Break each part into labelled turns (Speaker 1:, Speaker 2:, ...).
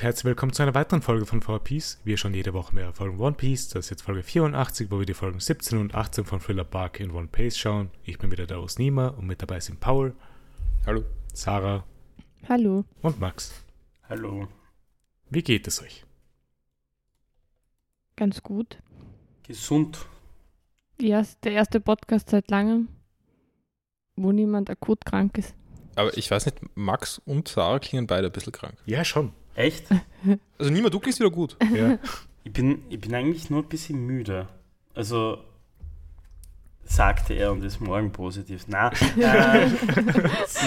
Speaker 1: Und herzlich willkommen zu einer weiteren Folge von VPs. Wir schauen jede Woche mehr Folgen One Piece. Das ist jetzt Folge 84, wo wir die Folgen 17 und 18 von Thriller Bark in One Piece schauen. Ich bin wieder der aus Nima und mit dabei sind Paul.
Speaker 2: Hallo.
Speaker 1: Sarah.
Speaker 3: Hallo.
Speaker 1: Und Max.
Speaker 4: Hallo.
Speaker 1: Wie geht es euch?
Speaker 3: Ganz gut.
Speaker 4: Gesund.
Speaker 3: Ja, der erste Podcast seit langem, wo niemand akut krank ist.
Speaker 2: Aber ich weiß nicht, Max und Sarah klingen beide ein bisschen krank.
Speaker 1: Ja, schon.
Speaker 4: Echt?
Speaker 2: Also niemand, du klingst wieder gut.
Speaker 1: Ja.
Speaker 4: Ich bin, ich bin eigentlich nur ein bisschen müde. Also sagte er und ist morgen positiv. Na, äh,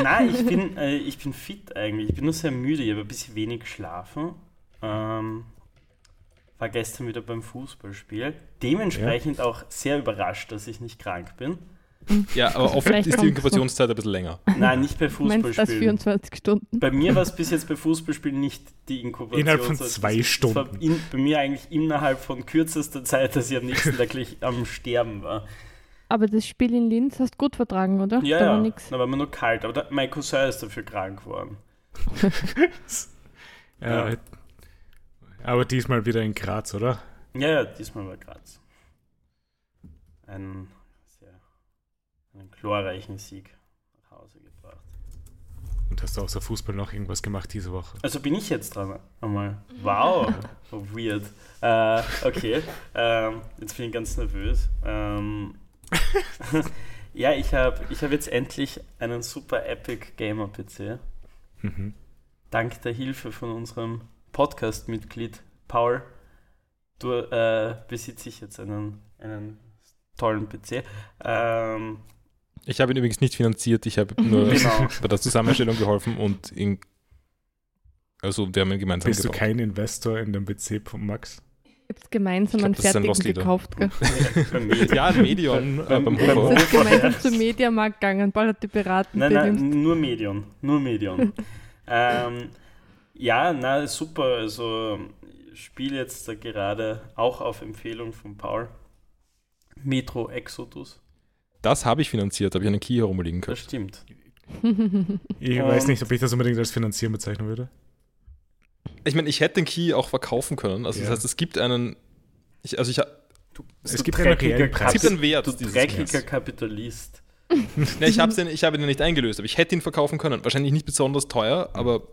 Speaker 4: na ich, bin, äh, ich bin fit eigentlich. Ich bin nur sehr müde. Ich habe ein bisschen wenig geschlafen. Ähm, war gestern wieder beim Fußballspiel. Dementsprechend auch sehr überrascht, dass ich nicht krank bin.
Speaker 2: Ja, aber oft
Speaker 3: Vielleicht
Speaker 2: ist die Inkubationszeit ein bisschen länger.
Speaker 4: Nein, nicht bei
Speaker 3: meinst das
Speaker 4: Fußballspielen.
Speaker 3: 24 Stunden?
Speaker 4: Bei mir war es bis jetzt bei Fußballspielen nicht die Inkubation.
Speaker 1: Innerhalb von
Speaker 4: sondern
Speaker 1: zwei Stunden.
Speaker 4: war in, bei mir eigentlich innerhalb von kürzester Zeit, dass ich am nächsten Tag gleich am Sterben war.
Speaker 3: Aber das Spiel in Linz hast du gut vertragen, oder?
Speaker 4: Ja,
Speaker 3: da war
Speaker 4: ja,
Speaker 3: nix.
Speaker 4: da war mir nur kalt. Aber da, mein Cousin ist dafür krank geworden.
Speaker 1: Ja.
Speaker 4: Ja.
Speaker 1: Aber diesmal wieder in Graz, oder?
Speaker 4: Ja, ja, diesmal war Graz. Ein einen glorreichen Sieg nach Hause gebracht.
Speaker 1: Und hast du außer Fußball noch irgendwas gemacht diese Woche?
Speaker 4: Also bin ich jetzt dran. Einmal. Wow, weird. Äh, okay, ähm, jetzt bin ich ganz nervös. Ähm, ja, ich habe ich hab jetzt endlich einen super Epic Gamer PC.
Speaker 1: Mhm.
Speaker 4: Dank der Hilfe von unserem Podcast-Mitglied Paul du, äh, besitze ich jetzt einen, einen tollen PC. Ähm,
Speaker 2: Ich habe ihn übrigens nicht finanziert, ich habe nur
Speaker 4: Genau.
Speaker 2: bei der Zusammenstellung geholfen und ihn. Also, wir haben ihn gemeinsam
Speaker 1: Bist du
Speaker 2: gebaut.
Speaker 1: kein Investor in dem PC von Max?
Speaker 3: Ihr habt gemeinsam
Speaker 2: Ich glaub,
Speaker 3: einen fertigen gekauft.
Speaker 2: Ja, ein Medion äh, beim Hofer.
Speaker 3: Ihr seid gemeinsam zum Mediamarkt gegangen, Paul hat die beraten.
Speaker 4: Nein, nein, nur Medion. Nur Medion. ähm, ja, na super. Also ich spiele jetzt da gerade auch auf Empfehlung von Paul Metro Exodus.
Speaker 2: Das habe ich finanziert, habe ich einen Key herumliegen
Speaker 4: Das
Speaker 2: können.
Speaker 4: stimmt.
Speaker 1: Ich
Speaker 4: Und-
Speaker 1: weiß nicht, ob ich das unbedingt als Finanzieren bezeichnen würde.
Speaker 2: Ich meine, ich hätte den Key auch verkaufen können. Also,
Speaker 1: Ja.
Speaker 2: das heißt, es gibt einen. Ich, also, ich,
Speaker 4: Du,
Speaker 1: Es
Speaker 4: du
Speaker 1: gibt einen reellen Preis.
Speaker 2: es gibt einen Wert.
Speaker 4: Du
Speaker 2: dieses
Speaker 4: dreckiger
Speaker 2: Keys.
Speaker 4: Kapitalist.
Speaker 2: Ne, ich, hab's den, ich habe ihn nicht eingelöst, aber ich hätte ihn verkaufen können. Wahrscheinlich nicht besonders teuer, aber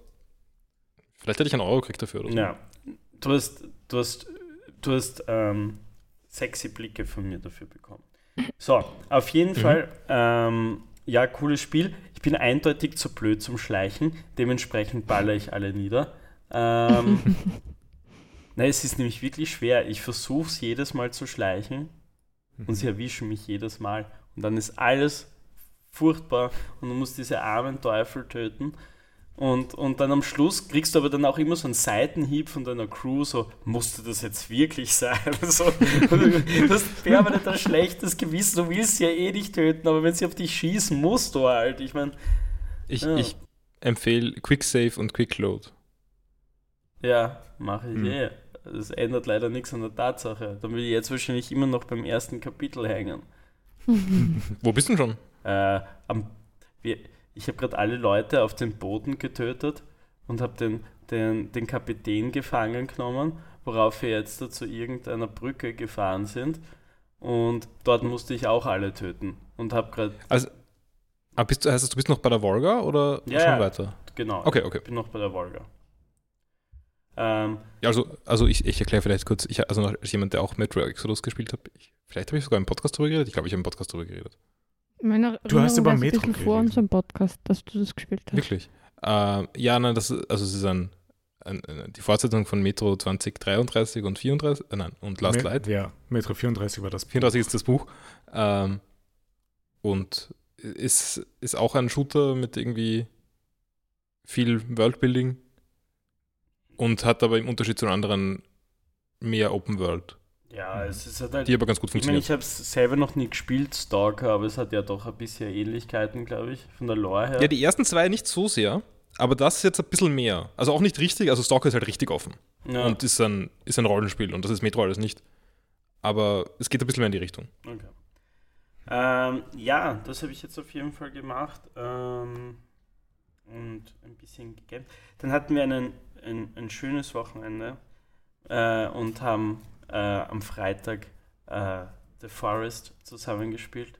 Speaker 2: vielleicht hätte ich einen Euro gekriegt dafür oder so.
Speaker 4: Ja. Du hast, du hast, du hast ähm, sexy Blicke von mir dafür bekommen. So, auf jeden Fall, ähm, ja, cooles Spiel. Ich bin eindeutig zu blöd zum Schleichen, dementsprechend baller ich alle nieder. Ähm, na, es ist nämlich wirklich schwer. Ich versuche es jedes Mal zu schleichen und sie erwischen mich jedes Mal. Und dann ist alles furchtbar und du musst diese armen Teufel töten. Und, und dann am Schluss kriegst du aber dann auch immer so einen Seitenhieb von deiner Crew, so, musste das jetzt wirklich sein? So, du hast permanent ein schlechtes Gewissen, du willst sie ja eh nicht töten, aber wenn sie auf dich schießen, musst du halt. Ich meine,
Speaker 2: Ich,
Speaker 4: Ja.
Speaker 2: ich empfehle Quick Save und Quick Load.
Speaker 4: ja, mache ich
Speaker 1: Hm.
Speaker 4: eh. Das ändert leider nichts an der Tatsache. Dann will ich jetzt wahrscheinlich immer noch beim ersten Kapitel hängen.
Speaker 2: Wo bist du denn schon?
Speaker 4: Äh, am, wir, ich habe gerade alle Leute auf den Boden getötet und habe den, den, den Kapitän gefangen genommen, worauf wir jetzt zu irgendeiner Brücke gefahren sind. Und dort musste ich auch alle töten. Und habe gerade,
Speaker 2: Also, ah, bist du, heißt das, du bist noch bei der Volga oder
Speaker 4: Ja,
Speaker 2: schon
Speaker 4: ja.
Speaker 2: weiter?
Speaker 4: genau,
Speaker 2: Okay, okay.
Speaker 4: ich bin noch bei der Volga. Ähm,
Speaker 2: Ja, also, also ich, ich erkläre vielleicht kurz, ich, also als jemand, der auch Metro Exodus gespielt hat, ich, vielleicht habe ich sogar im Podcast darüber geredet. Ich glaube, ich habe im Podcast darüber geredet.
Speaker 3: Meine
Speaker 1: Du hast über Metro
Speaker 3: bisschen vor
Speaker 1: geredet.
Speaker 3: unserem Podcast, dass du das gespielt hast.
Speaker 2: Wirklich? Äh, ja, nein, das ist, also es ist ein, ein, ein, die Fortsetzung von Metro 2033 und 34, äh, nein, und Last
Speaker 1: Me-
Speaker 2: Light.
Speaker 1: Ja, Metro 34 war das.
Speaker 2: 34 ist das Buch. Ähm, und ist, ist auch ein Shooter mit irgendwie viel Worldbuilding und hat aber im Unterschied zu den anderen mehr Open World,
Speaker 4: ja, es ist halt,
Speaker 2: die aber ganz gut
Speaker 4: ich meine,
Speaker 2: funktioniert.
Speaker 4: ich habe es selber noch nie gespielt, Stalker, aber es hat ja doch ein bisschen Ähnlichkeiten, glaube ich, von der Lore her.
Speaker 2: Ja, die ersten zwei nicht so sehr, aber das ist jetzt ein bisschen mehr. Also auch nicht richtig, also Stalker ist halt richtig offen
Speaker 4: Ja,
Speaker 2: und ist ein, ist ein Rollenspiel und das ist Metro alles nicht. Aber es geht ein bisschen mehr in die Richtung.
Speaker 4: Okay. Ähm, ja, das habe ich jetzt auf jeden Fall gemacht. Ähm, und ein bisschen gegamed. Dann hatten wir einen ein, ein schönes Wochenende äh, und haben äh, am Freitag äh, The Forest zusammengespielt.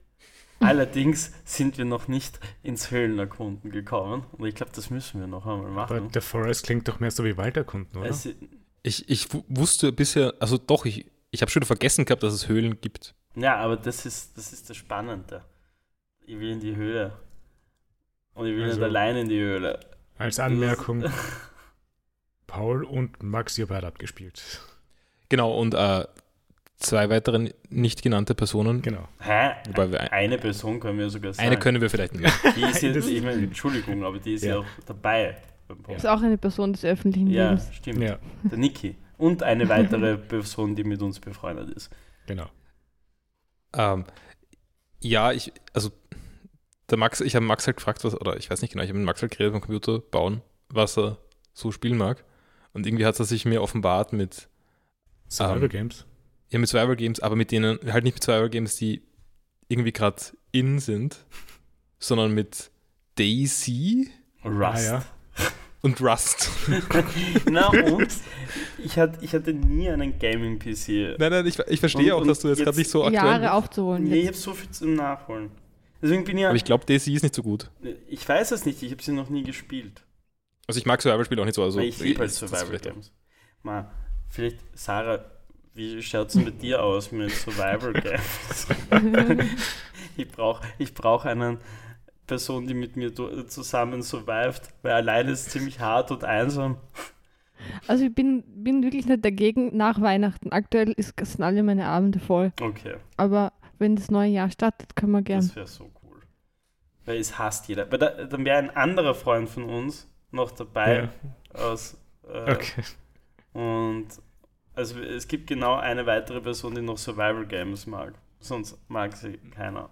Speaker 4: Allerdings sind wir noch nicht ins Höhlenerkunden gekommen und ich glaube, das müssen wir noch einmal
Speaker 1: Aber
Speaker 4: machen.
Speaker 1: The Forest klingt doch mehr so wie Walderkunden, oder?
Speaker 4: Es,
Speaker 2: Ich, ich wu- wusste bisher, also doch, ich, ich habe schon vergessen gehabt, dass es Höhlen gibt.
Speaker 4: ja, aber das ist, das ist das Spannende. Ich will in die Höhle. Und ich will
Speaker 1: Also-
Speaker 4: nicht allein in die Höhle.
Speaker 1: Als Anmerkung, Paul und Max, ihr beide abgespielt.
Speaker 2: Genau, und äh, zwei weitere nicht genannte Personen.
Speaker 1: Genau.
Speaker 4: Hä?
Speaker 2: Wobei wir ein,
Speaker 4: Eine Person können wir sogar sagen.
Speaker 2: eine können wir vielleicht nicht.
Speaker 4: Die ist jetzt, ich meine, Entschuldigung, aber die ist ja,
Speaker 1: Ja.
Speaker 4: auch dabei. beim
Speaker 3: Ist auch eine Person des öffentlichen
Speaker 4: Ja,
Speaker 3: Lebens.
Speaker 4: stimmt.
Speaker 1: Ja,
Speaker 4: Der Niki. Und eine weitere Person, die mit uns befreundet ist.
Speaker 1: genau.
Speaker 2: Ähm, ja, ich, also der Max, ich habe Max halt gefragt, was, oder ich weiß nicht genau, ich habe Max halt geredet vom Computer bauen, was er so spielen mag. Und irgendwie hat er sich mir offenbart mit,
Speaker 1: Survival
Speaker 2: Ähm,
Speaker 1: Games.
Speaker 2: ja, mit Survival Games, aber mit denen, halt nicht mit Survival Games, die irgendwie gerade in sind, sondern mit Daisy
Speaker 4: Rust.
Speaker 1: Ah, ja.
Speaker 2: und Rust.
Speaker 4: Na und? Ich, hatte, ich hatte nie einen Gaming-PC.
Speaker 2: nein, nein, ich, ich verstehe
Speaker 4: Und-
Speaker 2: auch, dass du jetzt gerade nicht so aktuell
Speaker 3: Jahre
Speaker 2: bist.
Speaker 3: aufzuholen.
Speaker 4: Nee, ich habe so viel zum Nachholen. Deswegen bin ich ja.
Speaker 2: Aber ich glaube, Daisy ist nicht so gut.
Speaker 4: Ich weiß es nicht, ich habe sie noch nie gespielt.
Speaker 2: Also ich mag Survival-Spiele auch nicht so. Also
Speaker 4: ich liebe halt
Speaker 2: ist das
Speaker 4: Survival
Speaker 2: vielleicht
Speaker 4: Sarah, wie schaut es mit dir aus mit Survival Games? ich brauche ich brauch eine Person, die mit mir zusammen survived, weil alleine ist es ziemlich hart und einsam.
Speaker 3: Also ich bin, bin wirklich nicht dagegen nach Weihnachten. Aktuell ist, sind alle meine Abende voll.
Speaker 4: Okay,
Speaker 3: Aber wenn das neue Jahr startet, können wir gern.
Speaker 4: das wäre so cool. Weil es hasst jeder. Weil da, dann wäre ein anderer Freund von uns noch dabei aus. Äh,
Speaker 1: Okay.
Speaker 4: Und also es gibt genau eine weitere Person, die noch Survival Games mag. Sonst mag sie keiner.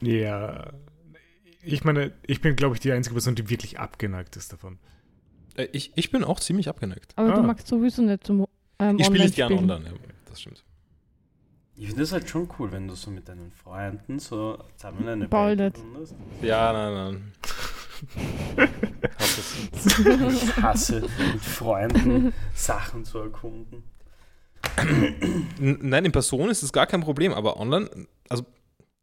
Speaker 1: Ja. Ich meine, ich bin, glaube ich, die einzige Person, die wirklich abgeneigt ist davon.
Speaker 2: Äh, Ich, ich bin auch ziemlich abgeneigt.
Speaker 3: Aber du
Speaker 1: Ah.
Speaker 3: magst sowieso nicht zum ähm,
Speaker 2: Ich spiele nicht gerne online, ja, das stimmt.
Speaker 4: Ich finde das halt schon cool, wenn du so mit deinen Freunden so zusammen eine gründest.
Speaker 2: Ja, nein, nein.
Speaker 4: Ich hasse mit Freunden Sachen zu erkunden.
Speaker 2: Nein, in Person ist es gar kein Problem, aber online, also,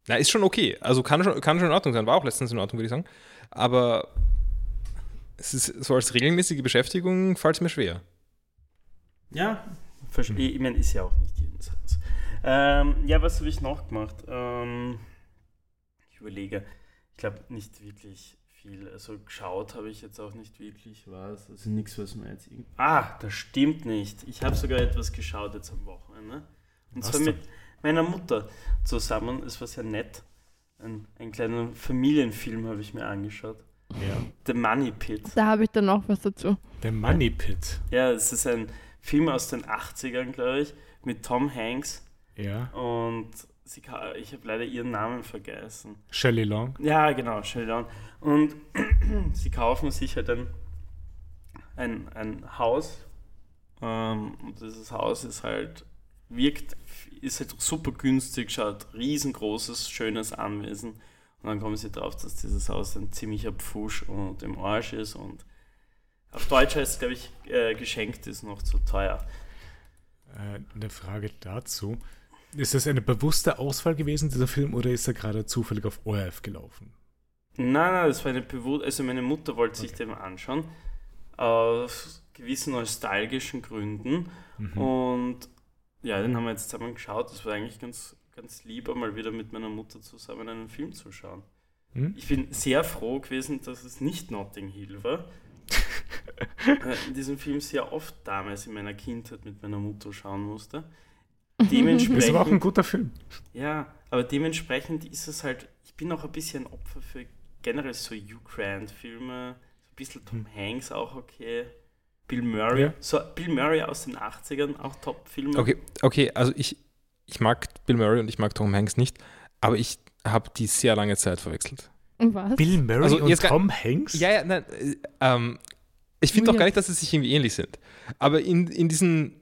Speaker 2: na, ist schon okay. Also kann schon, kann schon in Ordnung sein. War auch letztens in Ordnung, würde ich sagen. Aber es ist so als regelmäßige Beschäftigung fällt es mir schwer.
Speaker 4: Ja, verstehe. Ich meine, ist ja auch nicht jeden Satz. Ähm, ja, was habe ich noch gemacht? Ähm, ich überlege, ich glaube nicht wirklich viel. Also geschaut habe ich jetzt auch nicht wirklich was. Also nichts, was mir jetzt irgendwie. Ah, das stimmt nicht. Ich habe sogar etwas geschaut jetzt am Wochenende. Und
Speaker 1: Was
Speaker 4: zwar mit meiner Mutter zusammen. Es war sehr nett. Ein, einen kleinen Familienfilm habe ich mir angeschaut.
Speaker 1: Ja.
Speaker 4: The Money Pit.
Speaker 3: Da habe ich dann noch was dazu.
Speaker 1: The Money Pit.
Speaker 4: Ja, es ist ein Film aus den 80ern, glaube ich, mit Tom Hanks.
Speaker 1: Ja.
Speaker 4: Und sie, ich habe leider ihren Namen vergessen.
Speaker 1: Shelley Long.
Speaker 4: Ja, genau, Sheldon. Und sie kaufen sich halt ein, ein, ein Haus. Ähm, und dieses Haus ist halt, wirkt, ist halt super günstig, schaut riesengroßes, schönes Anwesen. Und dann kommen sie drauf, dass dieses Haus ein ziemlicher Pfusch und im Arsch ist. Und auf Deutsch heißt es, glaube ich, äh, geschenkt ist noch zu teuer.
Speaker 1: Äh, eine Frage dazu. Ist das eine bewusste Auswahl gewesen, dieser Film, oder ist er gerade zufällig auf ORF gelaufen?
Speaker 4: Nein, nein, das war eine bewusste, also meine Mutter wollte sich den anschauen, aus gewissen nostalgischen Gründen.
Speaker 1: Mhm.
Speaker 4: Und ja, den haben wir jetzt zusammen geschaut. Das war eigentlich ganz, ganz lieb, mal wieder mit meiner Mutter zusammen einen Film zu schauen.
Speaker 1: Hm?
Speaker 4: Ich bin sehr froh gewesen, dass es nicht Notting Hill war. In diesem Film sehr oft damals in meiner Kindheit mit meiner Mutter schauen musste. Dementsprechend,
Speaker 1: Das war auch ein guter Film.
Speaker 4: ja, aber dementsprechend ist es halt, ich bin auch ein bisschen Opfer für generell so Hugh Grant-Filme, so ein bisschen Tom Hanks auch okay. Bill Murray,
Speaker 1: Ja.
Speaker 4: so Bill Murray aus den 80ern, auch Top-Filme.
Speaker 2: Okay, okay, also ich, ich mag Bill Murray und ich mag Tom Hanks nicht, aber ich habe die sehr lange Zeit verwechselt.
Speaker 3: Und was?
Speaker 1: Bill Murray
Speaker 2: Also
Speaker 1: und Tom Hanks?
Speaker 2: Ja, ja, nein, äh, ähm, ich finde doch
Speaker 3: Weird.
Speaker 2: gar nicht, dass sie sich irgendwie ähnlich sind. Aber in, in diesen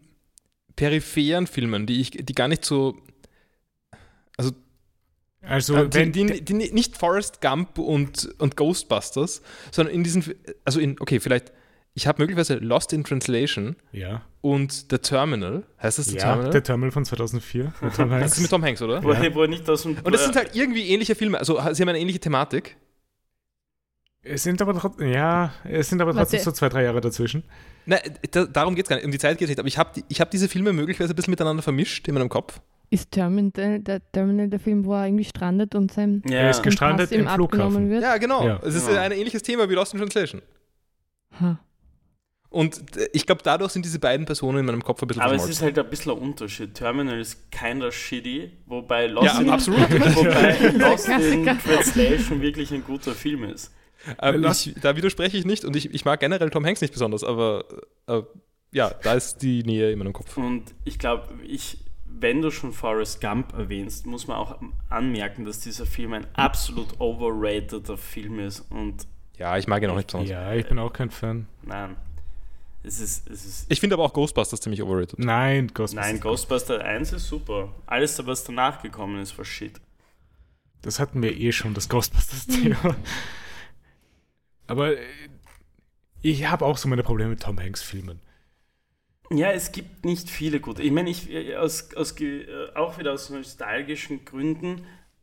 Speaker 2: peripheren Filmen, die ich, die gar nicht so, also
Speaker 1: Also,
Speaker 2: äh, die,
Speaker 1: wenn
Speaker 2: die, die, nicht Forrest Gump und, und Ghostbusters, sondern in diesen, also in, okay, vielleicht ich habe möglicherweise Lost in Translation
Speaker 1: Ja.
Speaker 2: und The Terminal. Heißt das The
Speaker 1: ja,
Speaker 2: Terminal?
Speaker 1: der Terminal von 2004 mit Tom
Speaker 2: das
Speaker 1: Hanks.
Speaker 2: ist mit Tom Hanks, oder?
Speaker 4: Wo, wo er nicht aus dem.
Speaker 2: Und das sind halt irgendwie ähnliche Filme. Also sie haben eine ähnliche Thematik.
Speaker 1: Es sind aber trotzdem, ja, es sind aber trotzdem so zwei, drei Jahre dazwischen.
Speaker 2: Nein, da, darum geht es gar nicht. Um die Zeit geht es nicht. Aber ich habe die, ich hab diese Filme möglicherweise ein bisschen miteinander vermischt in meinem Kopf.
Speaker 3: Ist Terminal der, Terminal der Film, wo er irgendwie strandet und sein
Speaker 4: ja.
Speaker 1: Er ist gestrandet
Speaker 3: Pass ihm
Speaker 1: im Flughafen.
Speaker 3: abgenommen wird?
Speaker 2: Ja, genau.
Speaker 1: Ja.
Speaker 2: Es ist
Speaker 4: Ja.
Speaker 2: ein ähnliches Thema wie Lost in Translation.
Speaker 3: Ha.
Speaker 2: Und äh, ich glaube, dadurch sind diese beiden Personen in meinem Kopf ein bisschen
Speaker 4: Aber es ist halt ein bisschen ein Unterschied. Terminal ist kinda shitty, wobei Lost,
Speaker 2: Ja,
Speaker 4: in,
Speaker 2: absolut.
Speaker 4: wobei Lost in. Translation wirklich ein guter Film ist.
Speaker 2: Ähm, ich, da widerspreche ich nicht und ich, ich mag generell Tom Hanks nicht besonders, aber äh, ja, da ist die Nähe in meinem Kopf.
Speaker 4: Und ich glaube, ich, wenn du schon Forrest Gump erwähnst, muss man auch anmerken, dass dieser Film ein absolut overrateder Film ist. Und
Speaker 2: Ja, ich mag ihn auch nicht besonders.
Speaker 1: Ja, ich bin auch kein Fan.
Speaker 4: nein, es ist, es ist
Speaker 2: Ich finde aber auch Ghostbusters ziemlich overrated.
Speaker 1: Nein, Ghostbusters.
Speaker 4: Nein, Ghostbuster 1 ist super. Alles, was danach gekommen ist, war shit.
Speaker 1: Das hatten wir eh schon, das Ghostbusters-Thema. Aber äh, ich habe auch so meine Probleme mit Tom Hanks-Filmen.
Speaker 4: Ja, es gibt nicht viele gute. Ich meine, ich, äh, aus, aus, äh, auch wieder aus nostalgischen Gründen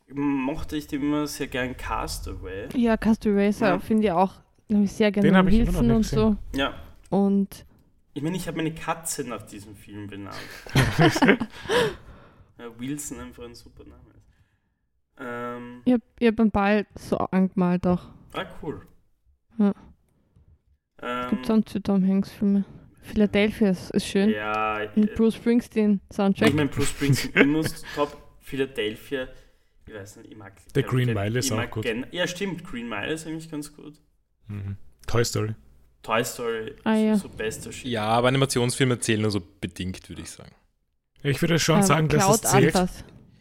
Speaker 4: mochte ich den immer sehr gern Castaway.
Speaker 3: Ja, Racer
Speaker 4: Ja.
Speaker 3: finde ich auch hab ich sehr gerne.
Speaker 1: Den hab ich immer noch
Speaker 3: Wilson
Speaker 1: nicht
Speaker 3: und
Speaker 1: gesehen.
Speaker 3: so.
Speaker 4: Ja,
Speaker 3: Und
Speaker 4: ich meine, ich habe meine Katze nach diesem Film benannt. ja, Wilson einfach ein super Name ist. Ähm,
Speaker 3: ich habe hab einen Ball so angemalt auch.
Speaker 4: ah, cool.
Speaker 3: Ja.
Speaker 4: Ähm,
Speaker 3: Gibt sonst für Tom Hanks Filme? Philadelphia ist, ist schön.
Speaker 4: ja,
Speaker 3: Und
Speaker 4: äh,
Speaker 3: Bruce Springsteen Soundtrack.
Speaker 4: ich meine, Bruce Springsteen immer top. Philadelphia, ich weiß nicht, ich mag.
Speaker 1: Der Green Mile ist
Speaker 4: ich
Speaker 1: auch gut.
Speaker 4: gen- Ja, stimmt, Green Mile ist eigentlich ganz gut.
Speaker 1: Mhm. Toy Story.
Speaker 4: Toy Story,
Speaker 3: Ah, ja.
Speaker 4: so bester Shit.
Speaker 2: Ja, aber Animationsfilme zählen nur so bedingt, würde ich sagen.
Speaker 1: Ich würde schon
Speaker 3: Ähm,
Speaker 1: sagen, dass
Speaker 3: Cloud
Speaker 1: es zählt.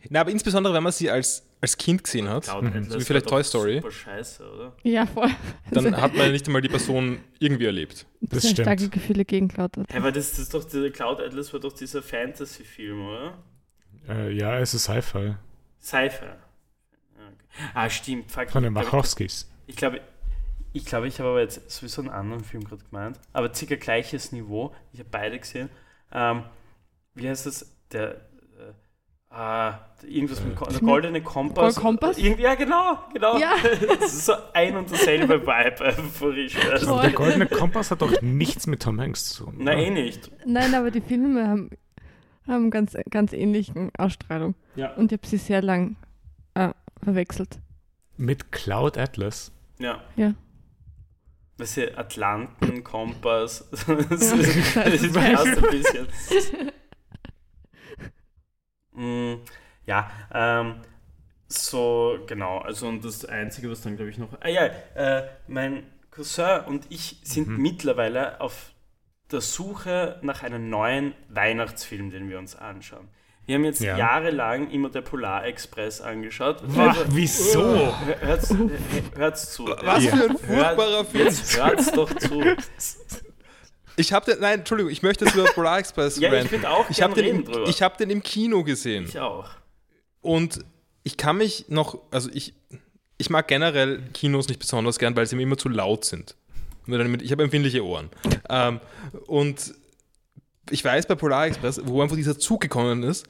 Speaker 2: Na, aber insbesondere, wenn man sie als, als Kind gesehen hat,
Speaker 1: Mhm.
Speaker 2: So wie vielleicht
Speaker 4: doch
Speaker 2: Toy Story.
Speaker 4: Super scheiße, oder?
Speaker 3: Ja, voll.
Speaker 2: dann hat man nicht einmal die Person irgendwie erlebt.
Speaker 1: Das
Speaker 3: Sehr
Speaker 1: stimmt.
Speaker 3: starke Gefühle gegen Cloud Atlas.
Speaker 4: Hey, aber das, das ist doch, der Cloud Atlas war doch dieser Fantasy-Film, oder?
Speaker 1: Äh, ja, es ist Sci-Fi.
Speaker 4: Sci-Fi. Ja, okay. Ah, stimmt. Fuck,
Speaker 1: Von den Wachowskis.
Speaker 4: Ich glaube, ich, glaube, ich habe aber jetzt sowieso einen anderen Film gerade gemeint. Aber circa gleiches Niveau. Ich habe beide gesehen. Ähm, wie heißt das? Der. Äh, ah, irgendwas mit Ko- der goldene Kompass.
Speaker 3: Gold Kompass?
Speaker 4: Irgendwie, ja, genau, genau.
Speaker 3: Ja.
Speaker 4: Das ist so ein und derselbe Vibe, ich weiß.
Speaker 3: Voll.
Speaker 1: Der Goldene Kompass hat doch nichts mit Tom Hanks zu tun.
Speaker 4: Na,
Speaker 1: oder?
Speaker 4: eh nicht.
Speaker 3: Nein, aber die Filme haben, haben ganz, ganz ähnlichen Ausstrahlung.
Speaker 4: Ja.
Speaker 3: Und ich habe sie sehr lang äh, verwechselt.
Speaker 1: Mit Cloud Atlas.
Speaker 4: Ja.
Speaker 3: Ja.
Speaker 4: Weißt du, Atlanten, Kompass. Das
Speaker 3: Ja,
Speaker 4: ist
Speaker 3: das ist
Speaker 4: ein bisschen. Mm, ja, ähm, so, genau. Also, und das Einzige, was dann, glaube ich, noch. Ah, ja, äh, mein Cousin und ich sind
Speaker 1: Mhm.
Speaker 4: mittlerweile auf der Suche nach einem neuen Weihnachtsfilm, den wir uns anschauen. Wir haben jetzt
Speaker 1: Ja.
Speaker 4: jahrelang immer der Polar Express angeschaut.
Speaker 1: Wah,
Speaker 4: Also-
Speaker 1: wieso?
Speaker 4: Hör- Hört's, hört's zu.
Speaker 2: Was
Speaker 1: Ja.
Speaker 2: für ein furchtbarer
Speaker 4: Hört,
Speaker 2: Film.
Speaker 4: jetzt hört's doch zu.
Speaker 2: Ich habe den, nein, Entschuldigung, ich möchte jetzt über Polar Express
Speaker 4: Ja, ich
Speaker 2: ranten.
Speaker 4: finde auch
Speaker 2: Ich habe den, im-
Speaker 4: drüber.
Speaker 2: ich hab den im Kino gesehen.
Speaker 4: Ich auch.
Speaker 2: Und ich kann mich noch, also ich, ich mag generell Kinos nicht besonders gern, weil sie mir immer zu laut sind. Ich habe empfindliche Ohren. Ähm, und ich weiß bei Polar Express, wo einfach dieser Zug gekommen ist,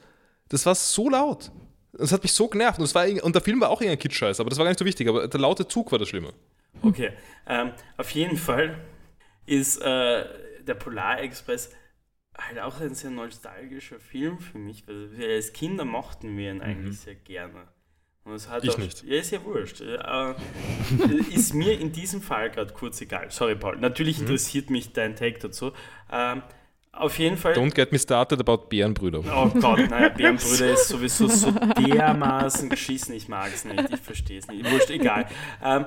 Speaker 2: das war so laut. Das hat mich so genervt. Und, war, und der Film war auch irgendein Kitscheiß, aber das war gar nicht so wichtig. Aber der laute Zug war das Schlimme.
Speaker 4: Okay. Ähm, auf jeden Fall ist äh, der Polar Express halt auch ein sehr nostalgischer Film für mich, weil wir als Kinder mochten wir ihn eigentlich sehr gerne. Und es hat
Speaker 2: Ich
Speaker 4: auch,
Speaker 2: nicht.
Speaker 4: Ja, ist ja wurscht. Äh, ist mir in diesem Fall gerade kurz egal. Sorry, Paul. Natürlich interessiert mich dein Take dazu. Ähm, auf jeden Fall.
Speaker 2: Don't get me started about Bärenbrüder.
Speaker 4: Oh Gott, naja, Bärenbrüder ist sowieso so dermaßen geschissen. Ich mag es nicht, ich verstehe es nicht. Wurscht, egal. Ähm,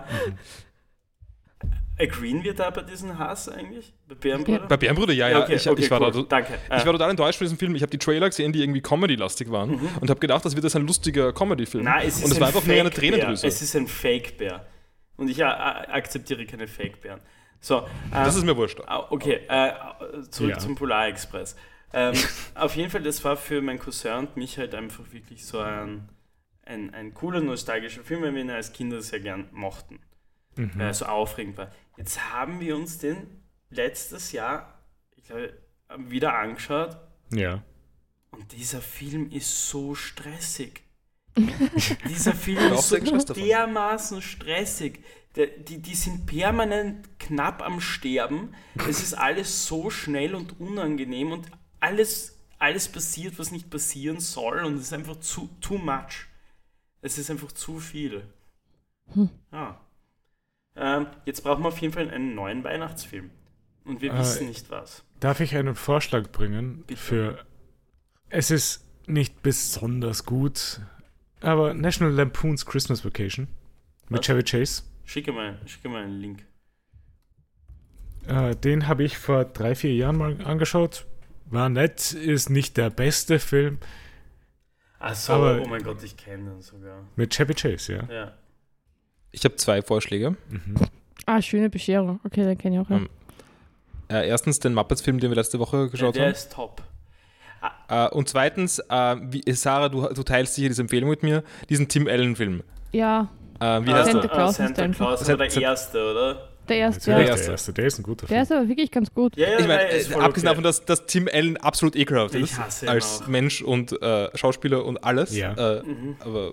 Speaker 4: agreeen wir da bei diesem Hass eigentlich? Bei Bärenbrüder?
Speaker 2: Bei Bärenbrüder, ja, ja.
Speaker 4: okay,
Speaker 2: ich,
Speaker 4: okay,
Speaker 2: ich, war
Speaker 4: cool.
Speaker 2: da,
Speaker 4: Danke. Äh,
Speaker 2: ich war total enttäuscht von diesem Film. Ich habe die Trailer gesehen, die irgendwie Comedy-lastig waren
Speaker 4: Mhm.
Speaker 2: und habe gedacht, das wird jetzt ein lustiger Comedy-Film.
Speaker 4: Nein, es ist
Speaker 2: und es
Speaker 4: ein
Speaker 2: war einfach nur eine
Speaker 4: Fake-Bär.
Speaker 2: Tränendrüse.
Speaker 4: Es ist ein Fake-Bär. Und ich äh, akzeptiere keine Fake-Bären. So, ähm,
Speaker 2: Das ist mir wurscht.
Speaker 4: Ah, Okay, äh, zurück
Speaker 1: Ja.
Speaker 4: zum Polar Express. Ähm, auf jeden Fall, das war für meinen Cousin und mich halt einfach wirklich so ein, ein, ein cooler, nostalgischer Film, weil wir ihn als Kinder sehr gern mochten.
Speaker 1: Mhm.
Speaker 4: Weil er so aufregend war. Jetzt haben wir uns den letztes Jahr, ich glaube, wieder angeschaut
Speaker 1: Ja.
Speaker 4: und dieser Film ist so stressig. dieser Film ist so dermaßen stressig. Die, die sind permanent knapp am Sterben. Es ist alles so schnell und unangenehm und alles, alles passiert, was nicht passieren soll und es ist einfach zu too much. Es ist einfach zu viel. Ja. Ähm, jetzt brauchen wir auf jeden Fall einen neuen Weihnachtsfilm. Und wir
Speaker 1: Äh,
Speaker 4: wissen nicht was.
Speaker 1: Darf ich einen Vorschlag bringen
Speaker 4: Bitte.
Speaker 1: für. Es ist nicht besonders gut, aber National Lampoon's Christmas Vacation mit
Speaker 4: Was?
Speaker 1: Chevy Chase.
Speaker 4: Schicke mal, schicke mal einen Link.
Speaker 1: Äh, den habe ich vor drei, vier Jahren mal angeschaut. War nett, ist nicht der beste Film
Speaker 4: Achso,
Speaker 1: Aber-
Speaker 4: oh mein Gott, ich kenne den sogar.
Speaker 1: mit Chevy Chase, ja.
Speaker 4: Ja.
Speaker 2: Ich habe zwei Vorschläge.
Speaker 1: Mhm.
Speaker 3: Ah, schöne Bescherung. Okay, den kenne ich auch. Ja.
Speaker 2: Ähm, Äh, erstens den Muppets-Film, den wir letzte Woche geschaut
Speaker 4: der
Speaker 2: haben.
Speaker 4: ist top.
Speaker 2: Äh, und zweitens, äh, wie, Sarah, du, du teilst sicher diese Empfehlung mit mir, diesen Tim Allen-Film.
Speaker 3: ja,
Speaker 2: Äh, wie
Speaker 4: Ah,
Speaker 2: heißt
Speaker 3: Santa? Claus ist
Speaker 4: Santa
Speaker 3: der.
Speaker 4: Claus war
Speaker 2: Santa-
Speaker 4: der erste, oder?
Speaker 3: der erste. Ja.
Speaker 1: der erste, der ist ein guter
Speaker 3: Der
Speaker 1: Film.
Speaker 3: ist aber wirklich ganz gut.
Speaker 4: Ja, ja,
Speaker 2: Ich meine,
Speaker 4: ist
Speaker 2: äh, abgesehen
Speaker 4: okay.
Speaker 2: davon, dass, dass Tim Allen absolut ekelhaft
Speaker 4: Ich
Speaker 2: ist,
Speaker 4: hasse ihn
Speaker 2: als
Speaker 4: auch.
Speaker 2: Mensch und äh, Schauspieler und alles.
Speaker 1: Ja.
Speaker 2: Äh,
Speaker 4: Mhm.
Speaker 2: Aber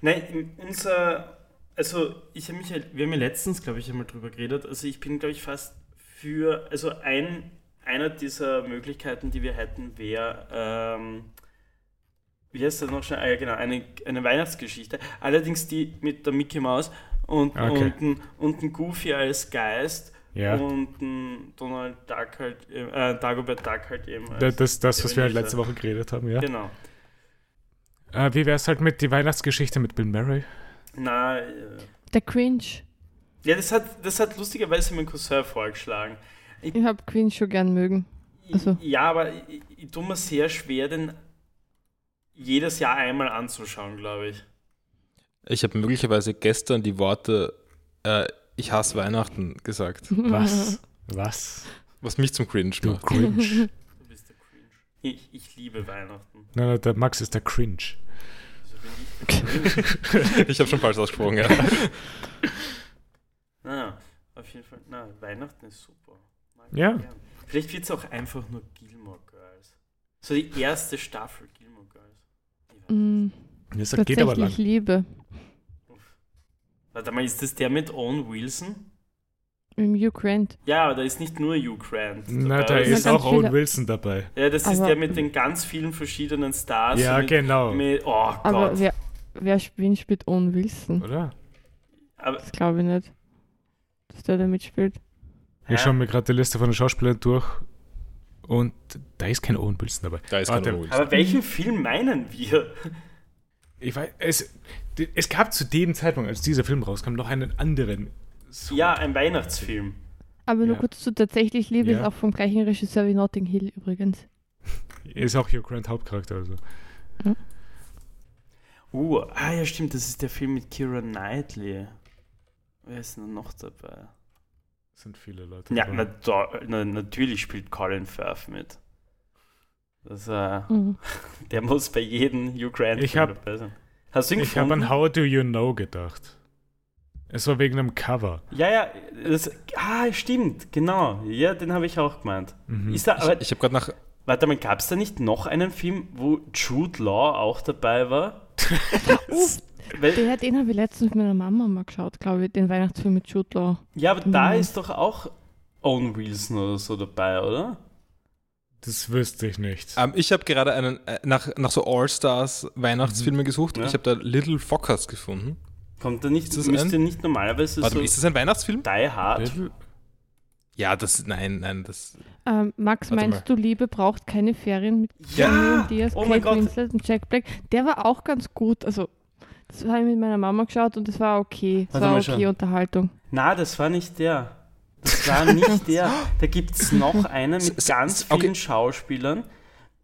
Speaker 4: Nein, unser, also ich habe mich, wir haben ja letztens, glaube ich, einmal drüber geredet. Also ich bin, glaube ich, fast für, also ein, einer dieser Möglichkeiten, die wir hätten, wäre, ähm, wie heißt das noch schnell? Ah, ja, genau, eine, eine Weihnachtsgeschichte. Allerdings die mit der Mickey Mouse und,
Speaker 1: Okay.
Speaker 4: und, ein, und ein Goofy als Geist
Speaker 1: Ja.
Speaker 4: und ein Donald Duck halt, eben- äh, Dagobert Duck halt eben.
Speaker 1: Da-
Speaker 4: Als,
Speaker 1: Das, das, was wir halt letzte Woche geredet haben, ja.
Speaker 4: Genau.
Speaker 1: Äh, wie wäre es halt mit die Weihnachtsgeschichte mit Bill Murray?
Speaker 4: Na, äh,
Speaker 3: Der Cringe.
Speaker 4: ja, das hat, das hat lustigerweise mein Cousin vorgeschlagen.
Speaker 3: Ich habe Cringe schon gern mögen. Also.
Speaker 4: Ja, aber ich, ich tue mir sehr schwer, den jedes Jahr einmal anzuschauen, glaube ich.
Speaker 2: ich habe möglicherweise gestern die Worte äh, Ich hasse Weihnachten gesagt,
Speaker 1: Was? Was?
Speaker 2: was mich zum Cringe
Speaker 1: Du
Speaker 2: macht.
Speaker 1: Cringe.
Speaker 4: Du bist der Cringe. Ich, ich liebe Weihnachten.
Speaker 1: nein, nein, der Max ist der Cringe.
Speaker 4: Bin ich
Speaker 2: habe schon falsch ausgesprochen, ja.
Speaker 4: Na, auf jeden Fall. Na, Weihnachten ist super. Mag ich
Speaker 1: Ja.
Speaker 4: gern. Vielleicht wird es auch einfach nur Gilmore Girls. So die erste Staffel Gilmore Girls.
Speaker 3: Mm,
Speaker 1: Das geht aber lang.
Speaker 3: tatsächlich Liebe.
Speaker 4: Warte mal, ist das der mit Owen Wilson?
Speaker 3: Im Hugh Grant.
Speaker 4: Ja, aber da ist nicht nur Hugh Grant.
Speaker 1: Na,
Speaker 4: dabei.
Speaker 1: da ist
Speaker 3: ganz
Speaker 1: auch Owen Wilson dabei.
Speaker 4: Ja, das ist
Speaker 3: Aber-
Speaker 4: der mit den ganz vielen verschiedenen Stars.
Speaker 1: Ja,
Speaker 4: mit,
Speaker 1: genau.
Speaker 4: mit, oh
Speaker 3: Aber
Speaker 4: Gott.
Speaker 3: wer, wer spielt, spielt Owen Wilson?
Speaker 1: Oder?
Speaker 4: Aber,
Speaker 3: Das glaube ich nicht. Dass der da mitspielt.
Speaker 1: Wir schauen mir gerade die Liste von den Schauspielern durch und da ist kein Owen Wilson dabei.
Speaker 2: Da ist
Speaker 1: Warte.
Speaker 2: kein Ruhe.
Speaker 4: aber welchen Film meinen wir?
Speaker 1: Ich weiß, es, es gab zu dem Zeitpunkt, als dieser Film rauskam, noch einen anderen. So-
Speaker 4: Ja, ein Weihnachtsfilm.
Speaker 3: Aber nur
Speaker 1: Ja.
Speaker 3: kurz zu tatsächlich Liebe
Speaker 1: Ja.
Speaker 3: ist auch vom gleichen Regisseur wie Notting Hill übrigens.
Speaker 1: Ist auch Hugh Grant Hauptcharakter. Also.
Speaker 4: Uh, ah ja, stimmt, das ist der Film mit Kira Knightley. Wer ist denn noch dabei?
Speaker 1: sind viele Leute.
Speaker 4: Ja,
Speaker 1: dabei.
Speaker 4: na, da, na, natürlich spielt Colin Firth mit. Das, äh,
Speaker 3: Mhm.
Speaker 4: der muss bei jedem Grant
Speaker 1: Ich hab-
Speaker 4: dabei sein. Hast du ihn
Speaker 1: Ich habe an How Do You Know gedacht. Es war wegen einem Cover.
Speaker 4: Ja, ja, das, ah, stimmt, genau. Ja, den habe ich auch gemeint.
Speaker 1: Mhm.
Speaker 4: Ist da, aber,
Speaker 2: Ich, ich habe gerade nach.
Speaker 4: warte mal, gab es da nicht noch einen Film, wo Jude Law auch dabei war? Weil,
Speaker 3: Der, den habe ich letztens mit meiner Mama mal geschaut, glaube ich, den Weihnachtsfilm mit Jude Law.
Speaker 4: ja, aber da
Speaker 3: Mhm.
Speaker 4: ist doch auch Owen Wilson oder so dabei, oder?
Speaker 1: Das wüsste ich nicht.
Speaker 2: Ähm, ich habe gerade einen äh, nach, nach so All-Stars Weihnachtsfilme gesucht.
Speaker 4: Ja.
Speaker 2: Ich habe da Little Fockers gefunden.
Speaker 4: Kommt da nicht,
Speaker 2: Ist das
Speaker 4: müsste
Speaker 2: ein-
Speaker 4: nicht normalerweise
Speaker 2: Warte
Speaker 4: so
Speaker 2: ist das ein Weihnachtsfilm?
Speaker 4: Die Hard?
Speaker 1: Little-
Speaker 2: Ja, das. Nein, nein, das.
Speaker 3: Ähm, Max,
Speaker 2: Warte
Speaker 3: meinst du, Liebe braucht keine Ferien mit
Speaker 4: Ja!
Speaker 3: Cameron Diaz,
Speaker 4: Oh
Speaker 3: Kate. Winslet und Jack Black? Der war auch ganz gut. Also, das habe ich mit meiner Mama geschaut und das war okay. Das
Speaker 4: Warte
Speaker 3: war
Speaker 4: mal,
Speaker 3: okay
Speaker 4: schau.
Speaker 3: Unterhaltung.
Speaker 4: Na, das war nicht der. Das war nicht der. Da gibt es noch einen mit ganz
Speaker 2: s- okay.
Speaker 4: vielen Schauspielern.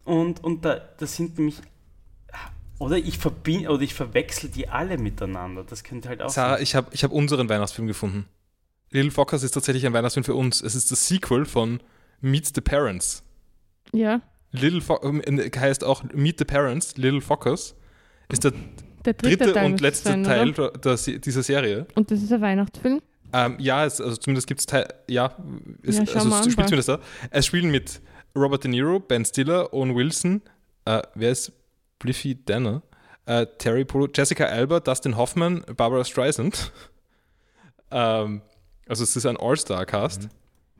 Speaker 4: Und, und da, das sind nämlich. Oder ich verbinde oder ich verwechsel die alle miteinander. Das könnte halt auch
Speaker 2: Sarah,
Speaker 4: sein.
Speaker 2: ich habe ich hab unseren Weihnachtsfilm gefunden. Little Fockers ist tatsächlich ein Weihnachtsfilm für uns. Es ist das Sequel von Meet the Parents.
Speaker 3: Ja,
Speaker 2: Little Fo ähm, heißt auch Meet the Parents, Little Fockers. Ist der
Speaker 3: der dritte,
Speaker 2: dritte
Speaker 3: Teil
Speaker 2: und letzte
Speaker 3: sein,
Speaker 2: Teil der, der, Se- dieser Serie.
Speaker 3: Und das ist ein Weihnachtsfilm?
Speaker 2: Ähm, ja, es, also zumindest gibt es ja, es,
Speaker 3: Ja,
Speaker 2: also es spielt zumindest da. Es spielen mit Robert De Niro, Ben Stiller, Owen Wilson, äh, wer ist Bliffy Danner, äh, Terry Polo, Jessica Alba, Dustin Hoffman, Barbara Streisand. ähm, also es ist ein All-Star-Cast.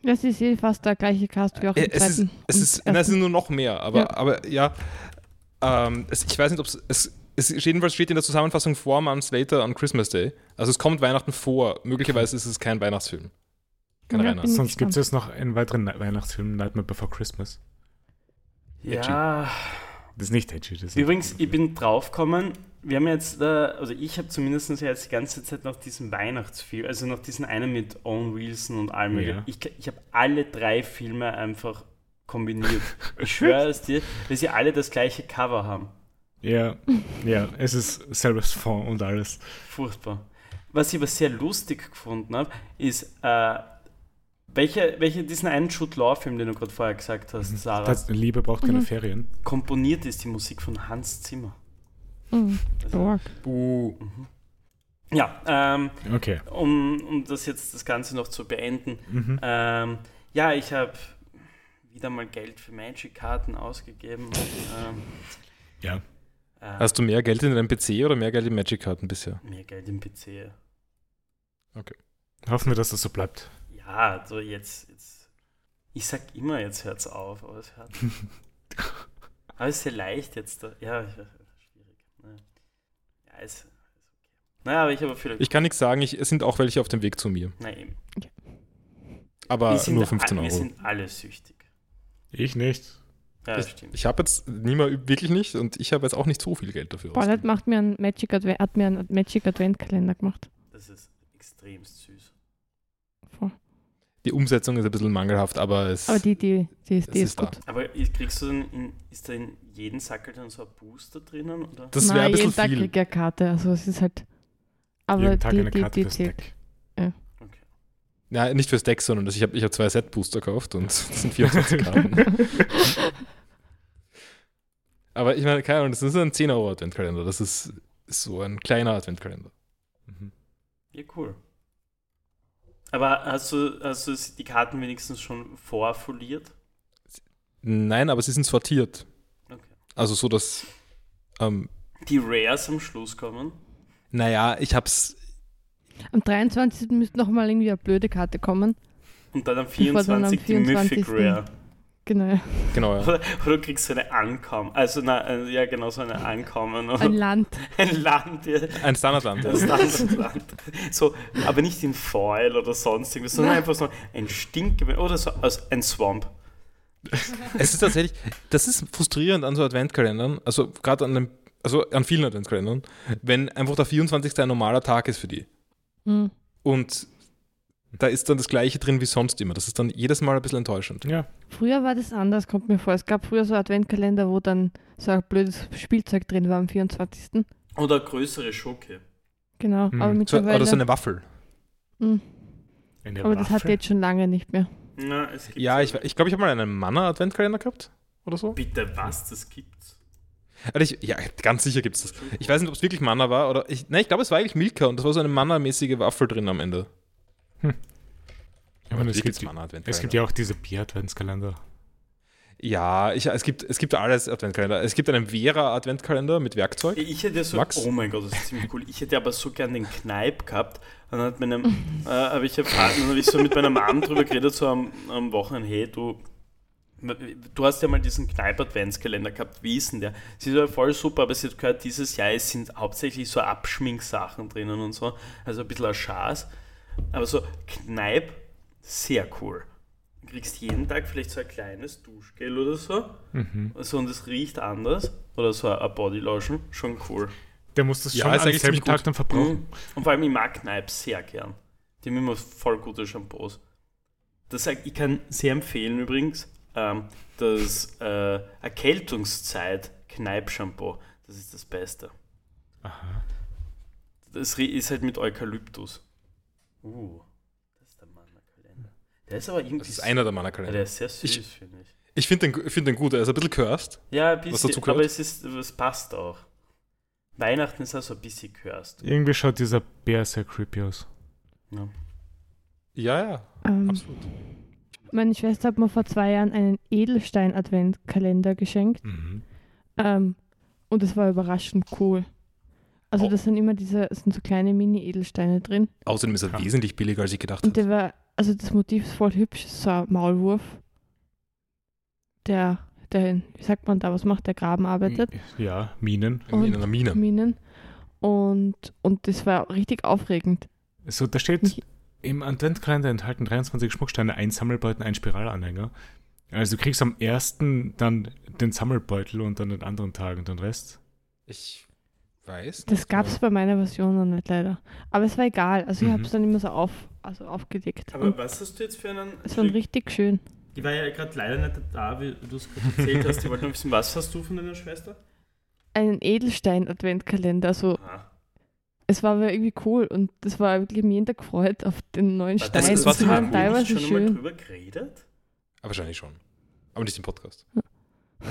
Speaker 3: Das ist eh fast der gleiche Cast wie auch im
Speaker 2: Äh, es ist, es, ist, nein, es sind nur noch mehr, aber
Speaker 3: Ja.
Speaker 2: aber, ja ähm, es, ich weiß nicht, ob es, es, jedenfalls steht in der Zusammenfassung Four Months Later on Christmas Day. Also es kommt Weihnachten vor. Möglicherweise ist es kein Weihnachtsfilm. Kein
Speaker 3: Ja, bin-
Speaker 1: Sonst gibt es jetzt noch einen weiteren Weihnachtsfilm, Nightmare Before Christmas.
Speaker 4: Ja,
Speaker 1: Das ist nicht edgy. Das
Speaker 4: übrigens, ich bin draufgekommen, wir haben jetzt, äh, also ich habe zumindest jetzt die ganze Zeit nach diesem Weihnachtsfilm, also nach diesem einen mit Owen Wilson und allem,
Speaker 1: Ja.
Speaker 4: ich, ich habe alle drei Filme einfach kombiniert. Ich schwöre es dir, weil sie alle das gleiche Cover haben.
Speaker 1: Ja, ja, es ist selbes Fond und alles.
Speaker 4: Furchtbar. Was ich aber sehr lustig gefunden habe, ist, äh, welche, welche diesen einen Jude Law-Film, den du gerade vorher gesagt hast, Sarah,
Speaker 1: Das, Liebe braucht keine
Speaker 3: Mhm.
Speaker 1: Ferien.
Speaker 4: komponiert ist die Musik von Hans Zimmer.
Speaker 3: Mhm.
Speaker 4: Also.
Speaker 2: Buh.
Speaker 4: ja, ähm,
Speaker 1: Okay.
Speaker 4: um, um das jetzt das Ganze noch zu beenden.
Speaker 1: Mhm.
Speaker 4: Ähm, ja, ich habe wieder mal Geld für Magic-Karten ausgegeben. Und, ähm,
Speaker 1: Ja.
Speaker 4: äh,
Speaker 2: Hast du mehr Geld in deinem PC oder mehr Geld in Magic-Karten bisher?
Speaker 4: mehr Geld im PC.
Speaker 1: Hoffen wir, dass das so bleibt.
Speaker 4: Ja, also jetzt, jetzt. Ich sag immer, jetzt hört's auf, aber es hört. aber es ist sehr leicht jetzt. Da. Ja, ich weiß, schwierig. Ne. Ja, ist, ist okay. Naja, aber ich habe viele.
Speaker 2: Ich kann nichts sagen, ich, es sind auch welche auf dem Weg zu mir.
Speaker 4: Na eben.
Speaker 2: Aber
Speaker 4: wir sind,
Speaker 2: nur 15
Speaker 4: a- Wir
Speaker 2: Euro.
Speaker 4: sind alle süchtig.
Speaker 1: Ich nicht.
Speaker 4: Ja, das
Speaker 2: Ich,
Speaker 4: stimmt.
Speaker 2: ich habe jetzt niemand wirklich nicht und ich habe jetzt auch nicht so viel Geld dafür ausgegeben.
Speaker 3: macht mir einen Magic Advent, hat mir einen Magic Advent-Kalender gemacht.
Speaker 4: Das ist extremst süß.
Speaker 2: Die Umsetzung ist ein bisschen mangelhaft, aber es
Speaker 3: Aber die, die, die, ist, die ist
Speaker 2: ist da.
Speaker 3: gut.
Speaker 4: Aber ist- kriegst du dann in, ist da in jedem Sackel dann so ein Booster drinnen? Oder?
Speaker 2: das wäre ein bisschen
Speaker 3: jeden Tag
Speaker 2: viel.
Speaker 3: krieg ich eine Karte. Also es ist halt. Aber
Speaker 1: Jeden Tag
Speaker 3: die,
Speaker 1: eine
Speaker 3: die,
Speaker 1: Karte
Speaker 3: die
Speaker 1: fürs
Speaker 3: zählt.
Speaker 1: Deck.
Speaker 4: Okay.
Speaker 2: Ja, nicht fürs Deck, sondern das, ich habe ich hab zwei Set-Booster gekauft und das sind 24 Karten. Aber ich meine, keine Ahnung, das ist ein 10 Euro Adventkalender. Das ist, ist so ein kleiner Adventkalender.
Speaker 1: Mhm.
Speaker 4: Ja, cool. Aber hast du, hast du die Karten wenigstens schon vorfoliert?
Speaker 2: Nein, aber sie sind sortiert.
Speaker 4: Okay.
Speaker 2: Also so, dass, ähm,
Speaker 4: Die Rares am Schluss kommen?
Speaker 2: naja, ich hab's,
Speaker 3: Am 23. müsste nochmal irgendwie eine blöde Karte kommen.
Speaker 4: Und dann am
Speaker 3: Bevor dann am
Speaker 4: 24. die Mythic
Speaker 3: 24..
Speaker 4: Rare.
Speaker 3: Genau.
Speaker 2: genau, ja.
Speaker 4: Oder, oder du kriegst so eine Ankommen. Also, na, äh, ja, genau, so eine Ankommen. Oder
Speaker 3: Ein Land.
Speaker 4: ein Land, ja.
Speaker 2: Ein Standardland. Ja.
Speaker 4: Landesland. So, aber nicht in Foil oder sonst irgendwas, sondern einfach so ein Stinkgewehr oder so also ein Swamp.
Speaker 2: Es ist tatsächlich, das ist frustrierend an so Adventkalendern, also gerade an dem, also an vielen Adventskalendern, wenn einfach der 24. ein normaler Tag ist für die.
Speaker 3: Mhm.
Speaker 2: Und da ist dann das Gleiche drin wie sonst immer. Das ist dann jedes Mal ein bisschen enttäuschend.
Speaker 1: Ja,
Speaker 3: Früher war das anders, kommt mir vor. Es gab früher so Adventkalender, wo dann so ein blödes Spielzeug drin war am 24.
Speaker 4: Oder größere Schoke.
Speaker 3: Genau,
Speaker 1: Mhm.
Speaker 3: aber
Speaker 2: So,
Speaker 3: mittlerweile.
Speaker 2: oder so eine Waffel.
Speaker 3: Mhm.
Speaker 1: eine
Speaker 3: aber das hat jetzt schon lange nicht mehr.
Speaker 4: Na, es gibt
Speaker 2: Ja, ich, ich glaube, ich habe mal einen Manna-Adventkalender gehabt oder so.
Speaker 4: Bitte was, das gibt's.
Speaker 2: Also ich, ja, ganz sicher gibt es das. Ich weiß nicht, ob es wirklich Manna war oder ich, nein, ich glaube, es war eigentlich Milka und das war so eine Manna-mäßige Waffel drin am Ende.
Speaker 1: Ja, und es, gibt, es gibt ja auch diese Bier-Adventskalender.
Speaker 2: Ja, ich, es, gibt, es gibt alles Adventkalender. Es gibt einen Vera-Adventkalender mit Werkzeug.
Speaker 4: Ich hätte ja so,
Speaker 2: Max?
Speaker 4: oh mein Gott, das ist ziemlich cool. Ich hätte aber so gern den Kneipp gehabt. Dann hat meinem, äh, habe ich, erfahren, dann habe ich so mit meiner Mom drüber geredet, so am, am Wochenende, hey, du, du hast ja mal diesen Kneipp-Adventskalender gehabt, wie ist denn der? Sie ist ja voll super, aber sie hat gehört, dieses Jahr es sind hauptsächlich so Abschminksachen drinnen und so, also ein bisschen ein Schaß. Aber so Kneipp, sehr cool. Du kriegst jeden Tag vielleicht so ein kleines Duschgel oder so,
Speaker 1: Mhm.
Speaker 4: so und es riecht anders. Oder so ein Bodylotion, schon cool.
Speaker 1: Der muss das
Speaker 2: Ja,
Speaker 1: schon am
Speaker 2: eigentlich
Speaker 1: selben Tag dann verbrauchen.
Speaker 4: Mhm. Und vor allem, ich mag Kneipp sehr gern. Die haben immer voll gute Shampoos. Das, ich kann sehr empfehlen übrigens, ähm, das äh, Erkältungszeit Kneipp-Shampoo. Das ist das Beste.
Speaker 1: Aha.
Speaker 4: Das ist halt mit Eukalyptus. Uh, das ist der Mann-Kalender. Der ist aber irgendwie.
Speaker 2: Das ist einer der
Speaker 4: ja,
Speaker 2: Manna-Kalender.
Speaker 4: der ist sehr süß,
Speaker 2: Ich-
Speaker 4: finde ich.
Speaker 2: Ich finde den, find den gut. Er ist ein bisschen cursed.
Speaker 4: Ja, ein bisschen,
Speaker 2: dazu gehört?
Speaker 4: aber es, ist, es passt auch. Weihnachten ist auch so ein bisschen cursed.
Speaker 1: Irgendwie schaut dieser Bär sehr creepy aus.
Speaker 4: Ja.
Speaker 2: Ja, ja,
Speaker 3: Ähm,
Speaker 2: absolut.
Speaker 3: meine Schwester hat mir vor zwei Jahren einen Edelstein-Adventkalender geschenkt.
Speaker 1: Mhm.
Speaker 3: Ähm, und es war überraschend cool. Also
Speaker 2: Oh.
Speaker 3: da sind immer diese, es sind so kleine Mini-Edelsteine drin.
Speaker 2: Außerdem ist er
Speaker 1: Ja.
Speaker 2: wesentlich billiger, als ich gedacht
Speaker 3: Und
Speaker 2: habe.
Speaker 3: der war, also das Motiv ist voll hübsch, so ein Maulwurf. Der, der, wie sagt man da, was macht der Graben arbeitet?
Speaker 1: Ja, Minen.
Speaker 2: In, in
Speaker 3: und-
Speaker 2: einer Mine.
Speaker 3: Minen. Und, und das war richtig aufregend.
Speaker 1: So, da steht
Speaker 3: Mich-
Speaker 1: im Adventkalender enthalten 23 Schmucksteine, ein Sammelbeutel, ein Spiralanhänger. Also du kriegst am ersten dann den Sammelbeutel und an den anderen Tagen den Rest.
Speaker 2: Ich weiß.
Speaker 3: Das gab es bei meiner Version noch nicht leider. Aber es war egal. Also ich
Speaker 1: Mhm.
Speaker 3: habe es dann immer so auf, also aufgelegt.
Speaker 4: Aber
Speaker 3: Und
Speaker 4: was hast du jetzt für einen.
Speaker 3: es war richtig schön.
Speaker 4: Die war ja gerade leider nicht da, wie du es gerade erzählt hast. Ich wollte nur wissen, was hast du von deiner Schwester?
Speaker 3: Einen Edelstein-Adventkalender. Also
Speaker 4: Ah.
Speaker 3: es war aber irgendwie cool und das war wirklich mir jeden Tag gefreut auf den neuen Stein.
Speaker 2: das
Speaker 3: Das, war
Speaker 2: haben wir
Speaker 3: teilweise
Speaker 4: schon
Speaker 3: schön.
Speaker 4: drüber geredet?
Speaker 2: Aber wahrscheinlich schon. Aber nicht im Podcast.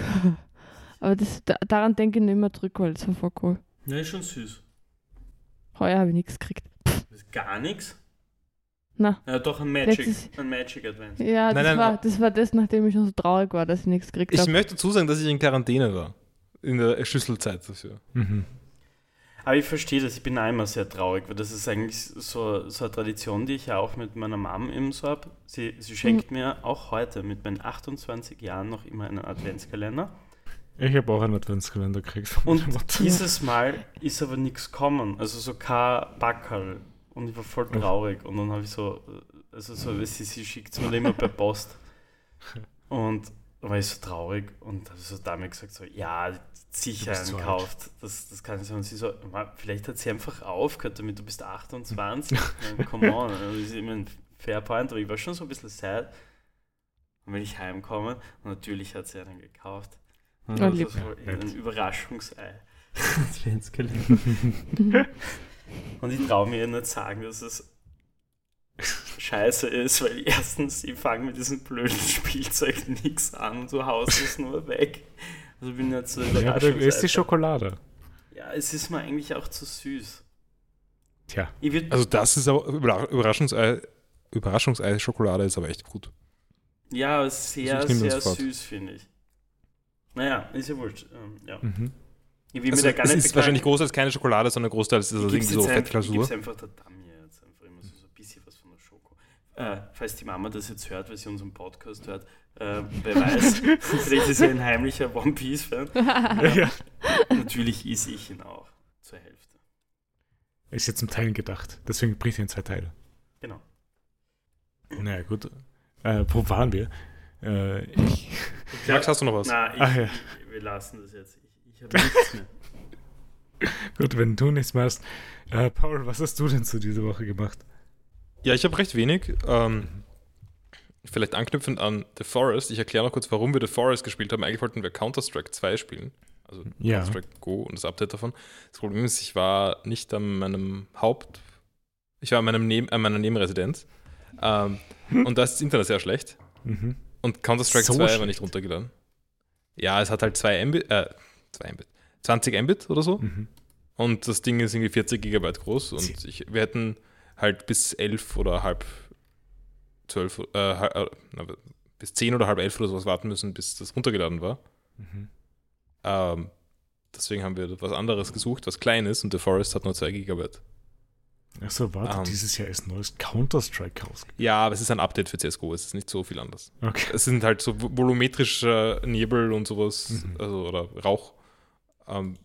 Speaker 3: Aber das, da, daran denke ich nicht mehr zurück, weil das war voll cool.
Speaker 4: Ja, ist schon süß.
Speaker 3: Heuer habe ich nichts gekriegt.
Speaker 4: Gar nichts.
Speaker 3: Na.
Speaker 4: Ja, doch ein Magic.
Speaker 3: Letztes-
Speaker 4: Ein Magic Advent.
Speaker 3: Ja,
Speaker 2: Nein,
Speaker 3: das,
Speaker 2: nein,
Speaker 3: war,
Speaker 2: aber-
Speaker 3: das war das, nachdem ich schon so traurig war, dass ich nichts gekriegt
Speaker 2: Ich
Speaker 3: habe.
Speaker 2: möchte dazu sagen, dass ich in Quarantäne war. In der Schlüsselzeit dafür.
Speaker 1: Mhm.
Speaker 4: Aber ich verstehe das, ich bin auch immer sehr traurig, weil das ist eigentlich so, so eine Tradition, die ich ja auch mit meiner Mom eben so habe. Sie, sie schenkt mir auch heute mit meinen 28 Jahren noch immer einen Adventskalender.
Speaker 1: Ich habe auch einen Adventskalender gekriegt.
Speaker 4: Und dieses Mal ist aber nichts gekommen, also so kein Backerl. Und ich war voll traurig. Und dann habe ich so, also so, sie, sie schickt es mir immer per Post. Und dann war ich so traurig und habe so damit gesagt, so, ja, sicher gekauft. Das, das kann ich sagen. Und sie so, "Ma, vielleicht hat sie einfach aufgehört damit, du bist 28. Ja, Come on. Also, Das ist immer ein Fairpoint, aber ich war schon so ein bisschen sad. Und wenn ich heimkomme, und natürlich hat sie einen gekauft. Und
Speaker 3: Oh,
Speaker 4: das
Speaker 3: lieb.
Speaker 4: ist so ein Überraschungsei. Adventskalender. Und ich traue mir ja nicht sagen, dass es scheiße ist, weil erstens, ich fange mit diesem blöden Spielzeug nichts an und zu Hause ist nur weg. Also bin jetzt so
Speaker 1: Ja,
Speaker 4: Überraschungsei.
Speaker 1: ist die Schokolade.
Speaker 4: Ja, es ist mir eigentlich auch zu süß.
Speaker 1: Tja,
Speaker 2: Also das ist aber Überra- Überraschungsei. Überraschungsei Schokolade ist aber echt gut.
Speaker 4: ja, sehr,
Speaker 2: Also
Speaker 4: sehr
Speaker 2: das
Speaker 4: süß, finde ich. Naja, ist ja wurscht. Ähm, ja.
Speaker 1: mhm.
Speaker 4: Ich will
Speaker 2: Also,
Speaker 4: mir da gar
Speaker 2: es
Speaker 4: nicht
Speaker 2: ist wahrscheinlich großteils keine Schokolade, sondern großteils ist es
Speaker 4: Ich
Speaker 2: irgendwie so
Speaker 4: Ich
Speaker 2: Fettglasur.
Speaker 4: gib's einfach der Damie jetzt einfach immer so, so ein bisschen was von der Schoko. Äh, falls die Mama das jetzt hört, weil sie unseren Podcast hört, äh, wer weiß, vielleicht ist er ein heimlicher One Piece-Fan.
Speaker 1: ja.
Speaker 4: Natürlich is ich ihn auch zur Hälfte.
Speaker 1: Ist jetzt zum Teilen gedacht. Deswegen bricht er in zwei Teile.
Speaker 4: Genau.
Speaker 1: Naja, gut. Äh, wo waren wir? Äh, ich,
Speaker 2: Max, hast du noch was?
Speaker 4: Na, ich,
Speaker 1: Ach ja.
Speaker 4: ich, wir lassen das jetzt. Ich, ich habe nichts mehr.
Speaker 1: gut, wenn du nichts mehr hast. Äh, Paul, was hast du denn zu dieser Woche gemacht?
Speaker 2: Ja, ich habe recht wenig. Ähm, vielleicht anknüpfend an The Forest. Ich erkläre noch kurz, warum wir The Forest gespielt haben. Eigentlich wollten wir Counter-Strike 2 spielen. Also
Speaker 1: Ja.
Speaker 2: Counter-Strike Go und das Update davon. Das Problem ist, ich war nicht an meinem Haupt... Ich war an, meinem Neben, an meiner Nebenresidenz. Ähm, und da ist das Internet sehr schlecht.
Speaker 1: Mhm.
Speaker 2: Und Counter-Strike
Speaker 1: So
Speaker 2: 2 war
Speaker 1: schlecht.
Speaker 2: nicht runtergeladen. Ja, es hat halt 2 Mbit, äh, 2 Mbit, 20 Mbit oder so.
Speaker 1: Mhm.
Speaker 2: Und das Ding ist irgendwie 40 Gigabyte groß. Und ich, wir hätten halt bis 11 oder halb 12, äh, äh, bis 10 oder halb 11 oder sowas warten müssen, bis das runtergeladen war.
Speaker 1: Mhm.
Speaker 2: Ähm, deswegen haben wir was anderes gesucht, was klein ist. Und The Forest hat nur 2 Gigabyte.
Speaker 1: Achso, warte,
Speaker 2: Ähm.
Speaker 1: dieses Jahr ist ein neues Counter-Strike rausgekommen.
Speaker 2: Ja, aber es ist ein Update für CSGO. Es ist nicht so viel anders.
Speaker 1: Okay.
Speaker 2: Es sind halt so vo- volumetrischer Nebel und sowas,
Speaker 1: Mhm.
Speaker 2: also oder Rauch. Ähm,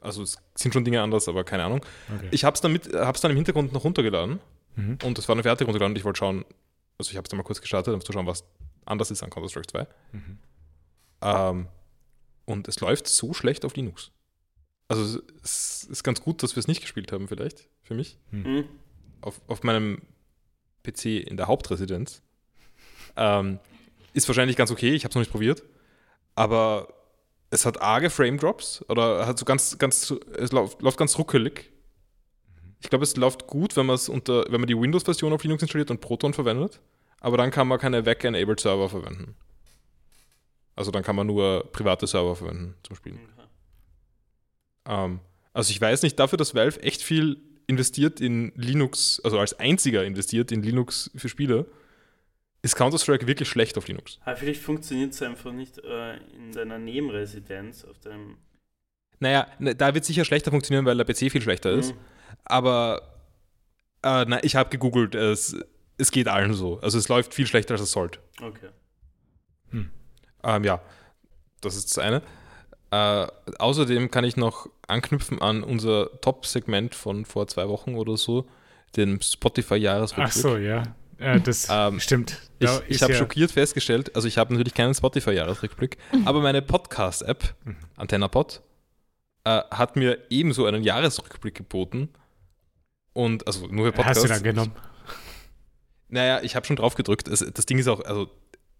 Speaker 2: also es sind schon Dinge anders, aber keine Ahnung.
Speaker 1: okay.
Speaker 2: Ich habe es dann, mit- hab's dann im Hintergrund noch runtergeladen
Speaker 1: mhm.
Speaker 2: und es war eine fertig runtergeladen und ich wollte schauen, also ich habe es dann mal kurz gestartet, um zu schauen, was anders ist an Counter-Strike 2.
Speaker 1: Mhm.
Speaker 2: Ähm, und es läuft so schlecht auf Linux. Also es ist ganz gut, dass wir es nicht gespielt haben vielleicht, für mich.
Speaker 4: Hm?
Speaker 2: Auf, auf meinem PC in der Hauptresidenz. Ähm, ist wahrscheinlich ganz okay, ich habe es noch nicht probiert. Aber es hat arge Frame Drops oder hat so ganz, ganz, es läuft, läuft ganz ruckelig. Ich glaube, es läuft gut, wenn man es unter, wenn man die Windows-Version auf Linux installiert und Proton verwendet. Aber dann kann man keine Web-enabled Server verwenden. Also dann kann man nur private Server verwenden zum Spielen. Ähm, also ich weiß nicht, dafür, dass Valve echt viel investiert in Linux, also als einziger investiert in Linux für Spiele, ist Counter-Strike wirklich schlecht auf Linux.
Speaker 4: Aber vielleicht funktioniert es einfach nicht äh, in deiner Nebenresidenz auf deinem.
Speaker 2: Naja, ne, da wird sicher schlechter funktionieren, weil der PC viel schlechter ist.
Speaker 4: Mhm.
Speaker 2: Aber äh, na, ich habe gegoogelt, es, es geht allen so. Also es läuft viel schlechter, als es sollte.
Speaker 4: Okay.
Speaker 2: Ähm, ja, das ist das eine. Äh, außerdem kann ich noch anknüpfen an unser Top-Segment von vor zwei Wochen oder so, dem Spotify-Jahresrückblick.
Speaker 1: Ach so, ja. Äh, das
Speaker 2: Ähm,
Speaker 1: stimmt.
Speaker 2: Ich, ich habe
Speaker 1: ja-
Speaker 2: schockiert festgestellt, also ich habe natürlich keinen Spotify-Jahresrückblick, aber meine Podcast-App,
Speaker 1: Mhm.
Speaker 2: AntennaPod, äh, hat mir ebenso einen Jahresrückblick geboten. Und also nur für Podcasts.
Speaker 1: Hast du dann genommen?
Speaker 2: Naja, ich habe schon drauf gedrückt. Es, das Ding ist auch, also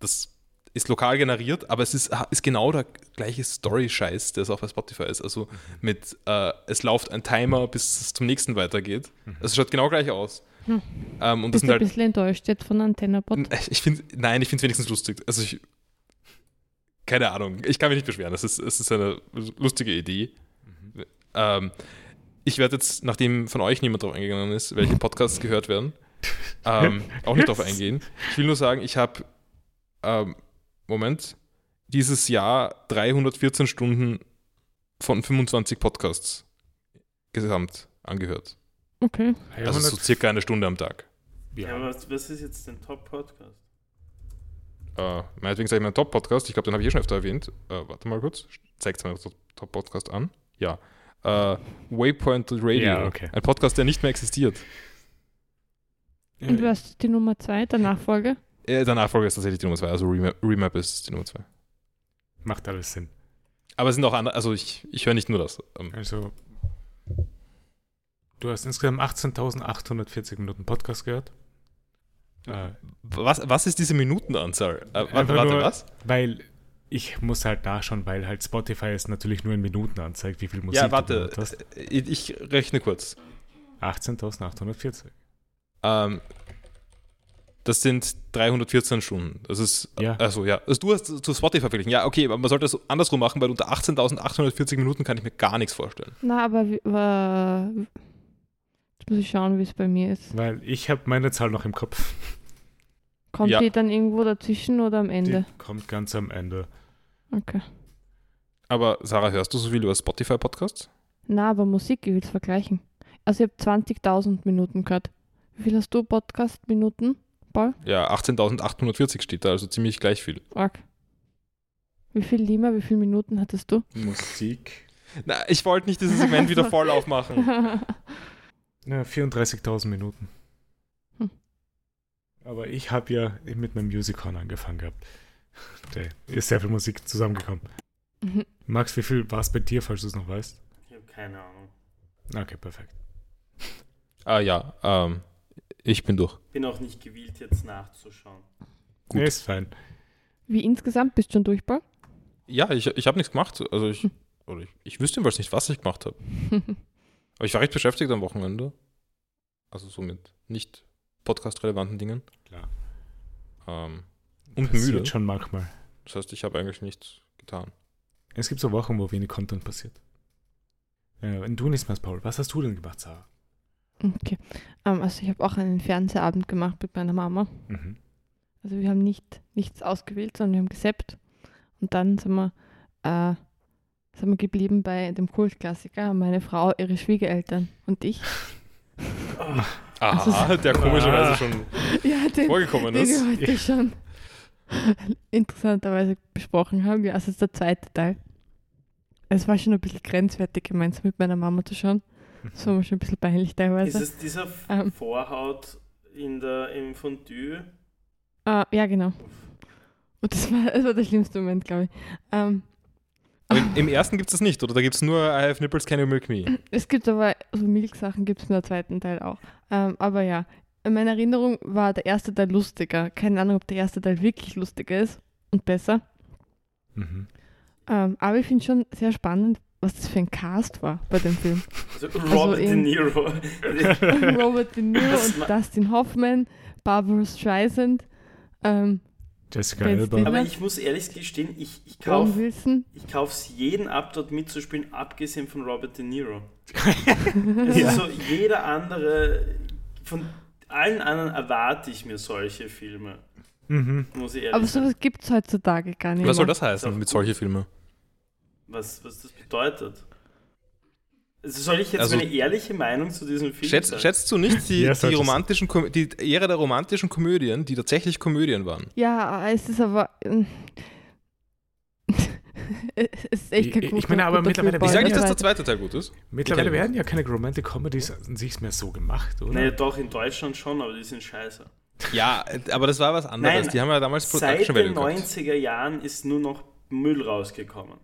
Speaker 2: das ist lokal generiert, aber es ist, ist genau der gleiche Story-Scheiß, der es auch bei Spotify ist. Also mit, äh, es läuft ein Timer, bis es zum nächsten weitergeht. Es schaut genau gleich aus.
Speaker 3: Hm.
Speaker 2: Ähm, und das
Speaker 3: Bist
Speaker 2: sind
Speaker 3: du ein
Speaker 2: halt
Speaker 3: bisschen enttäuscht jetzt von AntennaBot?
Speaker 2: ich finde, nein, ich finde es wenigstens lustig. Also ich, keine Ahnung, ich kann mich nicht beschweren. Es ist, es ist eine lustige Idee. Ähm, ich werde jetzt, nachdem von euch niemand drauf eingegangen ist, welche Podcasts gehört werden, ähm, auch nicht drauf eingehen. Ich will nur sagen, ich habe, ähm, Moment, dieses Jahr 314 Stunden von 25 Podcasts gesamt angehört.
Speaker 3: Okay.
Speaker 2: Also so circa eine Stunde am Tag.
Speaker 4: Ja,
Speaker 1: ja.
Speaker 4: aber was, was ist jetzt dein Top-Podcast?
Speaker 2: Äh, meinetwegen sage ich meinen Top-Podcast, ich glaube, den habe ich eh schon öfter erwähnt. Äh, warte mal kurz, zeigt meinen Top-Podcast an. Ja. Äh, Waypoint Radio,
Speaker 1: Ja, okay.
Speaker 2: ein Podcast, der nicht mehr existiert.
Speaker 3: Und was ist die Nummer zwei, der Nachfolge?
Speaker 2: Äh, der Nachfolger ist tatsächlich die Nummer 2, also Remap, Remap ist die Nummer 2.
Speaker 1: Macht alles Sinn.
Speaker 2: Aber es sind auch andere, also ich, ich höre nicht nur das. Ähm,
Speaker 1: Also, du hast insgesamt 18.840 Minuten Podcast gehört. Äh,
Speaker 2: was, was ist diese Minutenanzahl? Äh, warte, warte
Speaker 1: nur-
Speaker 2: was?
Speaker 1: weil ich muss halt da schon, weil halt Spotify es natürlich nur in Minuten anzeigt, wie viel Musik
Speaker 2: Ja,
Speaker 1: du
Speaker 2: warte,
Speaker 1: gehört hast.
Speaker 2: äh, ich rechne kurz.
Speaker 1: 18.840.
Speaker 2: Ähm, das sind 314 Stunden. Das ist,
Speaker 1: Ja.
Speaker 2: also ja, also du hast zu Spotify verglichen. Ja, okay, aber man sollte das andersrum machen, weil unter 18.840 Minuten kann ich mir gar nichts vorstellen.
Speaker 3: Na, aber jetzt muss ich schauen, wie es bei mir ist.
Speaker 1: Weil ich habe meine Zahl noch im Kopf.
Speaker 3: Kommt
Speaker 2: Ja.
Speaker 3: die dann irgendwo dazwischen oder am Ende?
Speaker 1: Die kommt ganz am Ende.
Speaker 3: Okay.
Speaker 2: Aber Sarah, hörst du so viel über Spotify-Podcasts?
Speaker 3: Na, aber Musik, ich will es vergleichen. Also ich habe 20.000 Minuten gehört. Wie viel hast du Podcast-Minuten, Paul?
Speaker 2: Ja, 18.840 steht da, also ziemlich gleich viel.
Speaker 3: Arg. Wie viel Lima, wie viele Minuten hattest du?
Speaker 1: Musik.
Speaker 2: Na, ich wollte nicht dieses Segment wieder voll aufmachen.
Speaker 1: Ja, 34.000 Minuten.
Speaker 3: Hm.
Speaker 1: Aber ich habe ja mit meinem Musicon angefangen gehabt. Da ist sehr viel Musik zusammengekommen.
Speaker 3: Mhm.
Speaker 1: Max, wie viel war es bei dir, falls du es noch weißt?
Speaker 4: Ich habe keine Ahnung.
Speaker 1: Okay, perfekt.
Speaker 2: ah ja, ähm, ich bin durch.
Speaker 4: Bin auch nicht gewillt, jetzt nachzuschauen.
Speaker 2: Gut.
Speaker 1: Nee, ist fein.
Speaker 3: Wie insgesamt bist du schon durch, Paul?
Speaker 2: Ja, ich, ich habe nichts gemacht. Also ich, oder ich, ich wüsste jedenfalls nicht, was ich gemacht habe. Aber ich war recht beschäftigt am Wochenende. Also so mit nicht podcast-relevanten Dingen.
Speaker 1: Klar.
Speaker 2: Ähm, und
Speaker 1: Passiert
Speaker 2: müde.
Speaker 1: schon manchmal.
Speaker 2: Das heißt, ich habe eigentlich nichts getan.
Speaker 1: Es gibt so Wochen, wo wenig Content passiert. Ja, wenn du nichts machst, Paul, was hast du denn gemacht, Sarah?
Speaker 3: Okay. Ähm, also ich habe auch einen Fernsehabend gemacht mit meiner Mama.
Speaker 1: Mhm.
Speaker 3: Also wir haben nicht nichts ausgewählt, sondern wir haben gesappt. Und dann sind wir, äh, sind wir geblieben bei dem Kultklassiker, meine Frau, ihre Schwiegereltern und ich.
Speaker 2: Aha,
Speaker 3: Also-
Speaker 2: der komischerweise
Speaker 1: Ah.
Speaker 2: schon
Speaker 3: Ja, den,
Speaker 2: vorgekommen
Speaker 3: den
Speaker 2: ist.
Speaker 3: wir heute schon interessanterweise besprochen haben. Ja, also das ist der zweite Teil. Es war schon ein bisschen grenzwertig, gemeinsam mit meiner Mama zu schauen. Das war mir schon ein bisschen peinlich
Speaker 4: Ist
Speaker 3: teilweise.
Speaker 4: es dieser
Speaker 3: Ähm.
Speaker 4: Vorhaut in der, im Fondue?
Speaker 3: Ah, ja, genau. Und das war, das war der schlimmste Moment, glaube ich. Ähm,
Speaker 2: im, Im ersten gibt es das nicht, oder? Da gibt es nur I have nipples, can you milk me?
Speaker 3: Es gibt aber, so Milchsachen gibt es im zweiten Teil auch. Ähm, aber ja, in meiner Erinnerung war der erste Teil lustiger. Keine Ahnung, ob der erste Teil wirklich lustiger ist und besser.
Speaker 1: Mhm.
Speaker 3: Ähm, aber ich finde schon sehr spannend, was das für ein Cast war bei dem Film.
Speaker 4: Also Robert De
Speaker 3: in-
Speaker 4: Niro.
Speaker 3: Robert De Niro und Dustin Hoffman, Barbara Streisand, ähm,
Speaker 1: Jessica Alba.
Speaker 4: Aber ich muss ehrlich gestehen, ich, ich kaufe kauf's jeden ab, dort mitzuspielen, abgesehen von Robert De Niro. Es
Speaker 1: Ja.
Speaker 4: so, jeder andere, von allen anderen erwarte ich mir solche Filme,
Speaker 1: Mhm.
Speaker 4: muss ich ehrlich
Speaker 3: Aber sowas gibt es heutzutage gar nicht
Speaker 2: Was soll das heißen mit solchen Filmen?
Speaker 4: Was, was das bedeutet. Also soll ich jetzt
Speaker 2: Also-
Speaker 4: meine ehrliche Meinung zu diesem Film
Speaker 2: Schätzt,
Speaker 4: sagen?
Speaker 2: schätzt du nicht die,
Speaker 1: Ja,
Speaker 2: die, romantischen, die Ära der romantischen Komödien, die tatsächlich Komödien waren?
Speaker 3: Ja, es ist aber. ähm, es ist echt kein
Speaker 1: Ich- ich meine, aber mittlerweile-
Speaker 3: Film,
Speaker 2: Ich sage nicht, dass der zweite Teil gut ist.
Speaker 1: Mittlerweile werden ja keine Romantic Comedies an sich mehr so gemacht, oder?
Speaker 4: Nee, doch, in Deutschland schon, aber die sind scheiße.
Speaker 2: Ja, aber das war was anderes.
Speaker 4: Nein,
Speaker 2: die haben ja damals
Speaker 4: Seit
Speaker 2: Production
Speaker 4: den
Speaker 2: Value gehabt.
Speaker 4: 90er Jahren ist nur noch Müll rausgekommen.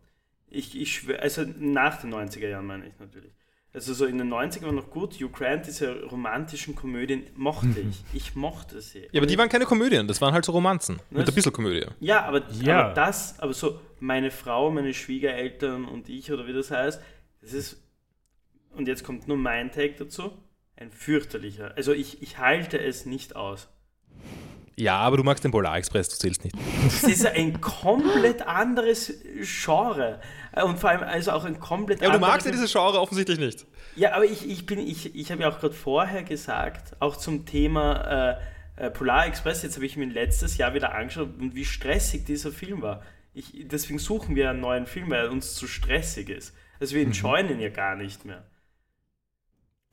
Speaker 4: Ich, ich schwör, also nach den 90er Jahren meine ich natürlich. Also so in den 90er war noch gut. Hugh Grant, diese romantischen Komödien, mochte ich. Ich mochte sie.
Speaker 2: Ja, aber die waren keine Komödien, das waren halt so Romanzen. Mit
Speaker 4: Das-
Speaker 2: ein bisschen Komödie.
Speaker 4: Ja, aber,
Speaker 1: Ja.
Speaker 4: aber das, aber so meine Frau, meine Schwiegereltern und ich oder wie das heißt, das ist, und jetzt kommt nur mein Take dazu, ein fürchterlicher. Also ich, ich halte es nicht aus.
Speaker 2: Ja, aber du magst den Polar Express, du zählst nicht.
Speaker 4: Es ist ein komplett anderes Genre. Und vor allem also auch ein komplett
Speaker 2: Ja, aber du
Speaker 4: anderes-
Speaker 2: magst ja dieses Genre offensichtlich nicht.
Speaker 4: Ja, aber ich, ich bin, ich, ich habe ja auch gerade vorher gesagt, auch zum Thema äh, äh, Polar Express, jetzt habe ich mir letztes Jahr wieder angeschaut und wie stressig dieser Film war. Ich, deswegen suchen wir einen neuen Film, weil er uns zu stressig ist. Also wir enjoyen ihn ja gar nicht mehr.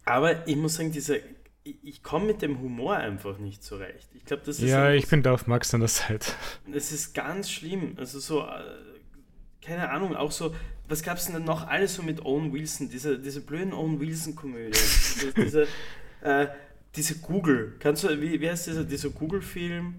Speaker 4: Aber ich muss sagen, diese, ich, komme mit dem Humor einfach nicht zurecht. Ich glaube, das ist
Speaker 1: Ja, ich bin da auf Max an der Seite.
Speaker 4: es ist ganz schlimm. Also so, äh, keine Ahnung, auch so, was gab es denn noch alles so mit Owen Wilson? Diese, diese blöden Owen Wilson-Komödien. diese, diese, äh, diese Google. Kannst du, wie, wie heißt dieser, dieser Google-Film?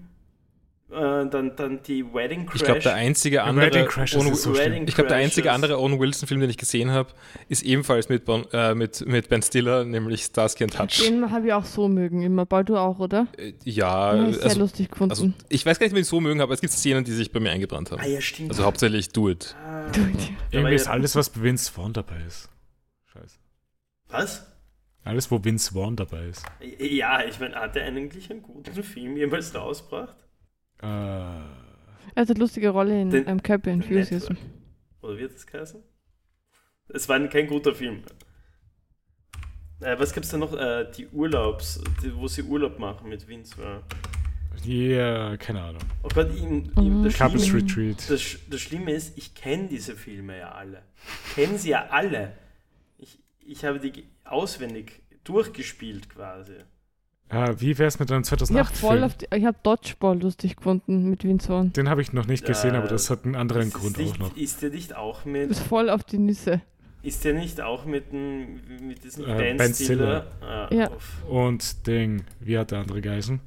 Speaker 4: Äh, dann, dann die Wedding Crash.
Speaker 2: Ich glaube, der einzige andere.
Speaker 1: Wedding Crashers
Speaker 2: Owen-
Speaker 1: ist so.
Speaker 4: Wedding
Speaker 2: ich glaube, der einzige andere Owen Wilson-Film, den ich gesehen habe, ist ebenfalls mit, bon, äh, mit, mit Ben Stiller, nämlich Starsky and Hutch.
Speaker 3: Den habe ich auch so mögen immer. Paul, du auch, oder?
Speaker 2: Äh, Ja,
Speaker 3: Den habe ich sehr
Speaker 2: also,
Speaker 3: lustig gefunden.
Speaker 2: also ich weiß gar nicht, ob ich ihn so mögen, aber es gibt Szenen, die sich bei mir eingebrannt haben.
Speaker 4: Ah ja, stimmt.
Speaker 2: Also hauptsächlich Do It.
Speaker 4: Ah, da war
Speaker 1: Irgendwie ist alles, was bei Vince Vaughn dabei ist. Scheiße.
Speaker 4: Was?
Speaker 1: Alles, wo Vince Vaughn dabei ist.
Speaker 4: Ja, ich meine, hat er eigentlich einen guten Film jemals rausgebracht?
Speaker 1: Äh,
Speaker 3: Er hat eine lustige Rolle in
Speaker 4: Den-
Speaker 3: ähm, Curb Enthusiasm.
Speaker 4: Oder wird das heißen? Es war kein guter Film. Äh, was gibt es da noch? Äh, die Urlaubs, die, wo sie Urlaub machen mit Vince.
Speaker 1: Ja, keine Ahnung.
Speaker 4: Oh Gott, ihm, ihm,
Speaker 3: Mhm.
Speaker 4: das,
Speaker 1: Couples
Speaker 4: Schlimme,
Speaker 1: Retreat.
Speaker 4: das, das Schlimme ist, ich kenne diese Filme ja alle. Kennen sie ja alle. Ich, ich habe die auswendig durchgespielt quasi.
Speaker 1: Ah, wie wär's mit einem
Speaker 3: Ich habe
Speaker 1: 2008
Speaker 3: voll
Speaker 1: Film?
Speaker 3: auf die, ich habe Dodgeball lustig gefunden mit Vaughn.
Speaker 1: Den habe ich noch nicht gesehen,
Speaker 4: Äh,
Speaker 1: aber das hat einen anderen Grund
Speaker 4: nicht,
Speaker 1: auch noch.
Speaker 4: Ist der nicht auch
Speaker 3: Das
Speaker 4: mit,
Speaker 3: ist voll auf die Nüsse.
Speaker 4: ist der nicht auch mit, dem, mit diesem
Speaker 1: Äh,
Speaker 4: Ben, Stiller? Ah,
Speaker 3: Ja.
Speaker 4: uff.
Speaker 1: Und Ding, wie hat der andere geheißen?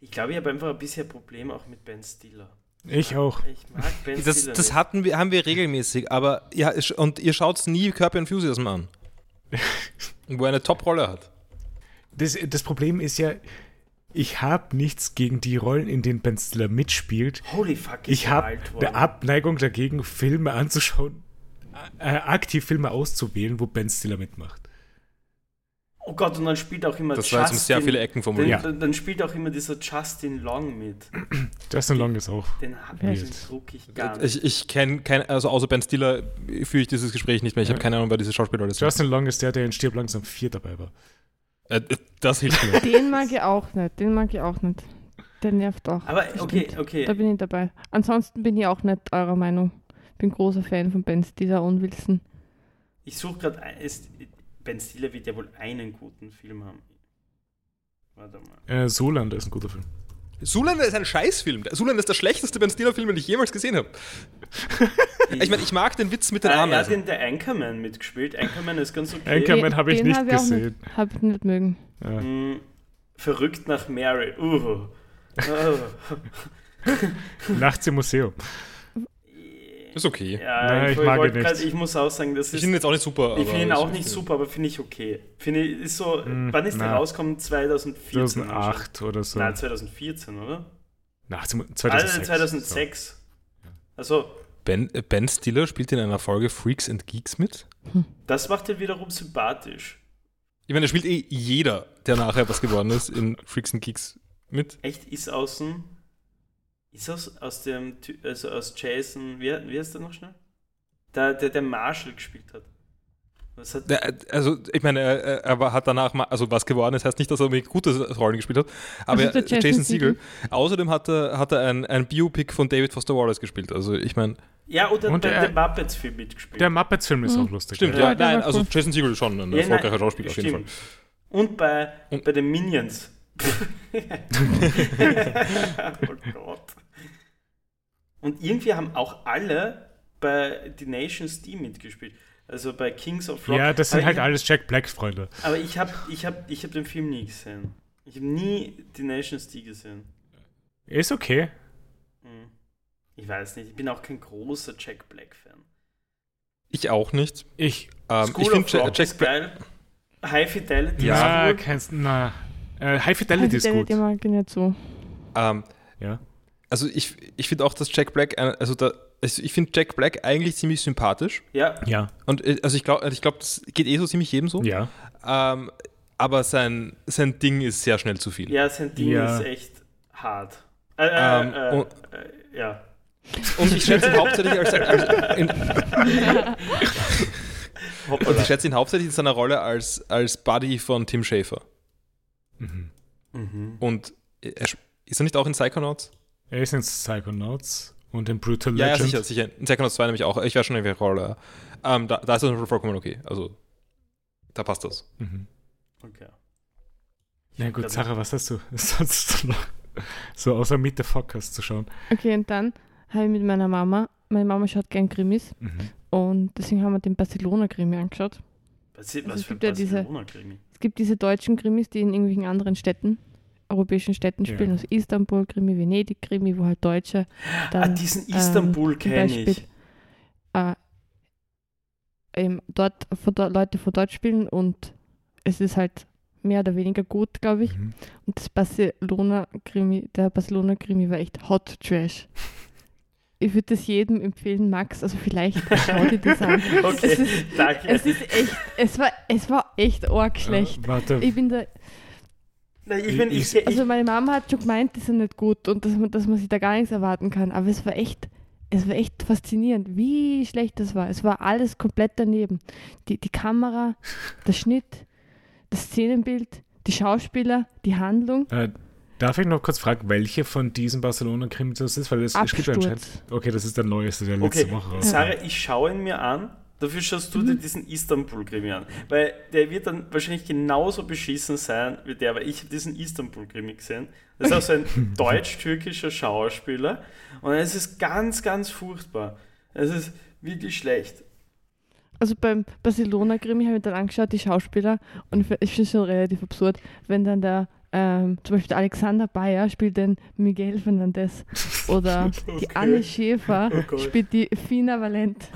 Speaker 4: Ich glaube, ich habe einfach ein bisschen ein Problem auch mit Ben Stiller.
Speaker 1: Ich auch.
Speaker 4: Ich mag Ben
Speaker 2: Das,
Speaker 4: Stiller
Speaker 2: das hatten wir, haben wir regelmäßig, aber ja, es- und ihr schaut nie Curb Your Enthusiasm an. wo er eine Top-Rolle hat.
Speaker 1: Das, das Problem ist ja, ich habe nichts gegen die Rollen, in denen Ben Stiller mitspielt.
Speaker 4: Holy fuck, ist
Speaker 1: Ich habe eine Abneigung dagegen, Filme anzuschauen, äh, aktiv Filme auszuwählen, wo Ben Stiller mitmacht.
Speaker 4: Oh Gott, und dann spielt auch immer
Speaker 2: Das war jetzt um sehr viele Ecken
Speaker 4: Dann,
Speaker 2: formuliert.
Speaker 4: dann, dann spielt auch immer dieser Justin Long mit.
Speaker 1: Justin Long ist auch.
Speaker 4: Den, den
Speaker 1: ist-
Speaker 4: druck ich gar nicht.
Speaker 2: Ich, ich kenne keine, also außer Ben Stiller führe ich dieses Gespräch nicht mehr. Ich habe
Speaker 1: Ja.
Speaker 2: keine Ahnung, wer diese Schauspieler ist.
Speaker 1: Justin Long ist der, der in Stirb langsam 4 dabei war.
Speaker 2: Äh, das hilft mir.
Speaker 3: Den mag ich auch nicht. Den mag ich auch nicht. Der nervt auch.
Speaker 4: Aber okay,
Speaker 3: stimmt.
Speaker 4: okay.
Speaker 3: Da bin ich dabei. Ansonsten bin ich auch nicht eurer Meinung. Bin großer Fan von Ben Stiller und Wilson.
Speaker 4: Ich suche gerade, Ben Stiller wird ja wohl einen guten Film haben. Warte mal.
Speaker 1: Äh, Zoolander ist ein guter Film.
Speaker 2: Zoolander ist ein Scheißfilm. Zoolander ist der schlechteste Ben Stiller-Film, den ich jemals gesehen habe. Ich meine, ich mag den Witz mit den
Speaker 4: Ah, er hat
Speaker 2: Ameisen.
Speaker 4: in der Anchorman mitgespielt. Anchorman ist ganz okay.
Speaker 1: Anchorman habe ich
Speaker 3: den
Speaker 1: nicht
Speaker 3: hab ich
Speaker 1: gesehen.
Speaker 3: Nicht, hab ich nicht mögen.
Speaker 1: Ja.
Speaker 4: Hm, verrückt nach Mary. Uh. Oh.
Speaker 1: Nachts im Museum.
Speaker 2: Ist okay.
Speaker 4: Ja,
Speaker 1: Nein,
Speaker 4: ich,
Speaker 1: ich mag ihn
Speaker 4: grad-
Speaker 1: nicht.
Speaker 4: ich muss auch sagen, das
Speaker 2: Ich
Speaker 4: ist.
Speaker 2: finde ihn jetzt auch nicht super.
Speaker 4: Ich finde ihn
Speaker 2: aber
Speaker 4: auch
Speaker 2: ich-
Speaker 4: nicht super, aber finde ich okay. Finde ich, ist so,
Speaker 1: Mm,
Speaker 4: wann ist der
Speaker 1: na.
Speaker 4: rausgekommen? 2014.
Speaker 1: 2008 oder so.
Speaker 4: Nein, 2014, oder?
Speaker 1: Nachts im,
Speaker 4: Also
Speaker 1: 2006.
Speaker 4: 2006. Also,
Speaker 2: Ben, äh, ben Stiller spielt in einer Folge Freaks and Geeks mit.
Speaker 4: das macht ihn wiederum sympathisch.
Speaker 2: Ich meine, da spielt eh jeder, der nachher was geworden ist, in Freaks and Geeks mit.
Speaker 4: Echt ist außen. Ist das aus dem, also aus Jason, wie, wie heißt der noch schnell? Der, der, der Marshall gespielt hat. Was hat
Speaker 2: Der, also, ich meine, er, er- er hat danach, mal, also was geworden ist, heißt nicht, dass er irgendwie gute Rollen gespielt hat, aber
Speaker 3: Also der
Speaker 2: Jason,
Speaker 3: Jason
Speaker 2: Segel. Außerdem hat er, hat er ein, ein Biopic von David Foster Wallace gespielt. Also, ich meine,
Speaker 4: ja, oder
Speaker 1: Und
Speaker 4: bei
Speaker 1: er-
Speaker 4: dem Muppets-Film mitgespielt.
Speaker 1: Der Muppets-Film ist
Speaker 3: Mhm.
Speaker 1: auch lustig.
Speaker 2: stimmt,
Speaker 1: ja.
Speaker 2: ja,
Speaker 3: der
Speaker 2: nein, also
Speaker 3: cool.
Speaker 2: Jason Segel ist schon ein
Speaker 4: Ja,
Speaker 2: erfolgreicher
Speaker 4: nein,
Speaker 2: Schauspieler auf jeden Fall.
Speaker 4: Und bei,
Speaker 2: Und-
Speaker 4: bei den Minions. oh Gott. Und irgendwie haben auch alle bei The Nations D mitgespielt. Also bei Kings of Rock.
Speaker 1: Ja, das sind
Speaker 4: Aber
Speaker 1: halt
Speaker 4: ich,
Speaker 1: alles Jack Black-Freunde.
Speaker 4: Aber ich habe ich hab, ich hab den Film nie gesehen. Ich habe nie The Nations D gesehen.
Speaker 1: Ist okay.
Speaker 4: Hm. Ich weiß nicht, ich bin auch kein großer Jack Black-Fan.
Speaker 2: Ich auch nicht.
Speaker 1: Ich,
Speaker 2: Ähm,
Speaker 4: School
Speaker 2: ich finde Jack
Speaker 4: ist
Speaker 2: Black.
Speaker 4: High Fidelity
Speaker 1: ja,
Speaker 4: ist cool.
Speaker 1: kennst na. Äh, High Fidelity ist gut.
Speaker 3: Die mag ich nicht so.
Speaker 2: Ähm,
Speaker 1: Ja.
Speaker 2: Also, ich, ich finde auch, dass Jack Black, ein- also, da, also ich finde Jack Black eigentlich ziemlich sympathisch.
Speaker 4: Ja,
Speaker 1: Ja.
Speaker 2: Und äh, also ich glaube, ich glaub, das geht eh so ziemlich jedem so.
Speaker 1: Ja.
Speaker 2: Ähm, aber sein, sein Ding ist sehr schnell zu viel.
Speaker 4: ja, sein Ding
Speaker 1: Ja.
Speaker 4: ist echt hart. Äh,
Speaker 2: Ähm,
Speaker 4: äh,
Speaker 2: und-
Speaker 4: äh, ja.
Speaker 2: Und ich schätze ihn hauptsächlich als, als in, und ich schätze ihn hauptsächlich in seiner Rolle als, als Buddy von Tim Schafer.
Speaker 1: Mhm.
Speaker 4: Mhm.
Speaker 2: Und er, ist er nicht auch in Psychonauts?
Speaker 1: Er ist in Psychonauts und in Brutal
Speaker 2: Ja, ja,
Speaker 1: Legend.
Speaker 2: sicher, sicher. In Psychonauts 2 nämlich auch. Ich weiß schon, in welcher Rolle. Ähm, da, da ist er vollkommen okay. Also, da passt das.
Speaker 1: Mhm.
Speaker 4: Okay.
Speaker 1: Na gut,
Speaker 4: glaub,
Speaker 1: Sarah, was hast du sonst noch so außer Meet the Fockers zu schauen?
Speaker 3: Okay, und dann habe ich mit meiner Mama, meine Mama schaut gern Krimis
Speaker 1: Mhm.
Speaker 3: und deswegen haben wir den Barcelona-Krimi angeschaut.
Speaker 4: Was, was
Speaker 3: Also es
Speaker 4: für ein
Speaker 3: gibt ja diese-
Speaker 4: Barcelona-Krimi?
Speaker 3: Es gibt diese deutschen Krimis, die in irgendwelchen anderen Städten, europäischen Städten
Speaker 1: Ja.
Speaker 3: spielen, also Istanbul-Krimi, Venedig-Krimi, wo halt Deutsche
Speaker 4: Ah,
Speaker 3: dann
Speaker 4: diesen
Speaker 3: ähm,
Speaker 4: Istanbul
Speaker 3: zum
Speaker 4: kenne ich.
Speaker 3: Äh, eben dort von dort, Leute von dort spielen und es ist halt mehr oder weniger gut, glaube ich.
Speaker 1: Mhm.
Speaker 3: Und das Barcelona-Krimi, der Barcelona-Krimi war echt Hot Trash. Ich würde das jedem empfehlen, Max, also vielleicht schau dir das an.
Speaker 4: Okay,
Speaker 3: Es ist,
Speaker 4: danke.
Speaker 3: es ist echt, es war, es war echt arg schlecht.
Speaker 1: Äh, warte,
Speaker 3: Ich bin da,
Speaker 4: ich, bin, ich,
Speaker 1: Ich-
Speaker 3: also meine Mama hat schon gemeint, die sind nicht gut und dass man, dass man sich da gar nichts erwarten kann. Aber es war echt, es war echt faszinierend, wie schlecht das war. Es war alles komplett daneben. Die, die Kamera, der Schnitt, das Szenenbild, die Schauspieler, die Handlung,
Speaker 1: äh, darf ich noch kurz fragen, welche von diesen Barcelona-Krimis das ist? Weil es es gibt ja anscheinend. Okay, das ist der neueste, der letzte
Speaker 4: okay,
Speaker 1: Woche raus.
Speaker 4: Sarah, ich schaue ihn mir an. Dafür schaust du
Speaker 3: Mhm.
Speaker 4: dir diesen Istanbul-Krimi an. Weil der wird dann wahrscheinlich genauso beschissen sein wie der, weil ich habe diesen Istanbul-Krimi gesehen. Das ist auch so ein deutsch-türkischer Schauspieler. Und es ist ganz, ganz furchtbar. Es ist wirklich schlecht.
Speaker 3: Also beim Barcelona-Krimi habe ich dann angeschaut, die Schauspieler, und ich finde es schon relativ absurd, wenn dann der, ähm, zum Beispiel der Alexander Bayer spielt den Miguel Fernandez oder die
Speaker 4: Okay.
Speaker 3: Anne Schäfer
Speaker 4: Oh
Speaker 3: spielt die Fina Valent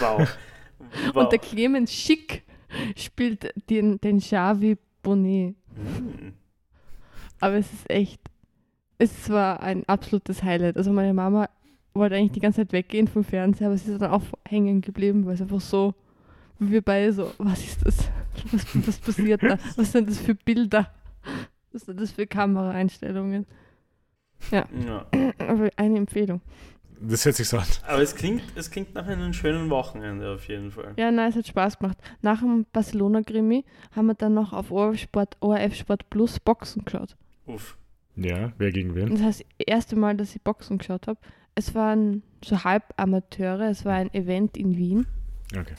Speaker 4: Wow. Wow.
Speaker 3: und der Clemens Schick spielt den, den Xavi Bonnet.
Speaker 4: Hm.
Speaker 3: Aber es ist echt, es war ein absolutes Highlight. Also meine Mama wollte eigentlich die ganze Zeit weggehen vom Fernseher, aber sie ist dann auch hängen geblieben, weil es einfach so, wie wir beide so, was ist das? Was, was passiert da? Was sind das für Bilder? Was sind das für Kameraeinstellungen?
Speaker 4: Ja.
Speaker 3: Aber eine Empfehlung.
Speaker 1: Das hört sich so an.
Speaker 4: Aber es klingt, es klingt nach einem schönen Wochenende auf jeden Fall.
Speaker 3: Ja, nein, es hat Spaß gemacht. Nach dem Barcelona-Krimi haben wir dann noch auf ORF Sport, ORF Sport Plus Boxen geschaut.
Speaker 4: Uff.
Speaker 1: Ja, wer gegen wen?
Speaker 3: das heißt, das erste Mal, dass ich Boxen geschaut habe. Es waren so halb Amateure, es war ein Event in Wien.
Speaker 1: Okay.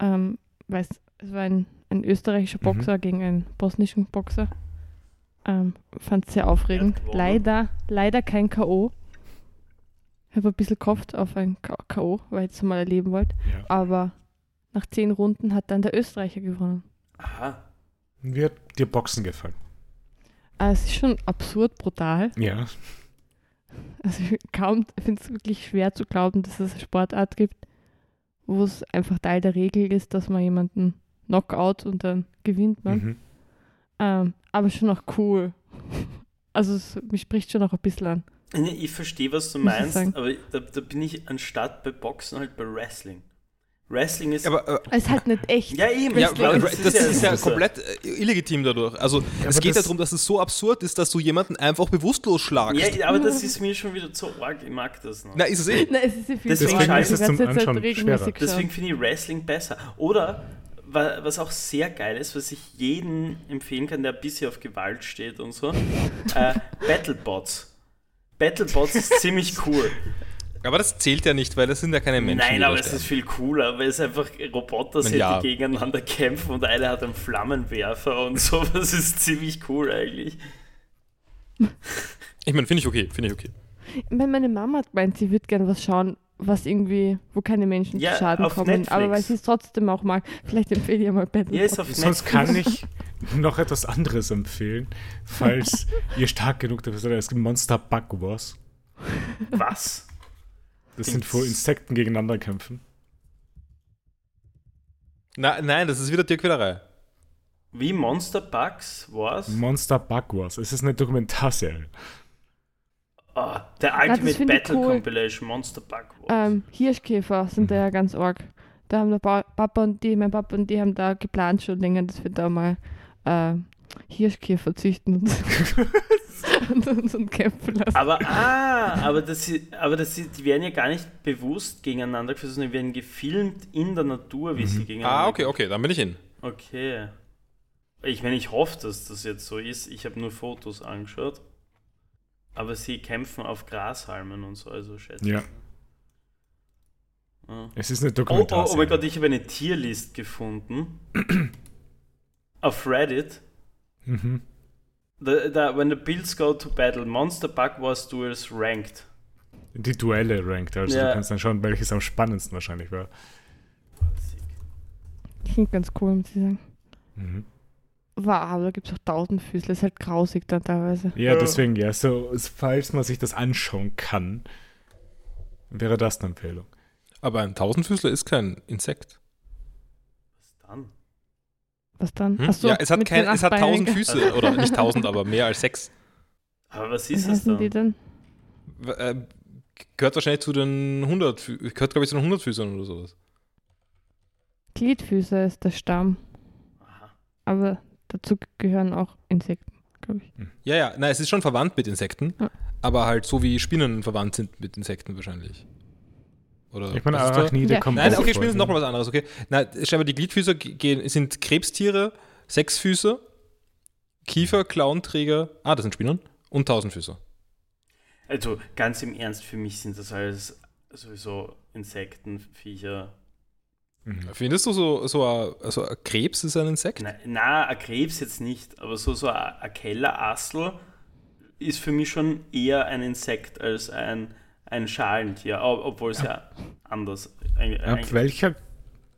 Speaker 3: Ähm, weiß, es war ein, ein österreichischer
Speaker 1: Mhm.
Speaker 3: Boxer gegen einen bosnischen Boxer. Ähm, Fand es sehr aufregend.
Speaker 4: Er.
Speaker 3: Leider, leider kein K.O. Ich habe ein bisschen gehofft auf ein K.O., weil ich es mal erleben wollte.
Speaker 1: Ja.
Speaker 3: Aber nach zehn Runden hat dann der Österreicher gewonnen.
Speaker 4: Aha.
Speaker 1: Wie hat dir Boxen gefallen?
Speaker 3: Ah, es ist schon absurd brutal.
Speaker 1: Ja.
Speaker 3: Also ich kaum, finde es wirklich schwer zu glauben, dass es eine Sportart gibt, wo es einfach Teil der Regel ist, dass man jemanden Knockout und dann gewinnt man.
Speaker 1: Mhm.
Speaker 3: Ähm, aber schon auch cool. Also es, mich spricht schon auch ein bisschen an.
Speaker 4: Nee, Ich verstehe, was du meinst, aber da, da bin ich anstatt bei Boxen halt bei Wrestling. Wrestling ist.
Speaker 2: Aber äh,
Speaker 3: Es ist halt nicht echt.
Speaker 4: ja, eben.
Speaker 2: Ja,
Speaker 4: ich glaub,
Speaker 2: das, ist ja
Speaker 4: das
Speaker 2: komplett äh, illegitim dadurch. Also es
Speaker 1: aber
Speaker 2: geht ja
Speaker 1: das-
Speaker 2: darum, dass es so absurd ist, dass du jemanden einfach bewusstlos schlagst.
Speaker 4: Ja, aber das ist mir schon wieder zu arg. Ich mag das noch.
Speaker 2: Na, ist es eh.
Speaker 3: Nein, es ist ja viel
Speaker 4: Deswegen
Speaker 3: arg.
Speaker 4: ist es
Speaker 1: zum Anschauen
Speaker 3: halt regelmäßig
Speaker 1: schwerer.
Speaker 4: Deswegen finde ich Wrestling besser. Oder wa- was auch sehr geil ist, was ich jedem empfehlen kann, der ein bisschen auf Gewalt steht und so, äh, Battlebots. Battlebots ist ziemlich cool.
Speaker 2: Aber das zählt ja nicht, weil das sind ja keine Menschen.
Speaker 4: Nein, aber es ist viel cooler, weil es einfach Roboter sind,
Speaker 2: Ja.
Speaker 4: die gegeneinander kämpfen und einer hat einen Flammenwerfer und so. Das ist ziemlich cool eigentlich.
Speaker 2: Ich meine, finde ich okay, finde ich okay.
Speaker 3: Wenn meine Mama hat gemeint, sie würde gerne was schauen, was irgendwie, wo keine Menschen
Speaker 4: Ja,
Speaker 3: zu Schaden
Speaker 4: auf
Speaker 3: kommen.
Speaker 4: Netflix.
Speaker 3: Aber weil sie es trotzdem auch mag, vielleicht empfehle ich ihr mal Battle.
Speaker 4: Ja, ist auf
Speaker 1: Sonst
Speaker 4: Netflix.
Speaker 1: kann ich noch etwas anderes empfehlen, falls ihr stark genug dafür seid. Es gibt Monster Bug Wars.
Speaker 4: Was?
Speaker 1: Das sind, wo Insekten gegeneinander kämpfen.
Speaker 2: Na, nein, das ist wieder Tierquälerei.
Speaker 4: Wie Monster Bugs Wars?
Speaker 1: Monster Bug Wars. Es ist eine Dokumentarserie.
Speaker 4: Oh, der Ultimate
Speaker 3: ich
Speaker 4: Battle
Speaker 3: cool.
Speaker 4: Compilation Monster Bug Wars.
Speaker 3: Ähm, Hirschkäfer sind da ja ganz arg. Da haben der pa Papa und die, mein Papa und die haben da geplant schon länger, dass wir da mal äh, Hirschkäfer züchten und, und uns und kämpfen lassen.
Speaker 4: Aber, ah, aber, das, aber das, die werden ja gar nicht bewusst gegeneinander geführt, sondern die werden gefilmt in der Natur, wie sie gegeneinander
Speaker 2: Ah, okay, okay, dann bin ich in.
Speaker 4: Okay. Ich meine, ich hoffe, dass das jetzt so ist. Ich habe nur Fotos angeschaut. Aber sie kämpfen auf Grashalmen und so, also schätze
Speaker 1: Ja.
Speaker 4: ich. Ja.
Speaker 1: Es ist eine
Speaker 4: Oh, oh,
Speaker 1: Dokumentarserie.
Speaker 4: oh mein Gott, ich habe eine Tierlist gefunden. auf Reddit.
Speaker 1: Mhm.
Speaker 4: The, the, when the Bills go to battle, Monster Bug Wars Duels ranked.
Speaker 1: Die Duelle ranked. Also
Speaker 4: Ja.
Speaker 1: du kannst dann schauen, welches am spannendsten wahrscheinlich war.
Speaker 3: Klingt ganz cool, muss ich sagen.
Speaker 1: Mhm.
Speaker 3: Wow, aber da gibt es auch Tausendfüßler, ist halt grausig dann teilweise.
Speaker 1: Ja, deswegen, ja, so, falls man sich das anschauen kann, wäre das eine Empfehlung.
Speaker 2: Aber ein Tausendfüßler ist kein Insekt.
Speaker 4: Was dann?
Speaker 3: Was dann?
Speaker 2: Hm?
Speaker 3: Ach so,
Speaker 2: ja, es hat, kein, es hat tausend Füße. Oder nicht tausend, aber mehr als sechs.
Speaker 4: Aber was
Speaker 3: Was
Speaker 4: ist es
Speaker 3: heißen die
Speaker 4: dann?
Speaker 3: denn?
Speaker 2: Äh, gehört wahrscheinlich zu den 100, Fü- gehört glaube ich zu den 100 Füßern oder sowas.
Speaker 3: Gliedfüßer ist der Stamm,
Speaker 4: Aha.
Speaker 3: aber dazu gehören auch Insekten, glaube ich.
Speaker 2: Ja, ja, nein, es ist schon verwandt mit Insekten,
Speaker 3: Ja.
Speaker 2: aber halt so wie Spinnen verwandt sind mit Insekten wahrscheinlich. Oder
Speaker 1: Ich meine? Arachnide
Speaker 3: Ja.
Speaker 1: kommt
Speaker 2: Nein, okay, Spinnen sind nochmal was anderes, okay. Nein, scheinbar die Gliedfüßer ge- gehen, sind Krebstiere, Sechsfüßer, Kiefer, Klauenträger, ah, das sind Spinnen, und Tausendfüßer.
Speaker 4: Also ganz im Ernst, für mich sind das alles sowieso Insekten, Viecher.
Speaker 1: Mhm.
Speaker 2: Findest du so, so ein, also ein Krebs ist ein Insekt?
Speaker 4: Na, na, ein Krebs jetzt nicht, aber so, so ein, ein Kellerassel ist für mich schon eher ein Insekt als ein, ein Schalentier, ob- obwohl es ja, anders. Ein,
Speaker 1: Ab welcher,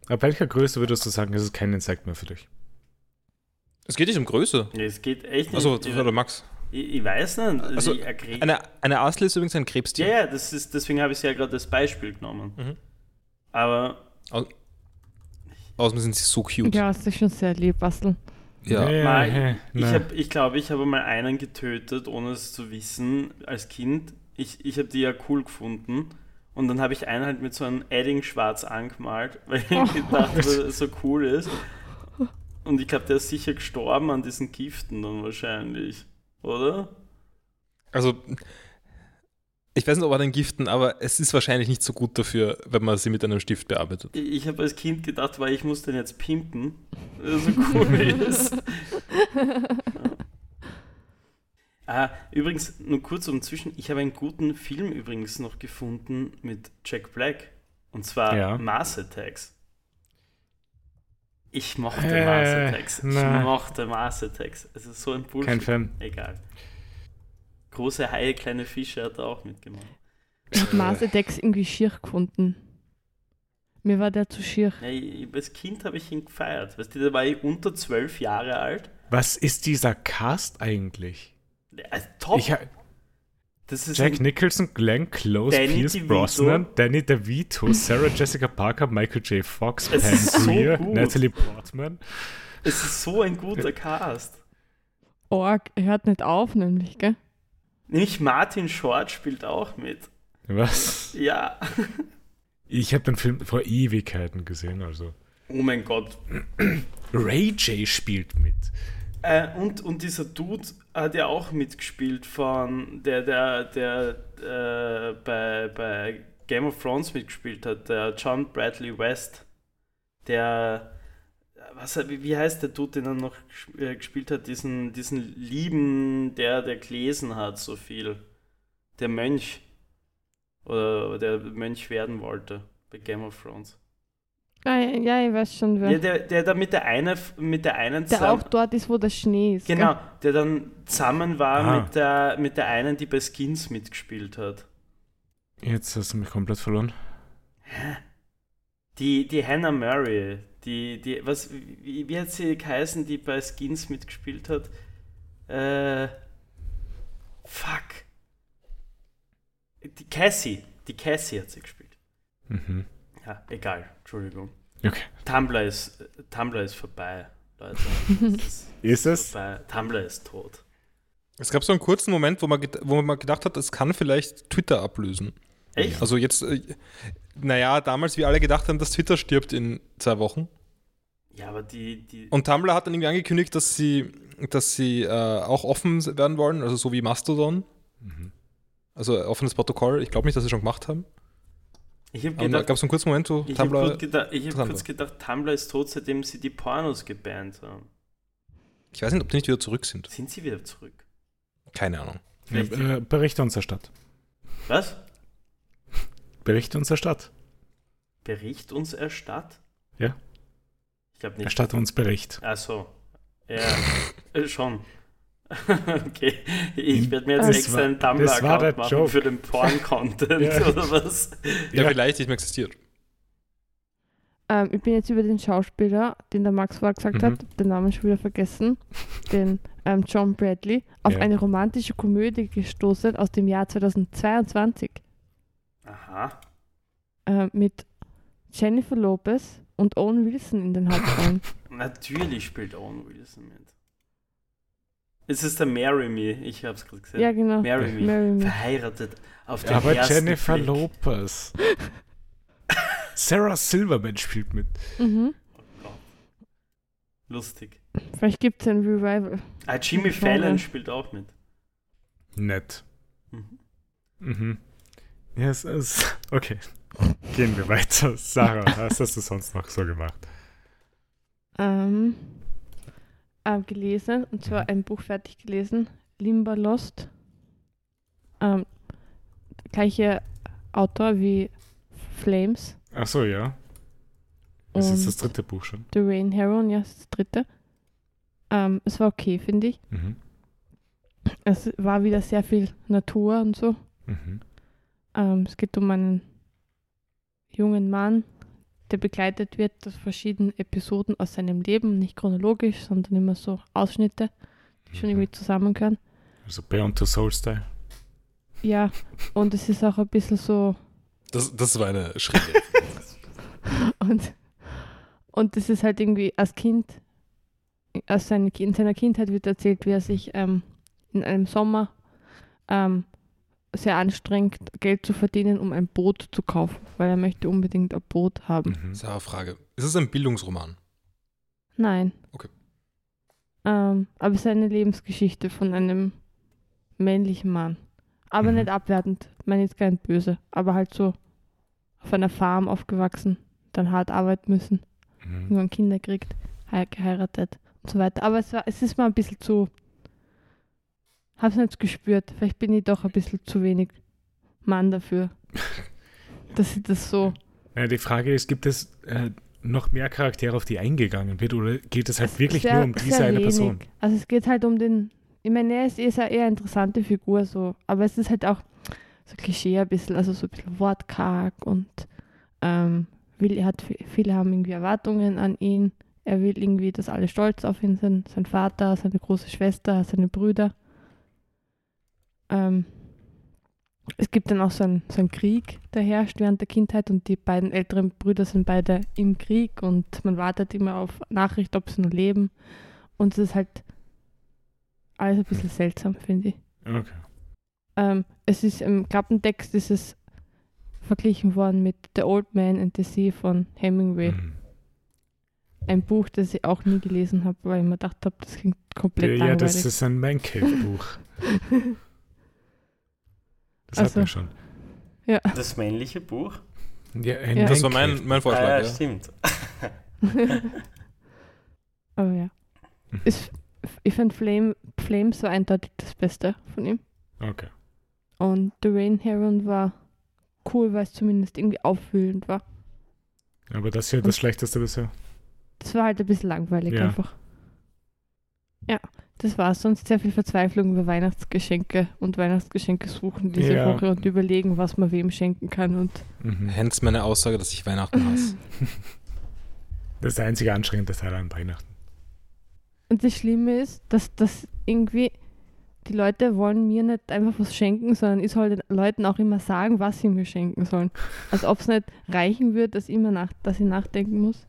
Speaker 1: ab welcher Größe würdest du sagen, ist es kein Insekt mehr für dich?
Speaker 2: Es geht nicht um Größe.
Speaker 4: Ja, es geht echt nicht.
Speaker 2: Also,
Speaker 4: ich,
Speaker 2: oder Max.
Speaker 4: ich, ich weiß nicht.
Speaker 2: Also,
Speaker 4: Krebs-
Speaker 2: Eine, eine Astel ist übrigens ein Krebstier.
Speaker 4: ja, ja, das ist, deswegen habe ich ja gerade das Beispiel genommen.
Speaker 2: Mhm.
Speaker 4: Aber
Speaker 2: Außerdem sind sie so cute.
Speaker 3: Ja, das ist schon sehr lieb, Bastel.
Speaker 2: Ja.
Speaker 4: Mal,
Speaker 1: hä,
Speaker 4: ich glaube, ich, glaub, ich habe mal einen getötet, ohne es zu wissen, als Kind. Ich, ich habe die ja cool gefunden. Und dann habe ich einen halt mit so einem Edding schwarz angemalt, weil ich gedacht habe, dass er so cool ist. Und ich glaube, der ist sicher gestorben an diesen Giften dann wahrscheinlich. Oder?
Speaker 2: Also, ich weiß nicht, ob an den Giften, aber es ist wahrscheinlich nicht so gut dafür, wenn man sie mit einem Stift bearbeitet.
Speaker 4: Ich, ich habe als Kind gedacht, weil ich muss den jetzt pimpen, so cool ist. Ah, übrigens, nur kurz umzwischen, ich habe einen guten Film übrigens noch gefunden mit Jack Black. Und zwar
Speaker 1: Ja.
Speaker 4: Mars Attacks. Ich mochte
Speaker 1: Äh,
Speaker 4: Mars Attacks. Ich
Speaker 1: na.
Speaker 4: mochte Mars Attacks. Es ist so ein Bullshit.
Speaker 1: Kein Fan.
Speaker 4: Egal. Große Haie, kleine Fische hat er auch mitgemacht.
Speaker 3: Ich habe Mars Attacks irgendwie schier gefunden. Mir war der zu schier.
Speaker 4: Ja, ich, als Kind habe ich ihn gefeiert. Weißt du, da war ich unter zwölf Jahre alt.
Speaker 1: Was ist dieser Cast eigentlich?
Speaker 4: Ja, top.
Speaker 1: Ich, ha-
Speaker 4: das ist
Speaker 1: Jack Nicholson, Glenn Close,
Speaker 4: Danny
Speaker 1: Pierce
Speaker 4: DeVito.
Speaker 1: Brosnan, Danny DeVito, Sarah Jessica Parker, Michael J. Fox,
Speaker 4: Es
Speaker 1: Pam
Speaker 4: so
Speaker 1: Grier,
Speaker 4: gut.
Speaker 1: Natalie Portman.
Speaker 4: es ist so ein guter Cast.
Speaker 3: Org, er hört nicht auf, nämlich, gell?
Speaker 4: Nämlich Martin Short spielt auch mit.
Speaker 1: Was?
Speaker 4: Ja.
Speaker 1: Ich habe den Film vor Ewigkeiten gesehen, also.
Speaker 4: Oh mein Gott.
Speaker 1: Ray J spielt mit.
Speaker 4: Äh, und, und dieser Dude hat ja auch mitgespielt von der, der, der äh, bei, bei Game of Thrones mitgespielt hat, der John Bradley West. Der, was, wie wie heißt der Dude, den er noch äh, gespielt hat, diesen, diesen Lieben, der, der gelesen hat so viel. Der Mönch. Oder der Mönch werden wollte bei Game of Thrones.
Speaker 3: Ah, ja, ich weiß schon, wer.
Speaker 4: Ja, der, der da mit der einen, mit der einen
Speaker 3: der
Speaker 4: zusammen-
Speaker 3: auch dort ist, wo der Schnee ist.
Speaker 4: Genau, der dann zusammen war
Speaker 1: Ah.
Speaker 4: mit, der, mit der einen, die bei Skins mitgespielt hat.
Speaker 1: Jetzt hast du mich komplett verloren.
Speaker 4: Die, die Hannah Murray, die, die, was, wie, wie hat sie geheißen, die bei Skins mitgespielt hat? Äh, fuck. Die Cassie, die Cassie hat sie gespielt.
Speaker 1: Mhm.
Speaker 4: Ja, egal, Entschuldigung.
Speaker 1: Okay.
Speaker 4: Tumblr ist, Tumblr ist vorbei, Leute.
Speaker 1: Ist es?
Speaker 4: vorbei. Tumblr ist tot.
Speaker 2: Es gab so einen kurzen Moment, wo man, wo man gedacht hat, es kann vielleicht Twitter ablösen.
Speaker 4: Echt?
Speaker 2: Also jetzt, äh, naja, damals, wie alle gedacht haben, dass Twitter stirbt in zwei Wochen.
Speaker 4: Ja, aber die, die,
Speaker 2: Und Tumblr hat dann irgendwie angekündigt, dass sie, dass sie äh, auch offen werden wollen, also so wie Mastodon.
Speaker 1: Mhm.
Speaker 2: Also offenes Protokoll. Ich glaube nicht, dass sie schon gemacht haben.
Speaker 4: ich habe gedacht,
Speaker 2: gab es einen kurzen Moment, wo
Speaker 4: Ich habe
Speaker 2: Tumblr.
Speaker 4: kurz, gedacht, ich hab
Speaker 2: Tumblr.
Speaker 4: kurz gedacht, Tumblr ist tot, seitdem sie die Pornos gebannt haben.
Speaker 2: Ich weiß nicht, ob die nicht wieder zurück sind.
Speaker 4: Sind sie wieder zurück?
Speaker 2: Keine Ahnung.
Speaker 1: Ja, äh, berichte uns der Stadt.
Speaker 4: Was?
Speaker 1: Berichte uns der Stadt.
Speaker 4: Bericht uns erstatt?
Speaker 1: Ja.
Speaker 4: Ich glaube nicht.
Speaker 1: Erstatte uns Bericht.
Speaker 4: Ach so. Ja, äh, schon. okay, ich werde mir jetzt
Speaker 1: Das
Speaker 4: extra
Speaker 1: war-
Speaker 4: einen
Speaker 1: der
Speaker 4: Tumblr-Account machen
Speaker 1: Joke.
Speaker 4: für den Porn-Content
Speaker 1: Ja.
Speaker 4: oder was?
Speaker 2: Ja,
Speaker 1: Ja.
Speaker 2: vielleicht nicht mehr existiert.
Speaker 3: Ähm, ich bin jetzt über den Schauspieler, den der Max vorher gesagt
Speaker 1: Mhm.
Speaker 3: hat, den Namen schon wieder vergessen, den ähm, John Bradley, auf
Speaker 1: Ja.
Speaker 3: eine romantische Komödie gestoßen aus dem Jahr 2022
Speaker 4: Aha.
Speaker 3: ähm, mit Jennifer Lopez und Owen Wilson in den Hauptrollen.
Speaker 4: Natürlich spielt Owen Wilson mit. Es ist der Marry Me, ich habe es gerade gesehen.
Speaker 3: ja, genau.
Speaker 4: Marry Me.
Speaker 3: Marry Me.
Speaker 4: Verheiratet auf den
Speaker 1: Aber
Speaker 4: ersten
Speaker 1: Jennifer
Speaker 4: Blick.
Speaker 1: Lopez. Sarah Silverman spielt mit.
Speaker 3: Mhm.
Speaker 4: Oh Gott. Lustig.
Speaker 3: Vielleicht gibt es ein Revival.
Speaker 4: Ah, Jimmy. Fallon spielt auch mit.
Speaker 1: Nett.
Speaker 4: Mhm.
Speaker 1: Mhm. Ja, es ist. Okay. Gehen wir weiter. Sarah, was hast du sonst noch so gemacht?
Speaker 3: Ähm, ähm, gelesen, und zwar ein Buch fertig gelesen, Limba Lost. Ähm, gleiche Autor wie Flames
Speaker 1: Ach so, ja. Das ist
Speaker 3: und
Speaker 1: jetzt das dritte Buch schon.
Speaker 3: The Rain Heron, ja, das ist das dritte. Ähm, es war okay, finde ich.
Speaker 1: Mhm.
Speaker 3: Es war wieder sehr viel Natur und so.
Speaker 1: Mhm.
Speaker 3: Ähm, es geht um einen jungen Mann, der begleitet wird durch verschiedene Episoden aus seinem Leben, nicht chronologisch, sondern immer so Ausschnitte, die schon irgendwie zusammengehören.
Speaker 1: Also Beyond the Soul Style.
Speaker 3: Ja, und es ist auch ein bisschen so,
Speaker 2: Das, das war eine Schritte.
Speaker 3: und, und das ist halt irgendwie als Kind, aus seiner, in seiner Kindheit wird erzählt, wie er sich ähm, in einem Sommer ähm, sehr anstrengt, Geld zu verdienen, um ein Boot zu kaufen, weil er möchte unbedingt ein Boot haben.
Speaker 1: Mhm.
Speaker 2: Sarah, Frage. Ist es ein Bildungsroman?
Speaker 3: Nein.
Speaker 2: Okay.
Speaker 3: Ähm, aber es ist eine Lebensgeschichte von einem männlichen Mann. Aber
Speaker 1: Mhm.
Speaker 3: nicht abwertend, ich meine jetzt gar nicht böse, aber halt so auf einer Farm aufgewachsen, dann hart arbeiten müssen,
Speaker 1: Mhm.
Speaker 3: irgendwann Kinder kriegt, hei- geheiratet und so weiter. Aber es, war, es ist mal ein bisschen zu, hab's nicht gespürt, vielleicht bin ich doch ein bisschen zu wenig Mann dafür, dass ich das so
Speaker 1: Ja, die Frage ist, gibt es äh, noch mehr Charaktere, auf die eingegangen wird, oder geht es halt
Speaker 3: Es-
Speaker 1: wirklich
Speaker 3: sehr-
Speaker 1: nur um diese eine
Speaker 3: wenig.
Speaker 1: Person?
Speaker 3: Also es geht halt um den, ich meine, er ist, er ist eine eher interessante Figur so, aber es ist halt auch so Klischee ein bisschen, also so ein bisschen wortkarg und ähm, will, er hat, viele haben irgendwie Erwartungen an ihn. Er will irgendwie, dass alle stolz auf ihn sind, sein Vater, seine große Schwester, seine Brüder. Ähm, es gibt dann auch so einen, so einen Krieg, der herrscht während der Kindheit und die beiden älteren Brüder sind beide im Krieg und man wartet immer auf Nachricht, ob sie noch leben. Und es ist halt alles ein bisschen seltsam, finde ich.
Speaker 1: Okay.
Speaker 3: Ähm, es ist im Klappentext ist es verglichen worden mit The Old Man and the Sea von Hemingway.
Speaker 1: Mhm.
Speaker 3: Ein Buch, das ich auch nie gelesen habe, weil ich mir gedacht habe, das klingt komplett
Speaker 1: Ja,
Speaker 3: langweilig.
Speaker 1: das ist ein Man Cave Buch. Das
Speaker 3: Also,
Speaker 1: hat man schon.
Speaker 4: Das männliche Buch?
Speaker 1: Ja,
Speaker 3: Ja.
Speaker 2: Das war mein, mein
Speaker 4: Ah,
Speaker 2: Vorschlag.
Speaker 4: ja,
Speaker 2: ja.
Speaker 4: stimmt.
Speaker 3: Aber ja. Ist, ich finde Flame, Flames war eindeutig das Beste von ihm.
Speaker 1: Okay.
Speaker 3: Und The Rain Heron war cool, weil es zumindest irgendwie aufwühlend war.
Speaker 1: Aber das hier das Schlechteste bisher.
Speaker 3: Das war halt ein bisschen langweilig
Speaker 1: Ja.
Speaker 3: einfach. Ja, das war sonst sehr viel Verzweiflung über Weihnachtsgeschenke und Weihnachtsgeschenke suchen diese
Speaker 1: Ja.
Speaker 3: Woche und überlegen, was man wem schenken kann. Und
Speaker 1: Mhm.
Speaker 2: Hence meine Aussage, dass ich Weihnachten hasse.
Speaker 1: Das ist der einzige anstrengende Teil an Weihnachten.
Speaker 3: Und das Schlimme ist, dass das irgendwie, die Leute wollen mir nicht einfach was schenken, sondern ich soll den Leuten auch immer sagen, was sie mir schenken sollen. Als ob es nicht reichen würde, dass, ich immer nach, dass ich nachdenken muss,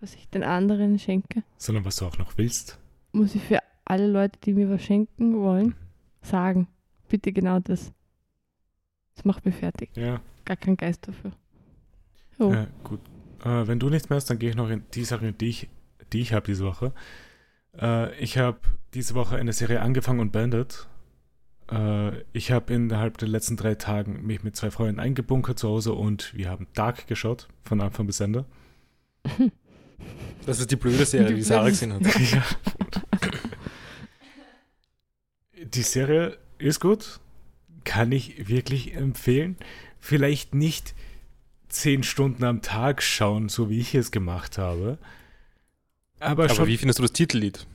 Speaker 3: was ich den anderen schenke.
Speaker 1: Sondern was du auch noch willst.
Speaker 3: Muss ich für alle Leute, die mir was schenken wollen, sagen. Bitte genau das. Das macht mich fertig.
Speaker 1: Ja,
Speaker 3: Gar kein Geist dafür. Jo.
Speaker 1: ja gut. Äh, wenn du nichts mehr hast, dann gehe ich noch in die Sachen, die ich, die ich habe diese Woche. Äh, ich habe diese Woche eine Serie angefangen und beendet. Äh, ich habe innerhalb der letzten drei Tagen mich mit zwei Freunden eingebunkert zu Hause und wir haben Dark geschaut, von Anfang bis Ende.
Speaker 2: Das ist die blöde Serie, die Sarah gesehen hat.
Speaker 1: Ja. Die Serie ist gut, kann ich wirklich empfehlen. Vielleicht nicht zehn Stunden am Tag schauen, so wie ich es gemacht habe. Aber,
Speaker 2: Aber
Speaker 1: schon,
Speaker 2: wie findest du das Titellied?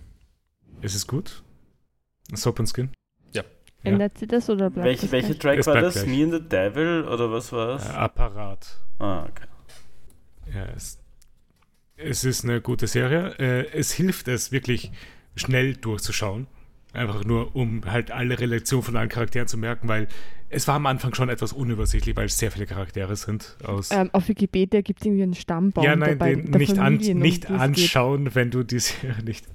Speaker 1: ist es gut? Soap and Skin? Ja.
Speaker 3: Ändert sie das oder bleibt
Speaker 4: Welche,
Speaker 3: das
Speaker 4: welche? Track
Speaker 1: Es
Speaker 4: war das?
Speaker 1: gleich.
Speaker 4: Me and the Devil oder was war
Speaker 1: Äh,
Speaker 4: das?
Speaker 1: Apparat.
Speaker 4: Ah, okay.
Speaker 1: Ja, es, es ist eine gute Serie. Äh, es hilft es wirklich schnell durchzuschauen. Einfach nur, um halt alle Relationen von allen Charakteren zu merken, weil es war am Anfang schon etwas unübersichtlich, weil es sehr viele Charaktere sind. Aus
Speaker 3: Ähm, auf Wikipedia gibt es irgendwie einen Stammbaum.
Speaker 1: ja, nein,
Speaker 3: dabei,
Speaker 1: den
Speaker 3: der
Speaker 1: nicht, an,
Speaker 3: um
Speaker 1: nicht
Speaker 3: es geht.
Speaker 1: anschauen, wenn du die Serie nicht.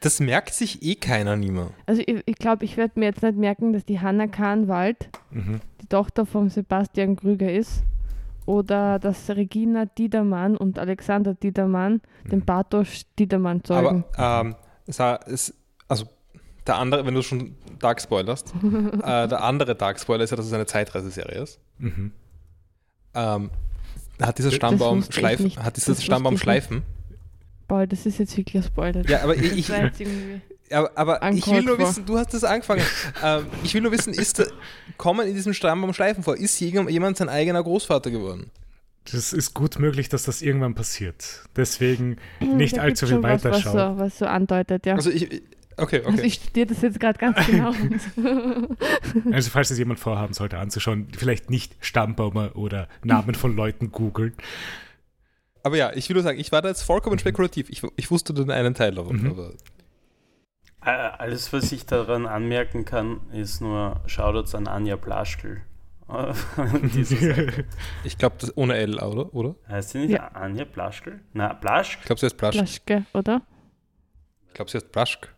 Speaker 2: Das merkt sich eh keiner nimmer.
Speaker 3: Also ich, ich glaube, ich werde mir jetzt nicht merken, dass die Hannah Kahnwald
Speaker 1: Mhm.
Speaker 3: die Tochter von Sebastian Krüger ist. Oder dass Regina Diedermann und Alexander Diedermann den
Speaker 1: Mhm.
Speaker 3: Bartosz Diedermann zeugen.
Speaker 2: Aber ähm, es, also der andere, wenn du schon Dark spoilerst, äh, der andere Dark Spoiler ist ja, dass es eine Zeitreiseserie ist.
Speaker 1: Mhm.
Speaker 2: Ähm, hat dieser Stammbaum Schleifen, hat dieser
Speaker 3: Das
Speaker 2: Stammbaum. Schleifen?
Speaker 3: Boah, das ist jetzt wirklich ein Spoiler.
Speaker 2: Ja, aber ich, aber, aber ich will nur wissen, du hast das angefangen. ähm, ich will nur wissen, ist da, kommen in diesem Stammbaum Schleifen vor? Ist jemand jemand sein eigener Großvater geworden?
Speaker 1: Das ist gut möglich, dass das irgendwann passiert. Deswegen
Speaker 3: Hm,
Speaker 1: nicht allzu viel
Speaker 3: schon was, was
Speaker 1: weiterschauen.
Speaker 3: so, was so andeutet, ja. Also
Speaker 2: ich, okay, okay.
Speaker 3: ich studiere das jetzt gerade ganz genau.
Speaker 1: Also falls es jemand vorhaben sollte anzuschauen, vielleicht nicht Stammbaumer oder Namen von Leuten googeln.
Speaker 2: aber ja, ich will nur sagen, ich war da jetzt vollkommen spekulativ. Ich, ich wusste den einen Teil davon.
Speaker 1: Mhm.
Speaker 2: Aber
Speaker 4: Äh, Alles, was ich daran anmerken kann, ist nur Shoutouts an Anja Plaschkel.
Speaker 2: Ich glaube, das ohne L, oder? oder?
Speaker 4: heißt sie nicht
Speaker 3: Ja.
Speaker 4: Anja Plaschkel? Na, Plaschk?
Speaker 2: Ich glaube, sie heißt Plaschk.
Speaker 3: Plaschke, oder?
Speaker 2: Ich glaube, sie heißt Plaschk.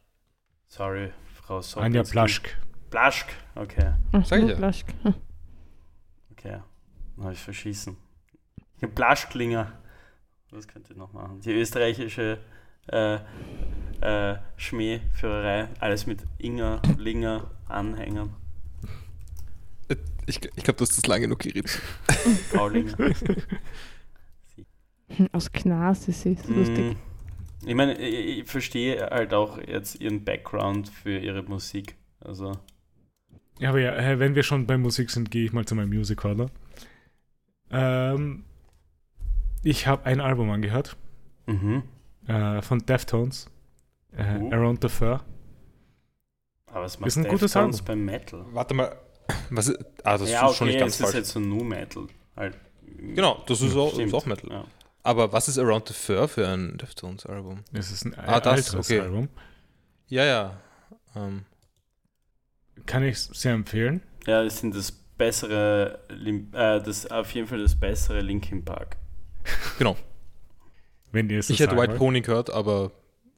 Speaker 4: Sorry, Frau Sopp.
Speaker 1: Anja Plaschk.
Speaker 4: Plaschk, okay,
Speaker 3: Ach,
Speaker 2: Sag ich ja.
Speaker 3: Plaschke. Hm.
Speaker 4: okay. Dann habe ich verschießen. Plaschklinger. Was könnt ihr noch machen? Die österreichische äh, äh, Schmähführerei. Alles mit Inger, Linger, Anhängern.
Speaker 2: Ich, ich glaube, du hast das lange genug geredet.
Speaker 4: Paulinger.
Speaker 3: Hm, Aus Knas ist sie, ist lustig.
Speaker 4: Mm, Ich meine, ich, ich verstehe halt auch jetzt ihren Background für ihre Musik. Also,
Speaker 1: Ja, aber ja, wenn wir schon bei Musik sind, gehe ich mal zu meinem Music Corner. Ähm, ich habe ein Album angehört
Speaker 4: mhm.
Speaker 1: äh, von Deftones, äh,
Speaker 4: Uh.
Speaker 1: Around the Fur.
Speaker 4: Aber es macht
Speaker 1: Ist ein gutes Album.
Speaker 4: beim Metal.
Speaker 2: Warte mal. Was ist, ah, das
Speaker 4: ja,
Speaker 2: ist schon
Speaker 4: okay,
Speaker 2: nicht ganz
Speaker 4: es ist
Speaker 2: falsch.
Speaker 4: jetzt so Nu Metal. Halt.
Speaker 2: Genau, das ist auch, ist auch Metal.
Speaker 4: Ja.
Speaker 2: Aber was ist Around the Fur für ein Deftones-Album?
Speaker 1: Es ist ein
Speaker 2: Ah, das,
Speaker 1: älteres
Speaker 2: okay.
Speaker 1: Album.
Speaker 2: Ja, ja. Ähm,
Speaker 1: Kann ich sehr empfehlen.
Speaker 4: ja, das sind das bessere, äh, das auf jeden Fall das bessere Linkin Park.
Speaker 2: genau.
Speaker 1: Wenn ihr es so
Speaker 2: Ich hätte White
Speaker 1: wollt.
Speaker 2: Pony gehört, aber.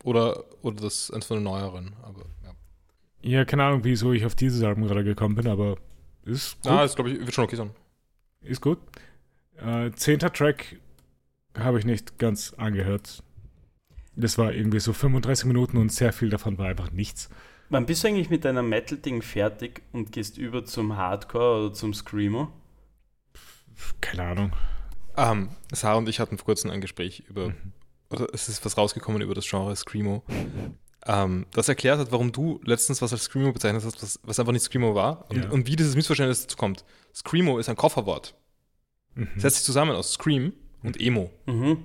Speaker 2: Oder, oder das eins von den neueren. Aber, ja.
Speaker 1: Ja, keine Ahnung, wieso ich auf dieses Album gerade gekommen bin, aber ist gut.
Speaker 2: Ah, das glaube ich, wird schon okay sein.
Speaker 1: ist gut. Äh, zehnter Track habe ich nicht ganz angehört. Das war irgendwie so 35 Minuten und sehr viel davon war einfach nichts.
Speaker 4: Wann bist du eigentlich mit deinem Metal-Ding fertig und gehst über zum Hardcore oder zum Screamo?
Speaker 1: Keine Ahnung.
Speaker 2: Ähm, Sarah und ich hatten vor kurzem ein Gespräch über,
Speaker 1: Mhm.
Speaker 2: oder es ist was rausgekommen über das Genre Screamo. Ähm, das erklärt hat, warum du letztens was als Screamo bezeichnet hast, was, was einfach nicht Screamo war und,
Speaker 1: Ja.
Speaker 2: und wie dieses Missverständnis dazu kommt. Screamo ist ein Kofferwort.
Speaker 1: Mhm.
Speaker 2: Setzt sich zusammen aus Scream und Emo.
Speaker 4: Mhm.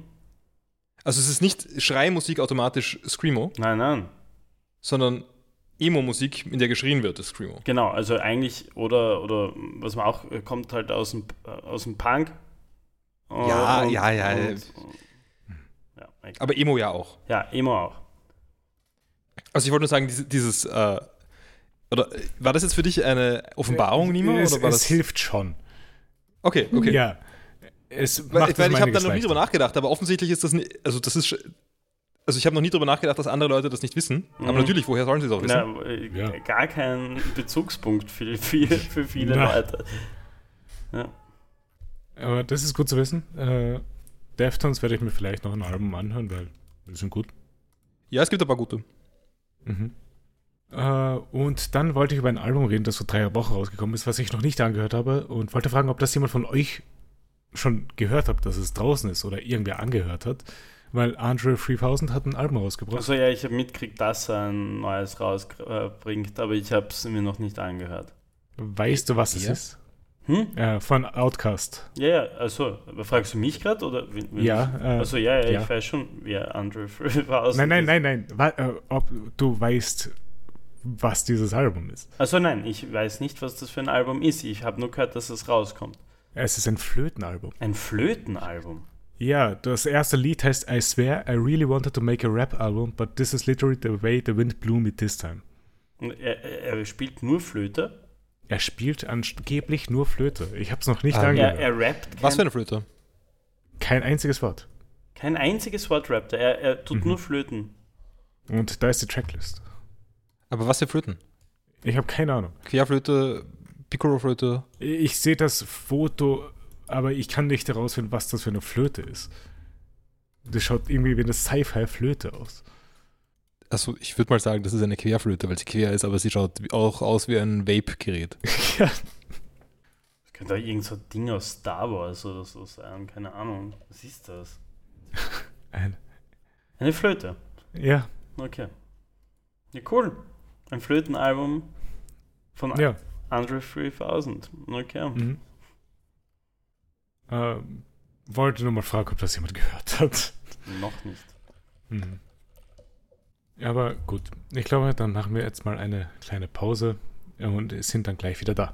Speaker 2: Also es ist nicht Schreimusik automatisch Screamo,
Speaker 4: Nein, nein.
Speaker 2: sondern Emo-Musik, in der geschrien wird, ist Screamo.
Speaker 4: Genau, also eigentlich, oder, oder was man auch, äh, kommt halt aus dem, äh, aus dem Punk. Äh,
Speaker 2: Ja, ja, ja.
Speaker 4: Und, ja, egal.
Speaker 2: Aber Emo ja auch.
Speaker 4: ja, Emo auch.
Speaker 2: Also ich wollte nur sagen, diese, dieses, äh, oder äh, war das jetzt für dich eine Offenbarung, Nima?
Speaker 1: Es,
Speaker 2: Oder war
Speaker 1: es
Speaker 2: das?
Speaker 1: hilft schon.
Speaker 2: Okay, okay.
Speaker 1: Ja. Es
Speaker 2: weil
Speaker 1: das
Speaker 2: ich habe da noch nie drüber nachgedacht, aber offensichtlich ist das nicht, also das ist, also ich habe noch nie drüber nachgedacht, dass andere Leute das nicht wissen. Aber
Speaker 4: Mhm.
Speaker 2: natürlich, woher sollen sie es auch wissen?
Speaker 4: Na, äh,
Speaker 1: Ja.
Speaker 4: Gar kein Bezugspunkt für, für, für viele
Speaker 1: Na.
Speaker 4: Leute. Ja.
Speaker 1: Aber das ist gut zu wissen. Äh, Deftones werde ich mir vielleicht noch ein Album anhören, weil die sind gut.
Speaker 2: Ja, es gibt ein paar gute.
Speaker 1: Mhm. Äh, und dann wollte ich über ein Album reden, das vor drei Wochen rausgekommen ist, was ich noch nicht angehört habe und wollte fragen, ob das jemand von euch schon gehört hat, dass es draußen ist oder irgendwer angehört hat. Weil Andre 3000 hat ein Album rausgebracht.
Speaker 4: Also ja, ich habe mitgekriegt, dass er ein neues rausbringt, aber ich habe es mir noch nicht angehört.
Speaker 1: weißt du, was es
Speaker 2: Ja.
Speaker 1: ist?
Speaker 4: Hm?
Speaker 1: Äh, von Outcast.
Speaker 4: Ja, ja, also, fragst du mich gerade oder? wen- wen-
Speaker 1: Ja, äh,
Speaker 4: Also ja, ja,
Speaker 1: ja.
Speaker 4: ich weiß schon, wer Andre 3000
Speaker 1: Nein, nein,
Speaker 4: ist.
Speaker 1: nein, nein. Wa äh, ob du weißt, was dieses Album ist.
Speaker 4: Also nein, ich weiß nicht, was das für ein Album ist. Ich habe nur gehört, dass es rauskommt.
Speaker 1: Es ist ein Flötenalbum.
Speaker 4: Ein Flötenalbum.
Speaker 1: Ja, das erste Lied heißt I swear I really wanted to make a rap album, but this is literally the way the wind blew me this time.
Speaker 4: Er, er er spielt nur Flöte.
Speaker 1: Er spielt angeblich nur Flöte. Ich habe es noch nicht
Speaker 2: Ah,
Speaker 4: Er,
Speaker 1: angehört.
Speaker 4: er rappt kein,
Speaker 2: Was für eine Flöte?
Speaker 1: Kein einziges Wort.
Speaker 4: kein einziges Wort rappt er. Er, er tut
Speaker 1: Mhm.
Speaker 4: nur Flöten.
Speaker 1: Und da ist die Tracklist.
Speaker 2: Aber was für Flöten?
Speaker 1: Ich habe keine Ahnung.
Speaker 2: Querflöte, Piccolo-Flöte.
Speaker 1: Ich sehe das Foto, aber ich kann nicht herausfinden, was das für eine Flöte ist. Das schaut irgendwie wie eine Sci-Fi-Flöte aus.
Speaker 2: Also ich würde mal sagen, das ist eine Querflöte, weil sie quer ist, aber sie schaut auch aus wie ein Vape-Gerät.
Speaker 1: ja,
Speaker 4: Das könnte auch irgend so ein Ding aus Star Wars oder so sein. Keine Ahnung. Was ist das?
Speaker 1: ein,
Speaker 4: Eine Flöte.
Speaker 1: ja,
Speaker 4: Okay. Ja, cool. Ein Flötenalbum von
Speaker 1: ja.
Speaker 4: Andre 3000. Okay.
Speaker 1: Mhm. Ähm, wollte nur mal fragen, ob das jemand gehört hat.
Speaker 4: Noch nicht.
Speaker 1: Mhm. Ja, Aber gut, ich glaube, dann machen wir jetzt mal eine kleine Pause und sind dann gleich wieder da.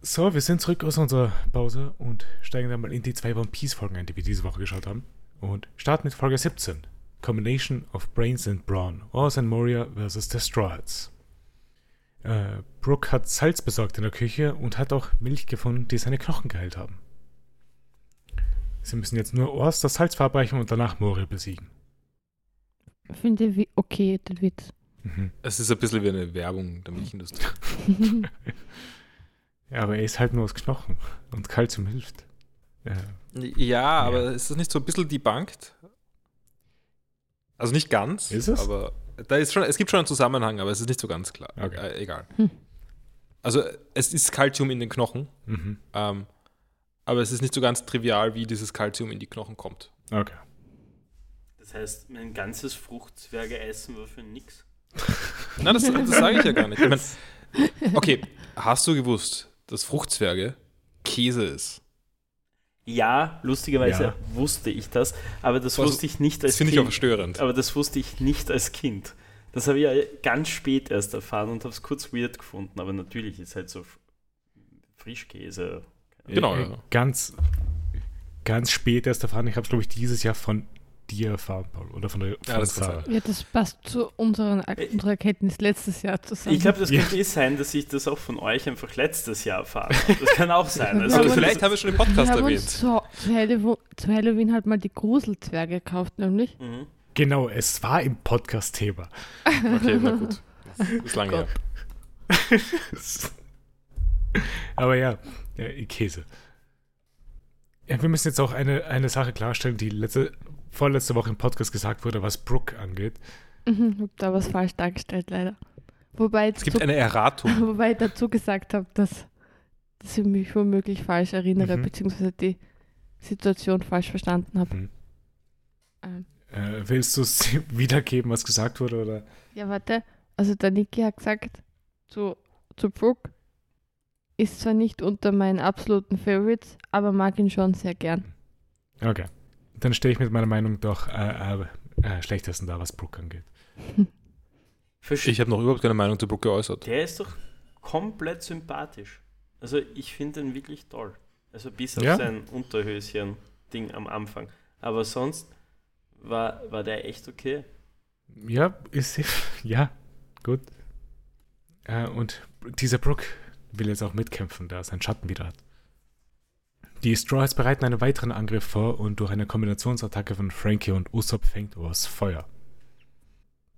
Speaker 1: So, wir sind zurück aus unserer Pause und steigen dann mal in die zwei One Piece Folgen ein, die wir diese Woche geschaut haben. Und starten mit Folge 17. Combination of Brains and Brawn. Oz and Moria vs. The Straw Hats. Äh, Brooke hat Salz besorgt in der Küche und hat auch Milch gefunden, die seine Knochen geheilt haben. Sie müssen jetzt nur Oz das Salz verabreichen und danach Moria besiegen.
Speaker 3: Finde ich wie- okay, den Witz.
Speaker 1: Mhm.
Speaker 2: Es ist ein bisschen wie eine Werbung der Milchindustrie.
Speaker 1: Ja, aber er ist halt nur aus Knochen und Kalzium hilft. Äh,
Speaker 2: Ja, aber ist das nicht so ein bisschen debunked? Also nicht ganz,
Speaker 1: Ist es?
Speaker 2: aber da ist schon, es gibt schon einen Zusammenhang, aber es ist nicht so ganz klar.
Speaker 1: Okay.
Speaker 2: Äh, egal.
Speaker 3: Hm.
Speaker 2: Also es ist Kalzium in den Knochen,
Speaker 1: mhm.
Speaker 2: ähm, aber es ist nicht so ganz trivial, wie dieses Kalzium in die Knochen kommt.
Speaker 1: Okay.
Speaker 4: Das heißt, mein ganzes Fruchtzwerge-Essen war für nix.
Speaker 2: Nein, das, das sage ich ja gar nicht. Ich mein, okay, hast du gewusst, dass Fruchtzwerge Käse ist?
Speaker 4: Ja, lustigerweise
Speaker 1: Ja.
Speaker 4: wusste ich das, aber das
Speaker 2: Also,
Speaker 4: wusste ich nicht als
Speaker 2: Das finde ich auch
Speaker 4: Kind.
Speaker 2: verstörend.
Speaker 4: aber das wusste ich nicht als Kind. Das habe ich ja ganz spät erst erfahren und habe es kurz weird gefunden, aber natürlich ist halt so Frischkäse.
Speaker 2: Genau,
Speaker 1: Äh,
Speaker 2: ja.
Speaker 1: Ganz, ganz spät erst erfahren. Ich habe es, glaube ich, dieses Jahr von dir erfahren, Paul. Oder von der von
Speaker 2: das kann
Speaker 1: Sarah.
Speaker 3: ja, das passt zu unseren, unserer Erkenntnis letztes Jahr zusammen.
Speaker 4: Ich glaube, das
Speaker 1: Ja.
Speaker 4: könnte eh sein, dass ich das auch von euch einfach letztes Jahr erfahren habe. Das kann auch sein. Also,
Speaker 3: Ja,
Speaker 2: Also vielleicht haben wir schon im
Speaker 3: wir
Speaker 2: Podcast
Speaker 3: haben
Speaker 2: erwähnt.
Speaker 3: uns zu, zu, Halloween, zu Halloween halt mal die Gruselzwerge gekauft, nämlich.
Speaker 4: Mhm.
Speaker 1: Genau, es war im Podcast-Thema.
Speaker 2: Okay, na gut. Das ist lange her.
Speaker 1: Aber ja, ja, Käse. Ja, wir müssen jetzt auch eine, eine Sache klarstellen, die letzte, vorletzte Woche im Podcast gesagt wurde, was Brooke angeht.
Speaker 3: Mhm, hab da was falsch dargestellt, leider. Wobei,
Speaker 2: Es gibt eine Erratung.
Speaker 3: wobei ich dazu gesagt habe, dass, dass ich mich womöglich falsch erinnere,
Speaker 1: Mhm.
Speaker 3: beziehungsweise die Situation falsch verstanden habe.
Speaker 1: Mhm.
Speaker 3: Ähm,
Speaker 1: Äh, willst du es wiedergeben, was gesagt wurde? Oder?
Speaker 3: ja, warte. Also der Niki hat gesagt, zu, zu Brooke ist zwar nicht unter meinen absoluten Favorites, aber mag ihn schon sehr gern.
Speaker 1: Okay. Dann stehe ich mit meiner Meinung doch äh, äh, äh, schlechtesten da, was Brooke angeht.
Speaker 2: Ich habe noch überhaupt keine Meinung zu Brooke geäußert.
Speaker 4: Der ist doch komplett sympathisch. Also ich finde ihn wirklich toll. Also bis auf
Speaker 1: Ja.
Speaker 4: sein Unterhöschen-Ding am Anfang. Aber sonst war, war der echt okay.
Speaker 1: Ja, ist ja gut. Äh, und dieser Brooke will jetzt auch mitkämpfen, da er seinen Schatten wieder hat. Die Straws bereiten einen weiteren Angriff vor und durch eine Kombinationsattacke von Frankie und Usopp fängt Urs Feuer.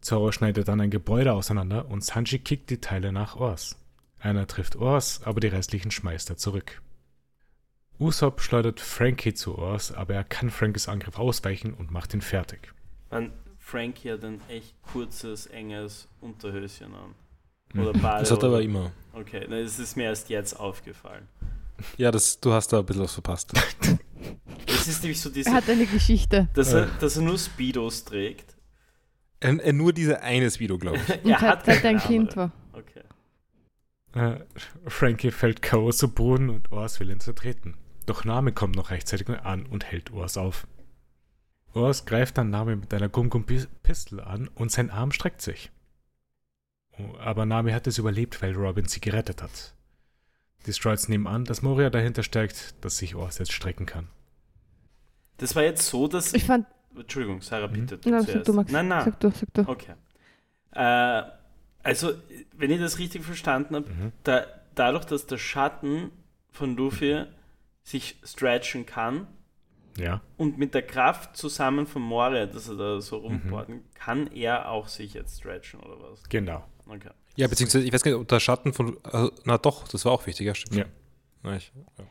Speaker 1: Zoro schneidet dann ein Gebäude auseinander und Sanji kickt die Teile nach Ors. Einer trifft Ors, aber die restlichen schmeißt er zurück. Usopp schleudert Frankie zu Ors, aber er kann Frankies Angriff ausweichen und macht ihn fertig.
Speaker 4: Man, Frankie hat ein echt kurzes, enges Unterhöschen an.
Speaker 1: Mhm.
Speaker 4: Oder Bade.
Speaker 2: Das hat er aber immer.
Speaker 4: Okay, das ist mir erst jetzt aufgefallen.
Speaker 2: Ja, das, du hast da ein bisschen was verpasst.
Speaker 4: Das ist nämlich so diese,
Speaker 3: Er hat eine Geschichte.
Speaker 4: dass, er, dass er nur Speedos trägt.
Speaker 2: Äh, äh, nur diese eines Video, glaube ich.
Speaker 3: Und seit, seit er ein Kind war.
Speaker 4: Okay.
Speaker 1: Äh, Frankie fällt K.O. zu Boden und Ors will ihn zertreten. Doch Name kommt noch rechtzeitig an und hält Ors auf. Ors greift dann Name mit einer Gum-Gum-Pistole an und sein Arm streckt sich. Oh, Aber Nami hat es überlebt, weil Robin sie gerettet hat. Die Stroids nehmen an, dass Moria dahinter steckt, dass sich Ors jetzt strecken kann.
Speaker 4: Das war jetzt so, dass.
Speaker 3: Ich fand,
Speaker 4: Entschuldigung, Sarah,
Speaker 1: Mhm.
Speaker 4: bitte. Du
Speaker 3: na, sag du, Max.
Speaker 4: Nein, nein.
Speaker 3: Sag du, sag du.
Speaker 4: Okay. Äh, also, wenn ich das richtig verstanden habe,
Speaker 1: Mhm.
Speaker 4: da, dadurch, dass der Schatten von Luffy sich stretchen kann
Speaker 1: Ja.
Speaker 4: und mit der Kraft zusammen von Moria, dass er da so
Speaker 1: Mhm.
Speaker 4: rumborden, kann er auch sich jetzt stretchen oder was?
Speaker 1: Genau.
Speaker 4: Okay.
Speaker 2: Ja, beziehungsweise, ich weiß gar nicht, ob der Schatten von. Äh, na doch, das war auch wichtig, ja, stimmt.
Speaker 1: Ja.
Speaker 2: Na, ich, ja.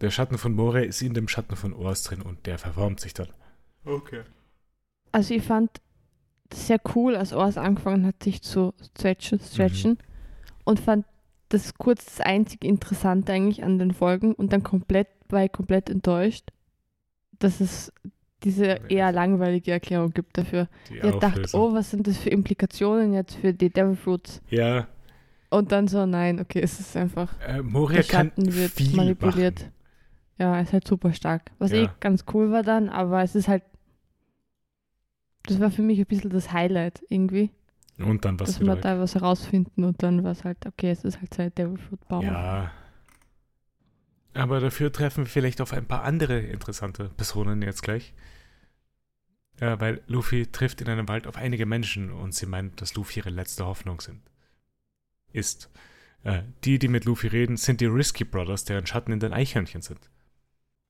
Speaker 1: Der Schatten von Moria ist in dem Schatten von Ors drin und der verformt sich dann.
Speaker 4: Okay.
Speaker 3: Also ich fand das sehr cool, als Ors angefangen hat, sich zu stretchen, stretchen
Speaker 1: Mhm.
Speaker 3: und fand das kurz das einzig Interessante eigentlich an den Folgen und dann komplett war ich komplett enttäuscht, dass es diese eher langweilige Erklärung gibt dafür.
Speaker 1: Die
Speaker 3: gedacht,
Speaker 1: Auflösung.
Speaker 3: oh, was sind das für Implikationen jetzt für die Devil Fruits?
Speaker 1: Ja,
Speaker 3: Und dann so, nein, okay, es ist einfach,
Speaker 1: äh, Moria kann
Speaker 3: wird
Speaker 1: viel
Speaker 3: manipuliert.
Speaker 1: Machen.
Speaker 3: Ja, ist halt super stark. Was
Speaker 1: Ja.
Speaker 3: eh ganz cool war dann, aber es ist halt, das war für mich ein bisschen das Highlight irgendwie,
Speaker 1: Und dann was
Speaker 3: dass wir da was herausfinden und dann war es halt, okay, es ist halt sein Devil Fruit Baum.
Speaker 1: Ja. Aber dafür treffen wir vielleicht auf ein paar andere interessante Personen jetzt gleich. Ja, weil Luffy trifft in einem Wald auf einige Menschen und sie meint, dass Luffy ihre letzte Hoffnung sind. Ist. Äh, die, die mit Luffy reden, sind die Risky Brothers, deren Schatten in den Eichhörnchen sind.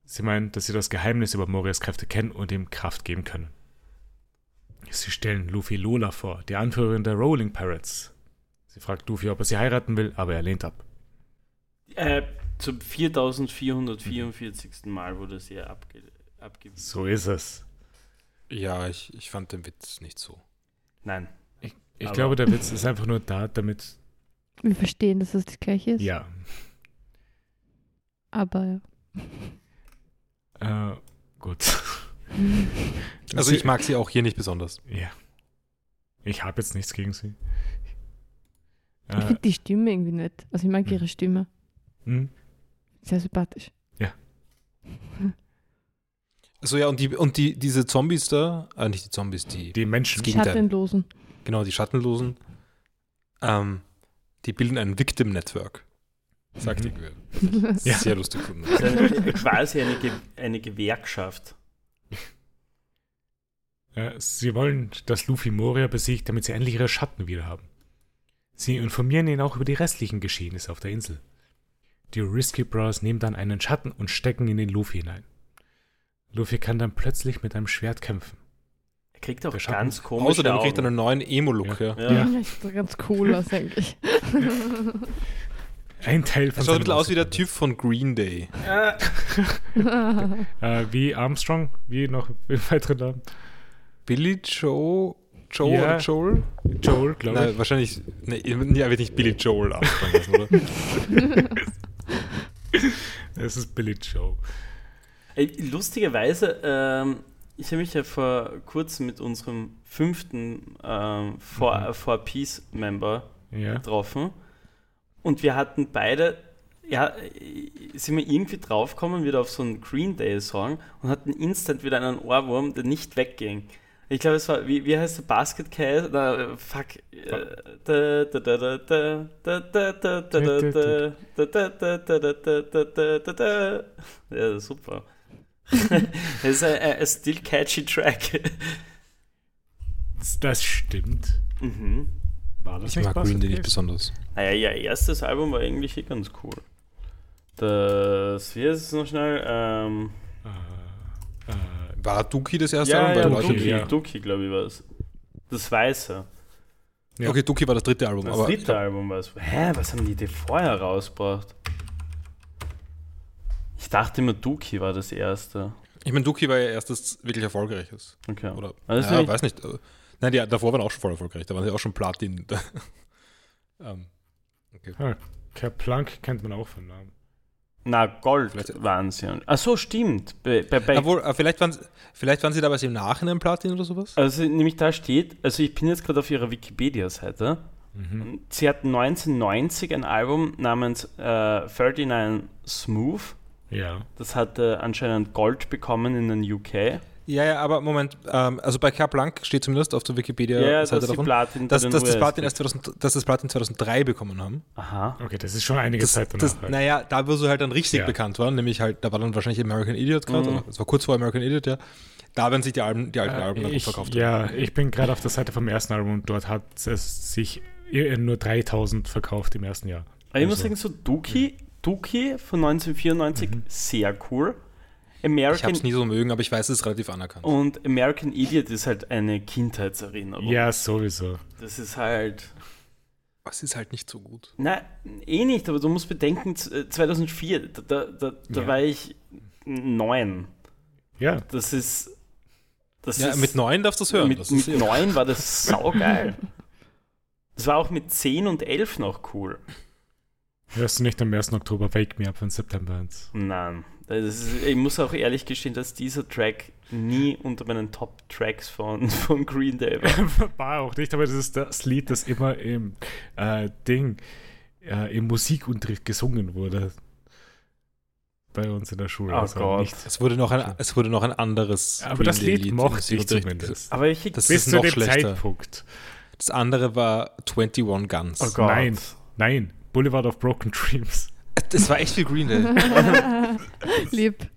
Speaker 1: Sie meinen, dass sie das Geheimnis über Morias Kräfte kennen und ihm Kraft geben können. Sie stellen Luffy Lola vor, die Anführerin der Rolling Pirates. Sie fragt Luffy, ob er sie heiraten will, aber er lehnt ab.
Speaker 4: Äh, zum 4444. Mal wurde sie abge abgewiesen.
Speaker 1: So ist es.
Speaker 2: Ja ich, ich fand den Witz nicht so.
Speaker 4: Nein.
Speaker 1: Ich, ich glaube, der Witz ist einfach nur da, damit.
Speaker 3: Wir verstehen, dass es das gleiche ist,
Speaker 1: Ja.
Speaker 3: aber
Speaker 1: Äh, gut.
Speaker 2: Also ich mag sie auch hier nicht besonders.
Speaker 1: Ja. Ich habe jetzt nichts gegen sie.
Speaker 3: ich
Speaker 1: Äh,
Speaker 3: finde die Stimme irgendwie nett. Also ich mag
Speaker 1: Hm.
Speaker 3: ihre Stimme.
Speaker 1: hm,
Speaker 3: Sehr sympathisch.
Speaker 2: Also ja, und die, und die, diese Zombies da, äh, nicht die Zombies, die,
Speaker 1: die Menschen.
Speaker 2: Gegenteil.
Speaker 3: Schattenlosen.
Speaker 2: genau, die Schattenlosen, ähm, die bilden ein Victim Network. Sagt
Speaker 1: Mhm.
Speaker 2: irgendwer.
Speaker 1: Ja.
Speaker 2: Sehr lustig
Speaker 4: eine, quasi eine, Ge eine Gewerkschaft.
Speaker 1: Äh, sie wollen, dass Luffy Moria besiegt, damit sie endlich ihre Schatten wieder haben. Sie informieren ihn auch über die restlichen Geschehnisse auf der Insel. Die Risky Bros nehmen dann einen Schatten und stecken ihn in den Luffy hinein. Luffy kann dann plötzlich mit einem Schwert kämpfen.
Speaker 4: Er kriegt auch ganz komische
Speaker 2: Außerdem kriegt er
Speaker 4: Augen.
Speaker 2: einen neuen Emo-Look. Ja.
Speaker 4: Ja.
Speaker 1: Ja.
Speaker 3: Ja. Ganz cool aus eigentlich.
Speaker 1: Ein Teil
Speaker 2: Er
Speaker 1: von
Speaker 2: schaut ein bisschen aus wie der. Typ von Green Day.
Speaker 1: Äh, wie Armstrong, wie noch weitere Namen.
Speaker 2: Billy Joe? Joe
Speaker 1: Ja.
Speaker 2: oder Joel?
Speaker 1: Joel, glaube
Speaker 2: Nein,
Speaker 1: ich.
Speaker 2: wahrscheinlich. Ne, ja, wird nicht Billy Joel anfangen lassen, oder?
Speaker 1: Es ist Billy Joe.
Speaker 4: Lustigerweise, ähm, ich habe mich ja vor kurzem mit unserem fünften ähm, For,
Speaker 1: mhm.
Speaker 4: For Peace-Member
Speaker 1: ja.
Speaker 4: getroffen und wir hatten beide ja, sind wir irgendwie draufgekommen, wieder auf so einen Green Day-Song und hatten instant wieder einen Ohrwurm, der nicht wegging. Ich glaube, es war, wie, wie heißt der Basket Case? Na, fuck. Ja, super. Es ist ein, ein still catchy Track.
Speaker 1: Das, das stimmt.
Speaker 4: mhm.
Speaker 1: War das
Speaker 2: Ich
Speaker 1: nicht
Speaker 2: mag Green Day nicht besonders.
Speaker 4: Naja, ihr erstes Album war eigentlich eh ganz cool. Das, wie heißt es noch schnell? Ähm,
Speaker 1: Äh, äh,
Speaker 2: War Dookie das erste
Speaker 4: ja,
Speaker 2: Album?
Speaker 4: ja,
Speaker 2: Leute-
Speaker 4: Duki,
Speaker 1: ja.
Speaker 4: Duki glaube ich war es. Das Weiße.
Speaker 1: Ja.
Speaker 2: Okay, Dookie war das dritte Album.
Speaker 4: Das
Speaker 2: aber
Speaker 4: dritte Album war es. Hä, was haben die denn vorher rausgebracht? Ich dachte immer, Duki war das erste.
Speaker 2: ich meine, Dookie war ja erstes wirklich erfolgreiches.
Speaker 4: Okay.
Speaker 2: Oder?
Speaker 4: Also
Speaker 2: ja, weiß nicht. äh, Nein, die davor waren auch schon voll erfolgreich. Da waren sie auch schon Platin. ähm, okay.
Speaker 1: Kerplunk kennt man auch von Namen.
Speaker 4: Na, Gold
Speaker 2: Vielleicht-
Speaker 4: waren sie. Ach so, stimmt. Bei, bei, bei,
Speaker 2: Obwohl, äh, vielleicht, waren, sie- vielleicht waren sie dabei im Nachhinein Platin oder sowas?
Speaker 4: also nämlich da steht, also ich bin jetzt gerade auf ihrer Wikipedia-Seite.
Speaker 1: Mhm.
Speaker 4: Sie hatten 1990 ein Album namens äh, 39 Smooth.
Speaker 1: Ja.
Speaker 4: Das hatte anscheinend Gold bekommen in den UK.
Speaker 2: Ja, ja, aber Moment. Ähm, also bei Cap Blanc steht zumindest auf der
Speaker 4: Ja, dass
Speaker 2: davon,
Speaker 4: Platin
Speaker 2: dass, dass, das Platin erst 2000, dass das Platin 2003 bekommen haben.
Speaker 4: Aha.
Speaker 1: Okay, das ist schon einige
Speaker 2: Das,
Speaker 1: Zeit danach.
Speaker 2: das,
Speaker 1: halt.
Speaker 2: naja, da wo sie halt dann richtig
Speaker 1: Ja.
Speaker 2: bekannt waren, nämlich halt, da war dann wahrscheinlich American Idiot gerade,
Speaker 4: Mhm.
Speaker 2: oder es war kurz vor American Idiot, ja. Da werden sich die Alben, die alten Alben dann
Speaker 1: Äh,
Speaker 2: gut
Speaker 1: ich,
Speaker 2: verkauft.
Speaker 1: ja, ich bin gerade auf der Seite vom ersten Album und dort hat es sich eher nur 3000 verkauft im ersten Jahr.
Speaker 4: Aber ich muss
Speaker 1: Also,
Speaker 4: sagen, so Dookie, Dookie von 1994, sehr cool.
Speaker 2: Ich
Speaker 4: American
Speaker 2: habe es nie so mögen, aber ich weiß, es ist relativ anerkannt.
Speaker 4: und American Idiot ist halt eine Kindheitserinnerung.
Speaker 1: Ja, sowieso.
Speaker 4: Das ist halt.
Speaker 2: Es ist halt nicht so gut.
Speaker 4: Na, eh nicht, aber du musst bedenken, z- äh, 2004, da, da, da, da
Speaker 1: Ja.
Speaker 4: war ich neun.
Speaker 1: Ja,
Speaker 4: Das ist. Das
Speaker 2: Ja,
Speaker 4: ist
Speaker 2: mit neun darfst du es hören.
Speaker 4: Mit, mit neun war das saugeil. Das war auch mit 10 und 11 noch cool.
Speaker 1: Hörst du nicht am 1. Oktober Wake Me Up von September 1.
Speaker 4: Nein. Ist, ich muss auch ehrlich gestehen, dass dieser Track nie unter meinen Top-Tracks von, von Green Day war.
Speaker 1: War auch nicht, aber das ist das Lied, das immer im äh, Ding, äh, im Musikunterricht gesungen wurde. Bei uns in der Schule.
Speaker 4: Oh
Speaker 1: Also
Speaker 4: Gott.
Speaker 1: Nicht,
Speaker 2: es, wurde noch ein, es wurde noch ein anderes.
Speaker 1: aber
Speaker 2: Green
Speaker 1: das Lied
Speaker 2: im
Speaker 1: mochte ich zumindest.
Speaker 4: Aber ich
Speaker 2: Das
Speaker 1: Bis
Speaker 2: ist
Speaker 1: zu
Speaker 2: noch
Speaker 1: dem
Speaker 2: schlechter.
Speaker 1: Zeitpunkt.
Speaker 2: Das andere war 21 Guns.
Speaker 4: Oh Gott.
Speaker 1: Nein. Nein, Boulevard of Broken Dreams.
Speaker 2: Das war echt viel Green Day.
Speaker 3: Lieb.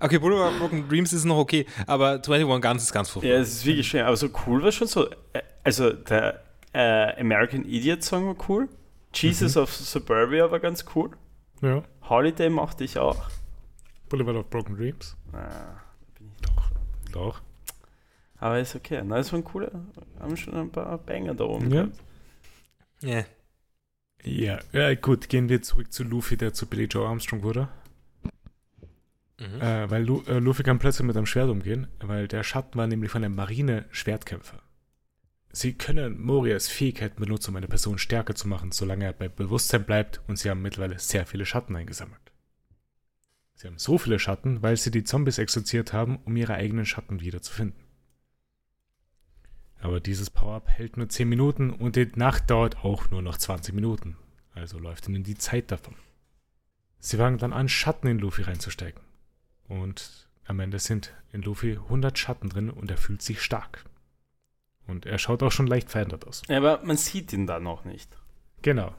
Speaker 2: Okay, Boulevard of Broken Dreams ist noch okay, aber 21 Guns ist ganz
Speaker 4: Ja,
Speaker 2: furchtbar.
Speaker 4: es ist wirklich schön. Aber so cool war schon so. äh, Also der äh, American Idiot Song war cool. Jesus of Suburbia war ganz cool.
Speaker 1: Ja.
Speaker 4: Holiday mochte ich auch.
Speaker 1: Boulevard of Broken Dreams.
Speaker 4: Ah, bin ich
Speaker 1: Doch. Doch.
Speaker 4: Aber ist okay. Na, es waren coole. Haben schon ein paar Banger da oben.
Speaker 1: Ja.
Speaker 4: gehabt.
Speaker 2: Ja.
Speaker 1: Ja, ja, gut, gehen wir zurück zu Luffy, der zu Billy Joe Armstrong wurde.
Speaker 2: Mhm.
Speaker 1: Äh, weil Lu äh, Luffy kann plötzlich mit einem Schwert umgehen, weil der Schatten war nämlich von einem Marine-Schwertkämpfer. Sie können Morias Fähigkeiten benutzen, um eine Person stärker zu machen, solange er bei Bewusstsein bleibt, und sie haben mittlerweile sehr viele Schatten eingesammelt. Sie haben so viele Schatten, weil sie die Zombies exorziert haben, um ihre eigenen Schatten wiederzufinden. Aber dieses Power-Up hält nur 10 Minuten und die Nacht dauert auch nur noch 20 Minuten. Also läuft ihnen die Zeit davon. Sie fangen dann an, Schatten in Luffy reinzustecken. Und am Ende sind in Luffy 100 Schatten drin und er fühlt sich stark. Und er schaut auch schon leicht verändert aus.
Speaker 4: Aber man sieht ihn da noch nicht.
Speaker 1: Genau.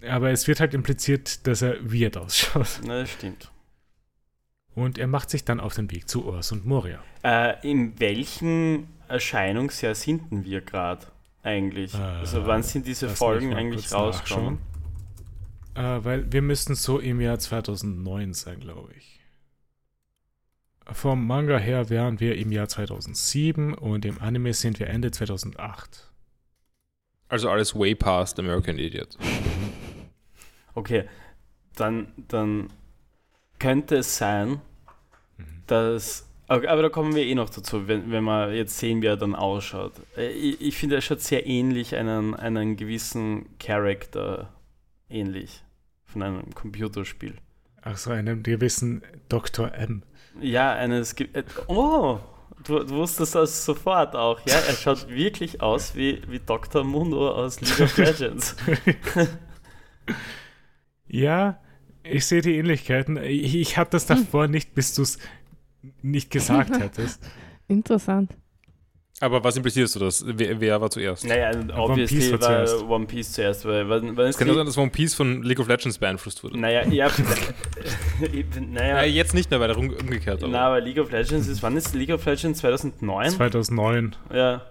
Speaker 1: Aber es wird halt impliziert, dass er weird ausschaut.
Speaker 4: Na, das stimmt.
Speaker 1: Und er macht sich dann auf den Weg zu Urs und Moria.
Speaker 4: Äh, in welchem Erscheinungsjahr sind denn wir gerade eigentlich?
Speaker 1: Äh,
Speaker 4: also wann sind diese Folgen eigentlich rausgekommen?
Speaker 1: Äh, weil wir müssten so im Jahr 2009 sein, glaube ich. vom Manga her wären wir im Jahr 2007 und im Anime sind wir Ende 2008.
Speaker 2: Also alles way past American Idiot.
Speaker 4: Okay, dann, dann könnte es sein,
Speaker 1: Mhm.
Speaker 4: dass. Okay, aber da kommen wir eh noch dazu, wenn, wenn wir jetzt sehen, wie er dann ausschaut. Äh, Ich, ich finde, er schaut sehr ähnlich einen, einen gewissen Charakter ähnlich von einem Computerspiel.
Speaker 1: Ach so, einem gewissen Dr. M.
Speaker 4: Ja, eines. ge- äh, Oh! Du, du wusstest das sofort auch, ja? Er schaut wirklich aus wie, wie Dr. Mundo aus League of Legends.
Speaker 1: Ja, ich sehe die Ähnlichkeiten. Ich, ich hatte das davor nicht, bis du es nicht gesagt hättest.
Speaker 3: Interessant.
Speaker 2: Aber was implicierst du das? Wer, wer war zuerst?
Speaker 4: Naja,
Speaker 1: Piece
Speaker 4: obviously
Speaker 1: war
Speaker 4: war
Speaker 1: zuerst.
Speaker 4: One Piece zuerst, weil wann, wann ist
Speaker 2: Kann das sein, dass One Piece von League of Legends beeinflusst wurde?
Speaker 4: Naja, ja. naja,
Speaker 2: Ja, jetzt nicht mehr, weil er um- umgekehrt aber.
Speaker 4: na, aber League of Legends ist, wann ist League of Legends? 2009?
Speaker 1: 2009.
Speaker 4: Ja,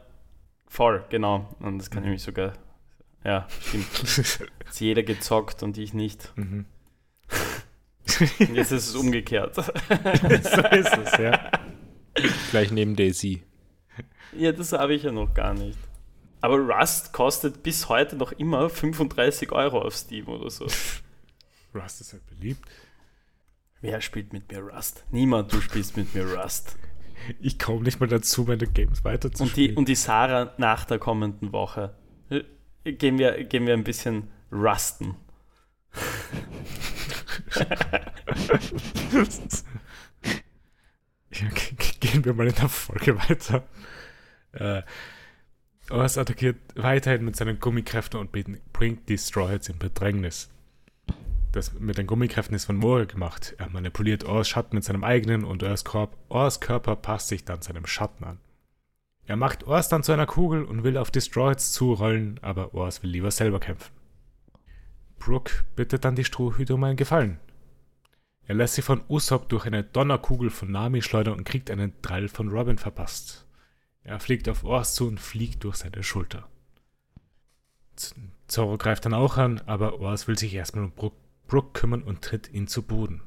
Speaker 4: voll, genau. Und das kann ich mich sogar, ja, stimmt. Hat jeder gezockt und ich nicht.
Speaker 1: mhm.
Speaker 4: Jetzt ist es umgekehrt.
Speaker 1: so ist es, ja.
Speaker 2: Gleich neben Daisy.
Speaker 4: ja, das habe ich ja noch gar nicht. Aber Rust kostet bis heute noch immer 35 Euro auf Steam oder so.
Speaker 1: Rust ist halt beliebt.
Speaker 4: Wer spielt mit mir Rust? Niemand, du spielst mit mir Rust.
Speaker 1: Ich komme nicht mal dazu, meine Games
Speaker 4: Und die,
Speaker 1: weiterzuspielen.
Speaker 4: und die Sarah nach der kommenden Woche. Äh, Gehen wir, gehen wir ein bisschen rusten.
Speaker 1: Ja, gehen wir mal in der Folge weiter. Äh, Ors attackiert weiterhin mit seinen Gummikräften und bringt die Strawheads in Bedrängnis. Das mit den Gummikräften ist von Moore gemacht. Er manipuliert Ors Schatten mit seinem eigenen und Ors, Körper passt sich dann seinem Schatten an. Er macht Ors dann zu einer Kugel und will auf die Strawheads zurollen, aber Ors will lieber selber kämpfen. Brooke bittet dann die Strohhüte um einen Gefallen. Er lässt sich von Usopp durch eine Donnerkugel von Nami schleudern und kriegt einen Drall von Robin verpasst. Er fliegt auf Ors zu und fliegt durch seine Schulter. Z- Zoro greift dann auch an, aber Ors will sich erstmal um Brook, Brook kümmern und tritt ihn zu Boden.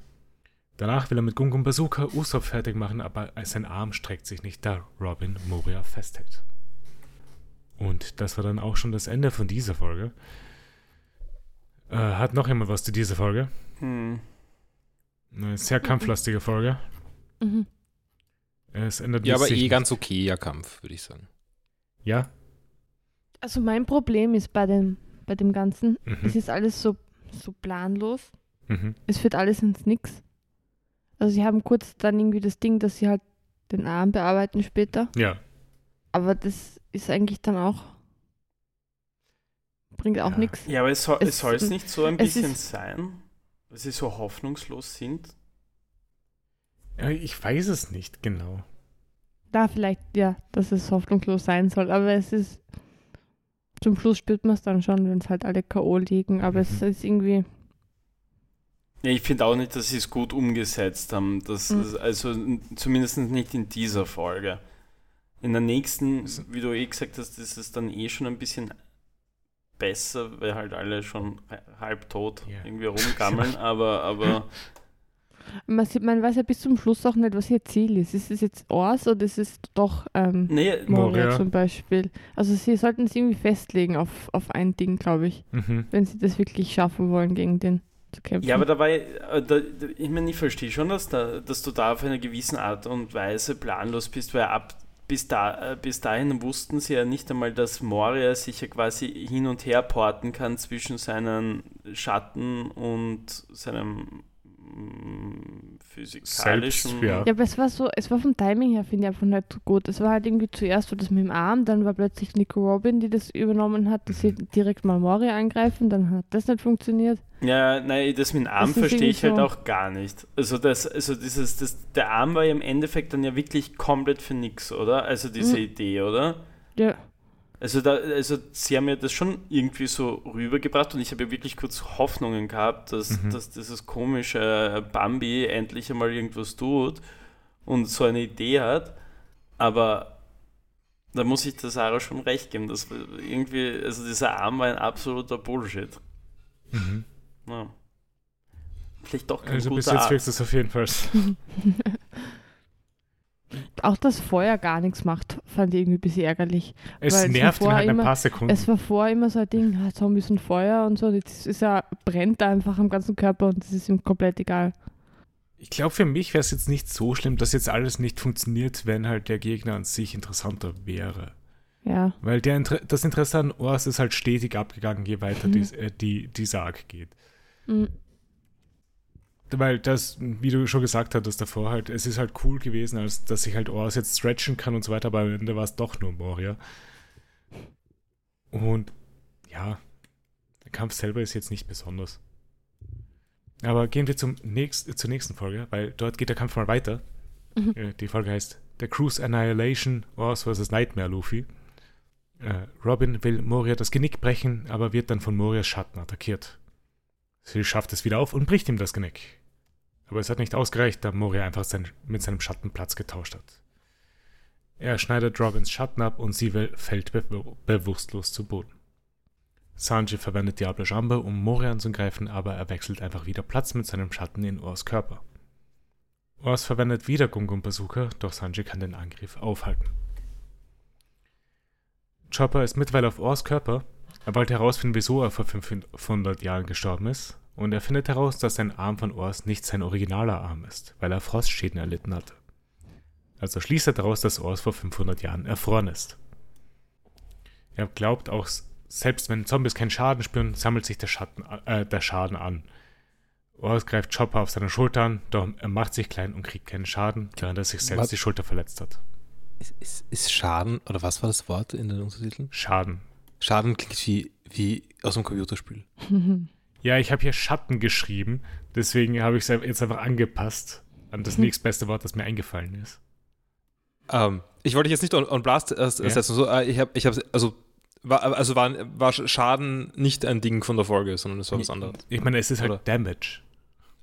Speaker 1: Danach will er mit Gungun Bazooka Usopp fertig machen, aber sein Arm streckt sich nicht, da Robin Moria festhält. Und das war dann auch schon das Ende von dieser Folge. Äh, hat noch jemand was zu dieser Folge?
Speaker 4: Hm.
Speaker 1: Eine sehr kampflastige Folge.
Speaker 3: Mhm.
Speaker 1: Es ändert
Speaker 2: Ja, aber eh ganz okayer Kampf, würde ich sagen.
Speaker 1: Ja?
Speaker 3: Also mein Problem ist bei dem, bei dem Ganzen,
Speaker 1: Mhm.
Speaker 3: es ist alles so, so planlos.
Speaker 1: Mhm.
Speaker 3: Es führt alles ins Nix. Also sie haben kurz dann irgendwie das Ding, dass sie halt den Arm bearbeiten später.
Speaker 1: Ja.
Speaker 3: Aber das ist eigentlich dann auch. Bringt auch
Speaker 1: Ja.
Speaker 3: nichts.
Speaker 4: Ja, aber es soll es,
Speaker 3: Es-
Speaker 4: soll es nicht so ein
Speaker 3: es
Speaker 4: bisschen
Speaker 3: ist-
Speaker 4: sein, dass sie so hoffnungslos sind?
Speaker 1: ja. Ich weiß es nicht genau.
Speaker 3: Da vielleicht, ja, dass es hoffnungslos sein soll. Aber es ist. Zum Schluss spürt man es dann schon, wenn es halt alle K.O. liegen. Aber es
Speaker 1: Mhm.
Speaker 3: ist irgendwie.
Speaker 4: Ja, ich finde auch nicht, dass sie es gut umgesetzt haben. Das
Speaker 3: Mhm.
Speaker 4: ist also zumindest nicht in dieser Folge. In der nächsten, wie du eh gesagt hast, ist es dann eh schon ein bisschen besser, weil halt alle schon halb tot
Speaker 1: Ja.
Speaker 4: irgendwie rumgammeln, aber, aber
Speaker 3: Man, sieht, man weiß ja bis zum Schluss auch nicht, was ihr Ziel ist. Ist es jetzt Ors oder ist es doch ähm,
Speaker 4: nee,
Speaker 3: Moria
Speaker 1: Moria.
Speaker 3: zum Beispiel? Also sie sollten es irgendwie festlegen auf, auf ein Ding, glaube ich,
Speaker 1: Mhm.
Speaker 3: wenn sie das wirklich schaffen wollen, gegen den zu kämpfen.
Speaker 4: Ja, aber dabei, äh, da, da, ich meine, ich verstehe schon, dass, da, dass du da auf eine gewisse Art und Weise planlos bist, weil ab bis, da, äh, bis dahin wussten sie ja nicht einmal, dass Moria sich ja quasi hin und her porten kann zwischen seinen Schatten und seinem physikalischen.
Speaker 1: Selbst, ja.
Speaker 3: Ja, aber es war so, es war vom Timing her, finde ich, einfach nicht so gut. Es war halt irgendwie zuerst so das mit dem Arm, dann war plötzlich Nico Robin, die das übernommen hat, dass sie
Speaker 1: Mhm.
Speaker 3: direkt mal Moria angreifen, dann hat das nicht funktioniert.
Speaker 4: Ja, nein, das mit dem Arm verstehe ich halt
Speaker 3: so-
Speaker 4: auch gar nicht. Also das, also dieses, das, der Arm war ja im Endeffekt dann ja wirklich komplett für nix, oder? Also diese
Speaker 3: Mhm.
Speaker 4: Idee, oder?
Speaker 3: Ja,
Speaker 4: Also, da, also sie haben ja das schon irgendwie so rübergebracht und ich habe ja wirklich kurz Hoffnungen gehabt, dass,
Speaker 1: Mhm.
Speaker 4: dass dieses komische Bambi endlich einmal irgendwas tut und so eine Idee hat. Aber da muss ich der Sarah schon recht geben, dass irgendwie, also dieser Arm war ein absoluter Bullshit.
Speaker 1: Mhm.
Speaker 4: Ja. Vielleicht doch kein
Speaker 1: Also bis
Speaker 4: guter
Speaker 1: jetzt
Speaker 4: Arzt.
Speaker 1: wirkt es auf jeden Fall.
Speaker 3: auch das Feuer gar nichts macht, fand ich irgendwie ein bisschen ärgerlich.
Speaker 1: Es nervt ihn halt ein
Speaker 3: immer-
Speaker 1: paar Sekunden.
Speaker 3: Es war vorher immer so ein Ding, ah, Zombies und Feuer und so. Das ist ja, brennt einfach am ganzen Körper und das ist ihm komplett egal.
Speaker 1: Ich glaube, für mich wäre es jetzt nicht so schlimm, dass jetzt alles nicht funktioniert, wenn halt der Gegner an sich interessanter wäre.
Speaker 3: Ja.
Speaker 1: Weil der Inter das Interesse an Ors ist halt stetig abgegangen, je weiter
Speaker 3: Mhm.
Speaker 1: dies, äh, die, dieser Arc geht.
Speaker 3: Mhm.
Speaker 1: Weil das, wie du schon gesagt hattest davor, halt, es ist halt cool gewesen, als dass ich halt Ors jetzt stretchen kann und so weiter, aber am Ende war es doch nur Moria. Und ja, der Kampf selber ist jetzt nicht besonders. Aber gehen wir zum nächst, zur nächsten Folge, weil dort geht der Kampf mal weiter.
Speaker 3: Mhm.
Speaker 1: Äh, Die Folge heißt The Cruise Annihilation Ors vs. Nightmare Luffy. Äh, Robin will Moria das Genick brechen, aber wird dann von Morias Schatten attackiert. Sie schafft es wieder auf und bricht ihm das Genick. Aber es hat nicht ausgereicht, da Moria einfach sein, mit seinem Schatten Platz getauscht hat. Er schneidet Robins Schatten ab und sie fällt be bewusstlos zu Boden. Sanji verwendet Diablo Jambe, um Moria anzugreifen, aber er wechselt einfach wieder Platz mit seinem Schatten in Ors Körper. Ors verwendet wieder Gungun Bazooka, doch Sanji kann den Angriff aufhalten. Chopper ist mittlerweile auf Ors Körper. Er wollte herausfinden, wieso er vor 500 Jahren gestorben ist, und er findet heraus, dass sein Arm von Ors nicht sein originaler Arm ist, weil er Frostschäden erlitten hatte. Also schließt er daraus, dass Ors vor 500 Jahren erfroren ist. Er glaubt auch, selbst wenn Zombies keinen Schaden spüren, sammelt sich der, Schatten, äh, der Schaden an. Ors greift Chopper auf seine Schulter an, doch er macht sich klein und kriegt keinen Schaden, während er sich selbst
Speaker 2: Was?
Speaker 1: die Schulter verletzt hat.
Speaker 2: Ist, ist, ist Schaden, oder was war das Wort in den Untertiteln?
Speaker 1: Schaden.
Speaker 2: Schaden klingt wie, wie aus einem Computerspiel.
Speaker 1: Ja, ich habe hier Schatten geschrieben, deswegen habe ich es jetzt einfach angepasst an das nächstbeste Wort, das mir eingefallen ist.
Speaker 2: Ähm, ich wollte dich jetzt nicht on, on Blast äh, setzen. So, äh, ich habe, ich hab, also, war, also war, war Schaden nicht ein Ding von der Folge, sondern es war was anderes.
Speaker 1: Ich meine, es ist halt
Speaker 2: Oder?
Speaker 1: Damage.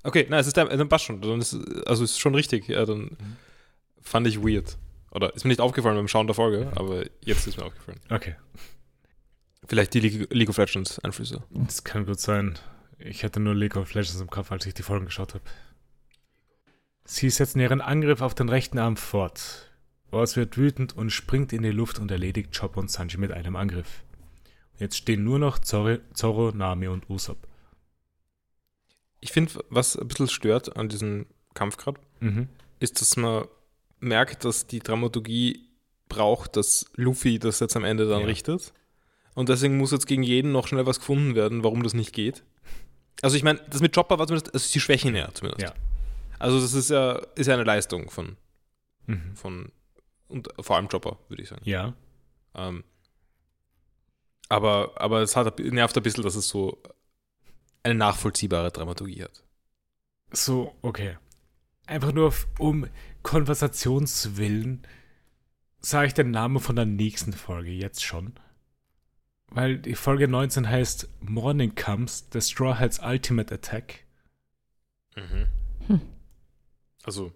Speaker 2: Okay, nein, es ist, dann passt schon. Dann ist, also ist schon richtig. Ja, dann fand ich weird. Oder ist mir nicht aufgefallen beim Schauen der Folge, aber jetzt ist mir aufgefallen.
Speaker 1: Okay,
Speaker 2: Vielleicht die League, League of Legends Einflüsse.
Speaker 1: das kann gut sein. Ich hatte nur League of Legends im Kopf, als ich die Folgen geschaut habe. Sie setzen ihren Angriff auf den rechten Arm fort. Ors wird wütend und springt in die Luft und erledigt Chopper und Sanji mit einem Angriff. Jetzt stehen nur noch Zorro, Zorro Nami und Usopp.
Speaker 2: Ich finde, was ein bisschen stört an diesem Kampf gerade,
Speaker 1: Mhm.
Speaker 2: ist, dass man merkt, dass die Dramaturgie braucht, dass Luffy das jetzt am Ende dann
Speaker 1: Ja.
Speaker 2: richtet. Und deswegen muss jetzt gegen jeden noch schnell was gefunden werden, warum das nicht geht. Also ich meine, das mit Chopper war zumindest, also sie schwächen ja zumindest.
Speaker 1: Ja.
Speaker 2: Also das ist ja, ist ja eine Leistung von,
Speaker 1: Mhm.
Speaker 2: von und vor allem Chopper, würde ich sagen.
Speaker 1: Ja.
Speaker 2: Ähm, aber, aber es hat, nervt ein bisschen, dass es so eine nachvollziehbare Dramaturgie hat.
Speaker 1: So, okay. Einfach nur auf- um Konversationswillen sage ich den Namen von der nächsten Folge jetzt schon. Weil die Folge 19 heißt Morning Comes, The Straw Hats Ultimate Attack.
Speaker 3: Hm.
Speaker 2: Also,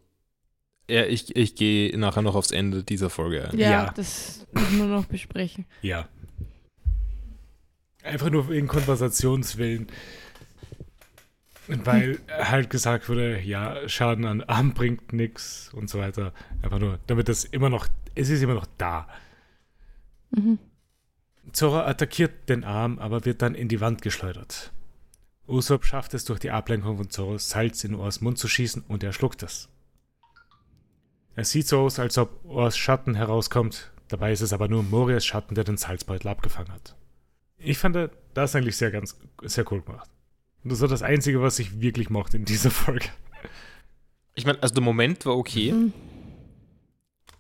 Speaker 2: ja, ich, ich gehe nachher noch aufs Ende dieser Folge ein.
Speaker 3: Ja,
Speaker 1: Ja.
Speaker 3: das müssen wir noch besprechen.
Speaker 1: Ja. Einfach nur wegen Konversationswillen. Weil halt gesagt wurde, ja, Schaden an Arm bringt nichts und so weiter. Einfach nur, damit das immer noch, es ist immer noch da.
Speaker 3: Mhm.
Speaker 1: Zora attackiert den Arm, aber wird dann in die Wand geschleudert. Usopp schafft es durch die Ablenkung von Zoro, Salz in Ors Mund zu schießen und er schluckt es. Es sieht so aus, als ob Ors Schatten herauskommt, dabei ist es aber nur Morias Schatten, der den Salzbeutel abgefangen hat. Ich fand das eigentlich sehr ganz sehr cool gemacht. Und das war das Einzige, was ich wirklich mochte in dieser Folge.
Speaker 2: Ich meine, also der Moment war okay.
Speaker 3: Mhm.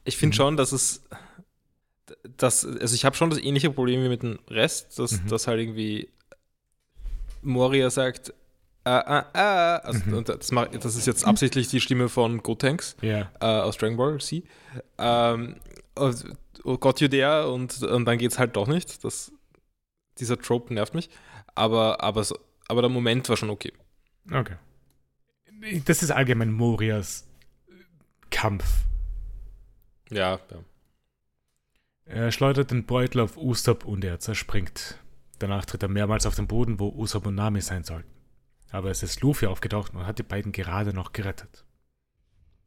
Speaker 2: Ich finde
Speaker 1: Mhm.
Speaker 2: schon, dass es. Dass, also ich habe schon das ähnliche Problem wie mit dem Rest, dass,
Speaker 1: Mhm.
Speaker 2: dass halt irgendwie Moria sagt, ah, ah, ah, also,
Speaker 1: Mhm.
Speaker 2: und das, das ist jetzt absichtlich die Stimme von Gotenks
Speaker 1: Ja,
Speaker 2: äh, aus Dragon Ball Z. Ähm, oh Gott, you there, und, und dann geht's halt doch nicht. Das, dieser Trope nervt mich. Aber, aber, so, aber der Moment war schon okay.
Speaker 1: okay. Das ist allgemein Morias Kampf.
Speaker 2: Ja, ja.
Speaker 1: Er schleudert den Beutel auf Usopp und er zerspringt. Danach tritt er mehrmals auf den Boden, wo Usopp und Nami sein sollten. Aber es ist Luffy aufgetaucht und hat die beiden gerade noch gerettet.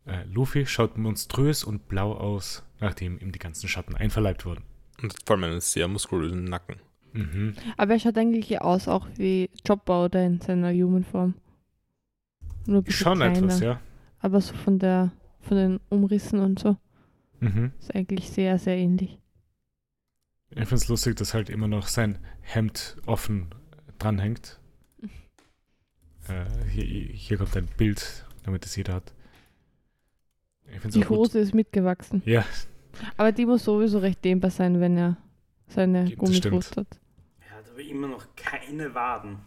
Speaker 1: Äh, Luffy schaut monströs und blau aus, nachdem ihm die ganzen Schatten einverleibt wurden.
Speaker 2: Und vor allem einen sehr muskulösen Nacken.
Speaker 1: Mhm.
Speaker 3: Aber er schaut eigentlich aus auch wie Chopper oder in seiner Human-Form. Nur ein bisschen
Speaker 1: Schon
Speaker 3: kleiner.
Speaker 1: etwas, ja.
Speaker 3: Aber so von der von den Umrissen und so
Speaker 1: Mhm.
Speaker 3: ist eigentlich sehr, sehr ähnlich.
Speaker 1: Ich finde es lustig, dass halt immer noch sein Hemd offen dranhängt. Äh, hier, hier kommt ein Bild, damit es jeder hat.
Speaker 3: Die
Speaker 1: auch gut.
Speaker 3: Hose ist mitgewachsen.
Speaker 1: Ja,
Speaker 3: Aber die muss sowieso recht dehnbar sein, wenn er seine Gummibrust hat.
Speaker 4: Er hat aber immer noch keine Waden.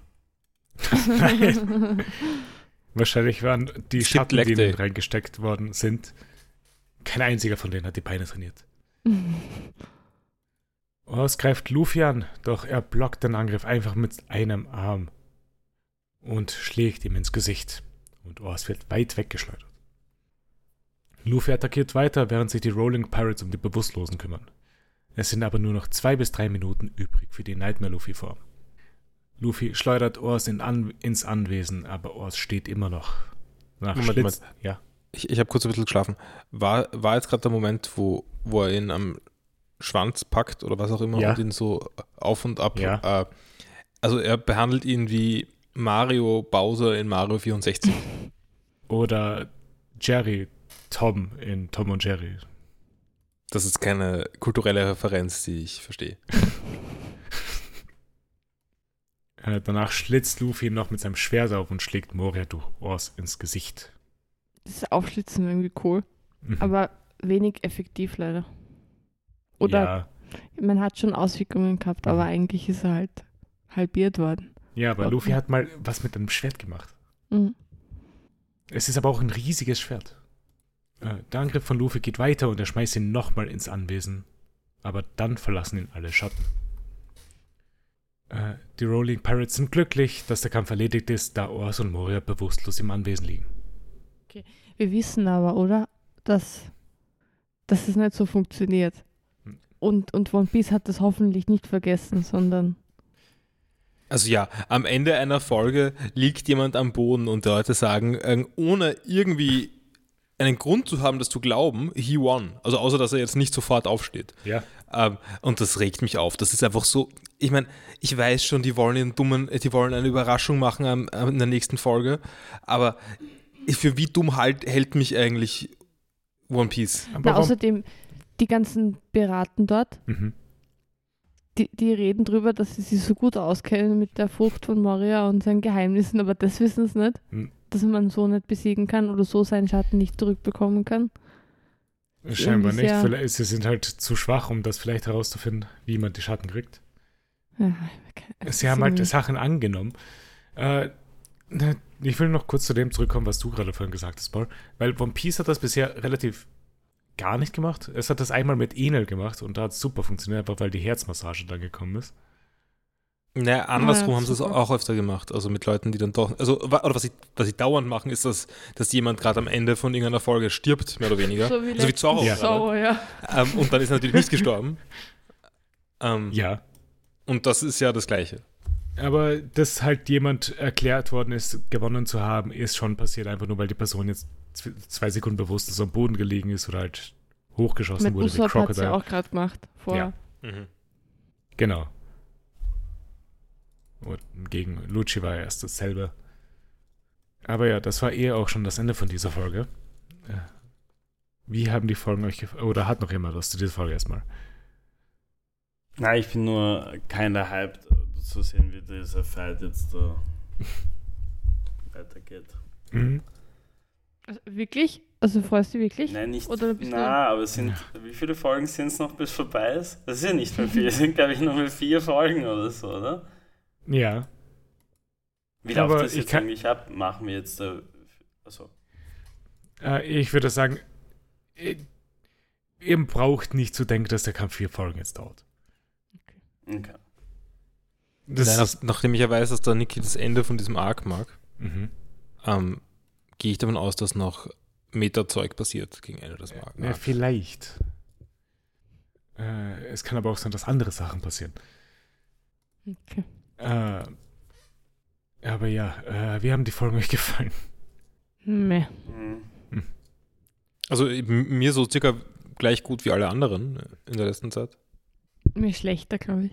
Speaker 1: Nein. Wahrscheinlich waren die Schatten, die in reingesteckt worden sind, kein einziger von denen hat die Beine trainiert. Ors greift Luffy an, doch er blockt den Angriff einfach mit einem Arm und schlägt ihm ins Gesicht. Und Ors wird weit weggeschleudert. Luffy attackiert weiter, während sich die Rolling Pirates um die Bewusstlosen kümmern. Es sind aber nur noch zwei bis drei Minuten übrig für die Nightmare Luffy-Form. Luffy schleudert Ors in an ins Anwesen, aber Ors steht immer noch. Nach
Speaker 2: Moment,
Speaker 1: Schlitz, ja.
Speaker 2: Ich, ich habe kurz ein bisschen geschlafen. War, war jetzt gerade der Moment, wo, wo er ihn am Schwanz packt oder was auch immer
Speaker 1: Ja.
Speaker 2: und ihn so auf und ab.
Speaker 1: Ja.
Speaker 2: Äh, also er behandelt ihn wie Mario Bowser in Mario 64.
Speaker 1: Oder Jerry Tom in Tom und Jerry.
Speaker 2: Das ist keine kulturelle Referenz, die ich verstehe.
Speaker 1: Äh, danach schlitzt Luffy noch mit seinem Schwert auf und schlägt Moria durch Ors ins Gesicht.
Speaker 3: Das Aufschlitzen irgendwie cool,
Speaker 1: Mhm.
Speaker 3: aber wenig effektiv leider. Oder
Speaker 1: Ja,
Speaker 3: man hat schon Auswirkungen gehabt, aber eigentlich ist er halt halbiert worden.
Speaker 1: ja, aber
Speaker 3: Okay.
Speaker 1: Luffy hat mal was mit einem Schwert gemacht.
Speaker 3: Mhm.
Speaker 1: Es ist aber auch ein riesiges Schwert. Äh, der Angriff von Luffy geht weiter und er schmeißt ihn nochmal ins Anwesen. Aber dann verlassen ihn alle Schatten. Äh, die Rolling Pirates sind glücklich, dass der Kampf erledigt ist, da Ors und Moria bewusstlos im Anwesen liegen.
Speaker 3: Wir wissen aber, oder? Dass, dass es nicht so funktioniert. Und, und One Piece hat das hoffentlich nicht vergessen, sondern
Speaker 2: Also ja, am Ende einer Folge liegt jemand am Boden und die Leute sagen, äh, ohne irgendwie einen Grund zu haben, das zu glauben, he won. Also außer, dass er jetzt nicht sofort aufsteht.
Speaker 1: Ja,
Speaker 2: Ähm, und das regt mich auf. Das ist einfach so. Ich meine, ich weiß schon, die wollen einen dummen, die wollen eine Überraschung machen am, am, in der nächsten Folge, aber für wie dumm halt, hält mich eigentlich One Piece?
Speaker 1: aber
Speaker 3: Na,
Speaker 1: warum-
Speaker 3: außerdem, die ganzen Piraten dort,
Speaker 1: Mhm.
Speaker 3: die, die reden drüber, dass sie sich so gut auskennen mit der Frucht von Moria und seinen Geheimnissen, aber das wissen sie nicht,
Speaker 1: Hm.
Speaker 3: dass man so nicht besiegen kann oder so seinen Schatten nicht zurückbekommen kann.
Speaker 1: Scheinbar
Speaker 3: irgendwie
Speaker 1: nicht.
Speaker 3: sehr-
Speaker 1: Vielleicht, sie sind halt zu schwach, um das vielleicht herauszufinden, wie man die Schatten kriegt.
Speaker 3: Ja,
Speaker 1: Sie haben halt Sachen angenommen. Äh, ne, ich will noch kurz zu dem zurückkommen, was du gerade vorhin gesagt hast, Paul. Weil One Piece hat das bisher relativ gar nicht gemacht. Es hat das einmal mit Enel gemacht und da hat es super funktioniert, einfach weil die Herzmassage dann gekommen ist.
Speaker 2: Naja, andersrum
Speaker 3: Ja,
Speaker 2: haben sie es auch öfter gemacht. Also mit Leuten, die dann doch. Also, oder was sie, was sie dauernd machen, ist, dass, dass jemand gerade am Ende von irgendeiner Folge stirbt, mehr oder weniger.
Speaker 3: So wie,
Speaker 2: So wie Zorro
Speaker 1: Ja.
Speaker 3: Zorro, ja.
Speaker 2: Ähm, und dann ist er natürlich nicht gestorben. Ähm,
Speaker 1: Ja.
Speaker 2: Und das ist ja das Gleiche.
Speaker 1: Aber dass halt jemand erklärt worden ist, gewonnen zu haben, ist schon passiert, einfach nur weil die Person jetzt zwei Sekunden bewusstlos am Boden gelegen ist oder halt hochgeschossen
Speaker 3: Mit
Speaker 1: wurde wie
Speaker 3: Usopp hat es
Speaker 1: Crocodile.
Speaker 3: ja auch gerade gemacht. Vorher.
Speaker 1: Ja. Genau. Und gegen Lucci war erst dasselbe. Aber ja, das war eher auch schon das Ende von dieser Folge. Äh, Wie haben die Folgen euch gefallen? Oder hat noch jemand was zu dieser Folge erstmal?
Speaker 4: Nein, ich bin nur keiner hyped zu sehen, wie dieser Fight jetzt da weitergeht.
Speaker 1: Mhm.
Speaker 3: Also, wirklich? Also freust du dich wirklich?
Speaker 4: Nein, nicht.
Speaker 3: Oder bist du-
Speaker 4: Na, aber es sind, wie viele Folgen sind es noch, bis vorbei ist? Das ist ja nicht mehr viel. Es sind, glaube ich, noch mal vier Folgen oder so, oder?
Speaker 1: Ja.
Speaker 4: Wie läuft
Speaker 1: Aber
Speaker 4: das
Speaker 1: ich
Speaker 4: jetzt
Speaker 1: kann-
Speaker 4: eigentlich ab? Machen wir jetzt da. Also,
Speaker 1: Äh, ich würde sagen, ihr, ihr braucht nicht zu denken, dass der Kampf vier Folgen jetzt dauert.
Speaker 4: okay.
Speaker 1: Das
Speaker 2: Nein, nach, nachdem ich ja weiß, dass der Niki das Ende von diesem Arc mag,
Speaker 1: mhm.
Speaker 2: ähm, gehe ich davon aus, dass noch Meta-Zeug passiert gegen Ende des Arcs.
Speaker 1: ja, vielleicht. Äh, es kann aber auch sein, dass andere Sachen passieren.
Speaker 3: Okay.
Speaker 1: Äh, aber ja, äh, wie haben die Folgen euch gefallen?
Speaker 3: Meh.
Speaker 4: Hm.
Speaker 1: Hm.
Speaker 2: Also mir so circa gleich gut wie alle anderen in der letzten Zeit.
Speaker 3: Mir schlechter, glaube ich.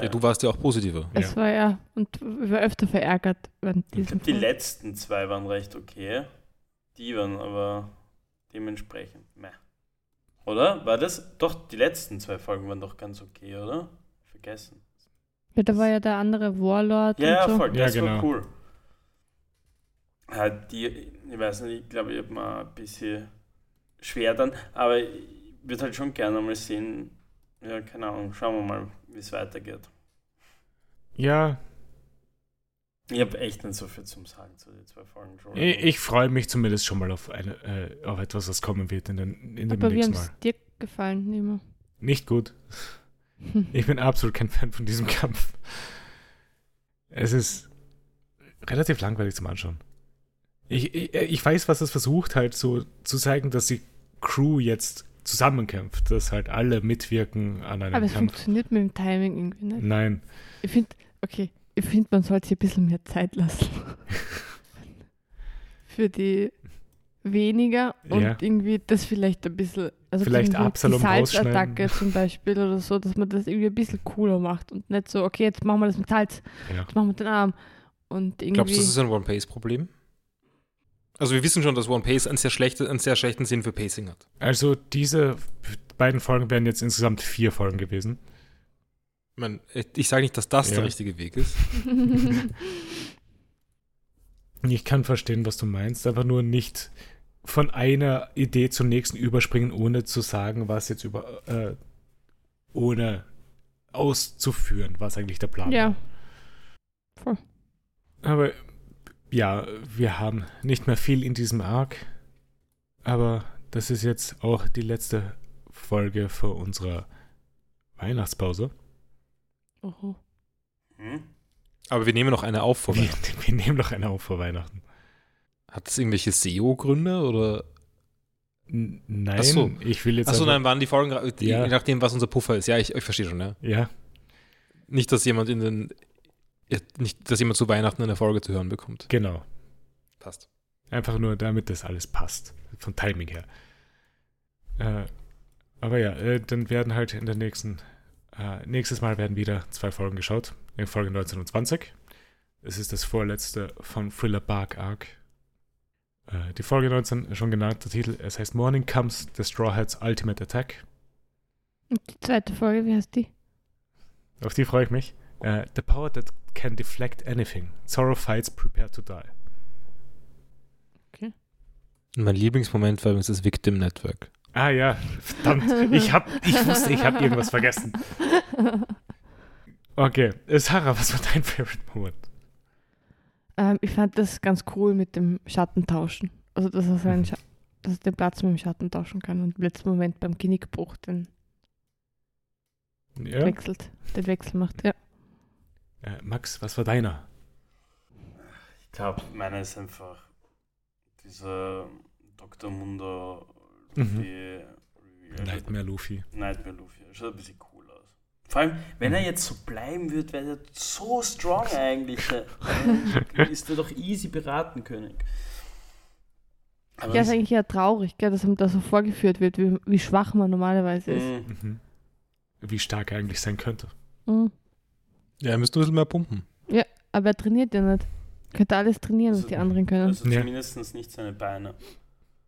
Speaker 2: Ja, du warst ja auch positiver.
Speaker 3: Es war ja, und ich war öfter verärgert während
Speaker 4: Ich
Speaker 3: diesem
Speaker 4: glaube, die letzten zwei waren recht okay. Die waren aber dementsprechend meh. Oder? War das? Doch, die letzten zwei Folgen waren doch ganz okay, oder? Vergessen.
Speaker 3: Ja, da war ja der andere Warlord
Speaker 4: Ja, ja,
Speaker 3: und so.
Speaker 4: voll,
Speaker 1: Ja,
Speaker 4: das war
Speaker 1: genau.
Speaker 4: cool. Ja, die, ich weiß nicht, ich glaube, ich habe mal ein bisschen schwer dann, aber ich würde halt schon gerne mal sehen, ja, keine Ahnung, schauen wir mal, wie es weitergeht.
Speaker 1: Ja,
Speaker 4: Ich habe echt nicht so viel zum Sagen zu den zwei Folgen.
Speaker 1: Ich, ich freue mich zumindest schon mal auf, eine, äh, auf etwas, was kommen wird in, den, in dem
Speaker 3: Aber wie
Speaker 1: nächsten
Speaker 3: haben
Speaker 1: Mal.
Speaker 3: es dir gefallen, Nemo?
Speaker 1: Nicht gut. Ich bin absolut kein Fan von diesem Kampf. Es ist relativ langweilig zum Anschauen. Ich, ich, ich weiß, was es versucht, halt so zu zeigen, dass die Crew jetzt zusammenkämpft, dass halt alle mitwirken an einem
Speaker 3: Aber es
Speaker 1: Kampf.
Speaker 3: funktioniert mit dem Timing irgendwie nicht.
Speaker 1: Nein,
Speaker 3: Ich finde, okay, ich finde, man sollte sich ein bisschen mehr Zeit lassen. Für die weniger und
Speaker 1: Ja.
Speaker 3: irgendwie das vielleicht ein bisschen, also
Speaker 1: Vielleicht Absalom
Speaker 3: die Salzattacke zum Beispiel oder so, dass man das irgendwie ein bisschen cooler macht und nicht so, okay, jetzt machen wir das mit Salz,
Speaker 1: Ja.
Speaker 3: jetzt machen wir den Arm und irgendwie.
Speaker 2: Glaubst du, das ist ein One-Pace-Problem? Also wir wissen schon, dass One Pace einen sehr, schlechte, einen sehr schlechten Sinn für Pacing hat.
Speaker 1: also diese beiden Folgen wären jetzt insgesamt vier Folgen gewesen.
Speaker 2: Ich, mein, ich sage nicht, dass das
Speaker 1: Ja.
Speaker 2: der richtige Weg ist.
Speaker 1: Ich kann verstehen, was du meinst, aber nur nicht von einer Idee zur nächsten überspringen, ohne zu sagen, was jetzt über, äh, ohne auszuführen, was eigentlich der Plan
Speaker 3: ja,
Speaker 1: war. Aber ja, wir haben nicht mehr viel in diesem Arc, aber das ist jetzt auch die letzte Folge vor unserer Weihnachtspause.
Speaker 3: Oho.
Speaker 4: Hm?
Speaker 2: Aber wir nehmen noch eine auf vor
Speaker 1: Wir,
Speaker 2: Weihnachten.
Speaker 1: wir nehmen noch eine auf vor Weihnachten.
Speaker 2: Hat das irgendwelche SEO-Gründe oder?
Speaker 1: N nein,
Speaker 2: Ach so.
Speaker 1: ich will jetzt
Speaker 2: Achso, nein, waren die Folgen, die,
Speaker 1: Ja.
Speaker 2: je nachdem, was unser Puffer ist. Ja, ich, ich verstehe schon, ja.
Speaker 1: Ja,
Speaker 2: Nicht, dass jemand in den, nicht, dass jemand zu Weihnachten eine Folge zu hören bekommt.
Speaker 1: genau.
Speaker 2: Passt.
Speaker 1: Einfach nur, damit das alles passt. Vom Timing her. Äh, aber ja, äh, dann werden halt in der nächsten, äh, nächstes Mal werden wieder zwei Folgen geschaut. In Folge 19 und 20. Es ist das vorletzte von Thriller Bark Arc. Äh, die Folge 19, schon genannt, der Titel, es heißt Morning Comes the Straw Hats Ultimate Attack.
Speaker 3: Und die zweite Folge, wie heißt die?
Speaker 1: Auf die freue ich mich. Äh, the power that can deflect anything. Sorrow fights, prepare to die.
Speaker 2: Und mein Lieblingsmoment war übrigens das Victim Network.
Speaker 1: Ah ja, verdammt. Ich, hab, ich wusste, ich habe irgendwas vergessen. Okay, äh, Sarah, was war dein Favorite Moment?
Speaker 3: Ähm, ich fand das ganz cool mit dem Schattentauschen. Also, dass er, seinen Scha dass er den Platz mit dem Schatten tauschen kann und im letzten Moment beim Genickbruch den
Speaker 1: Ja?
Speaker 3: wechselt, den Wechsel macht. Ja.
Speaker 1: Äh, Max, was war deiner?
Speaker 4: Ich glaube, meine ist einfach dieser Dr. Mundo
Speaker 1: Mhm.
Speaker 4: Luffy Reveal.
Speaker 1: Nightmare Luffy.
Speaker 4: Nightmare Luffy. Schaut ein bisschen cool aus. Vor allem, wenn er jetzt so bleiben würde, wäre er so strong eigentlich. Dann ist er doch easy beraten, König. Aber
Speaker 3: Ja, ist eigentlich eher traurig, gell, dass ihm da so vorgeführt wird, wie, wie schwach man normalerweise ist.
Speaker 4: Mm,
Speaker 1: Mhm. Wie stark er eigentlich sein könnte.
Speaker 3: Mhm.
Speaker 2: Ja, er müsste ein bisschen mehr pumpen.
Speaker 3: Aber er trainiert ja nicht. Könnte alles trainieren, was
Speaker 4: Also-
Speaker 3: die anderen können.
Speaker 4: Also
Speaker 1: Ja.
Speaker 4: zumindest nicht seine Beine.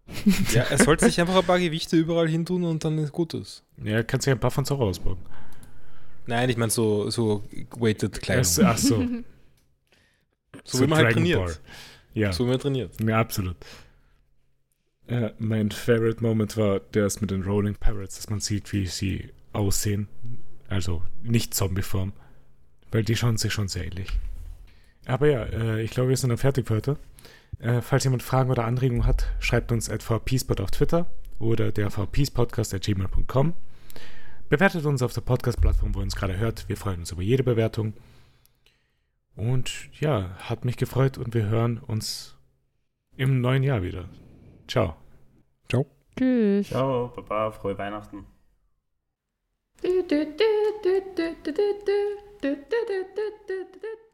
Speaker 2: Ja, er sollte sich einfach ein paar Gewichte überall hin tun und dann ist gut ist.
Speaker 1: Ja, er kann sich ein paar von Zorro ausbauen.
Speaker 2: Nein, ich meine so, so weighted Kleidung.
Speaker 1: Ach, ach so.
Speaker 2: so wie man halt trainiert.
Speaker 1: Ball. Ja,
Speaker 2: So wie man trainiert.
Speaker 1: ja, absolut. Äh, mein Favorite Moment war der ist mit den Rolling Pirates, dass man sieht, wie sie aussehen. Also nicht Zombie-Form. Weil die schauen sich schon sehr ähnlich. Aber ja, äh, ich glaube, wir sind dann fertig für heute. Äh, falls jemand Fragen oder Anregungen hat, schreibt uns at vpspot auf Twitter oder der vpspodcast at gmail.com. Bewertet uns auf der Podcast-Plattform, wo ihr uns gerade hört. Wir freuen uns über jede Bewertung. Und ja, hat mich gefreut und wir hören uns im neuen Jahr wieder. Ciao.
Speaker 3: Tschüss.
Speaker 4: Ciao, Baba, frohe Weihnachten.
Speaker 3: Du, du, du, do, do, do,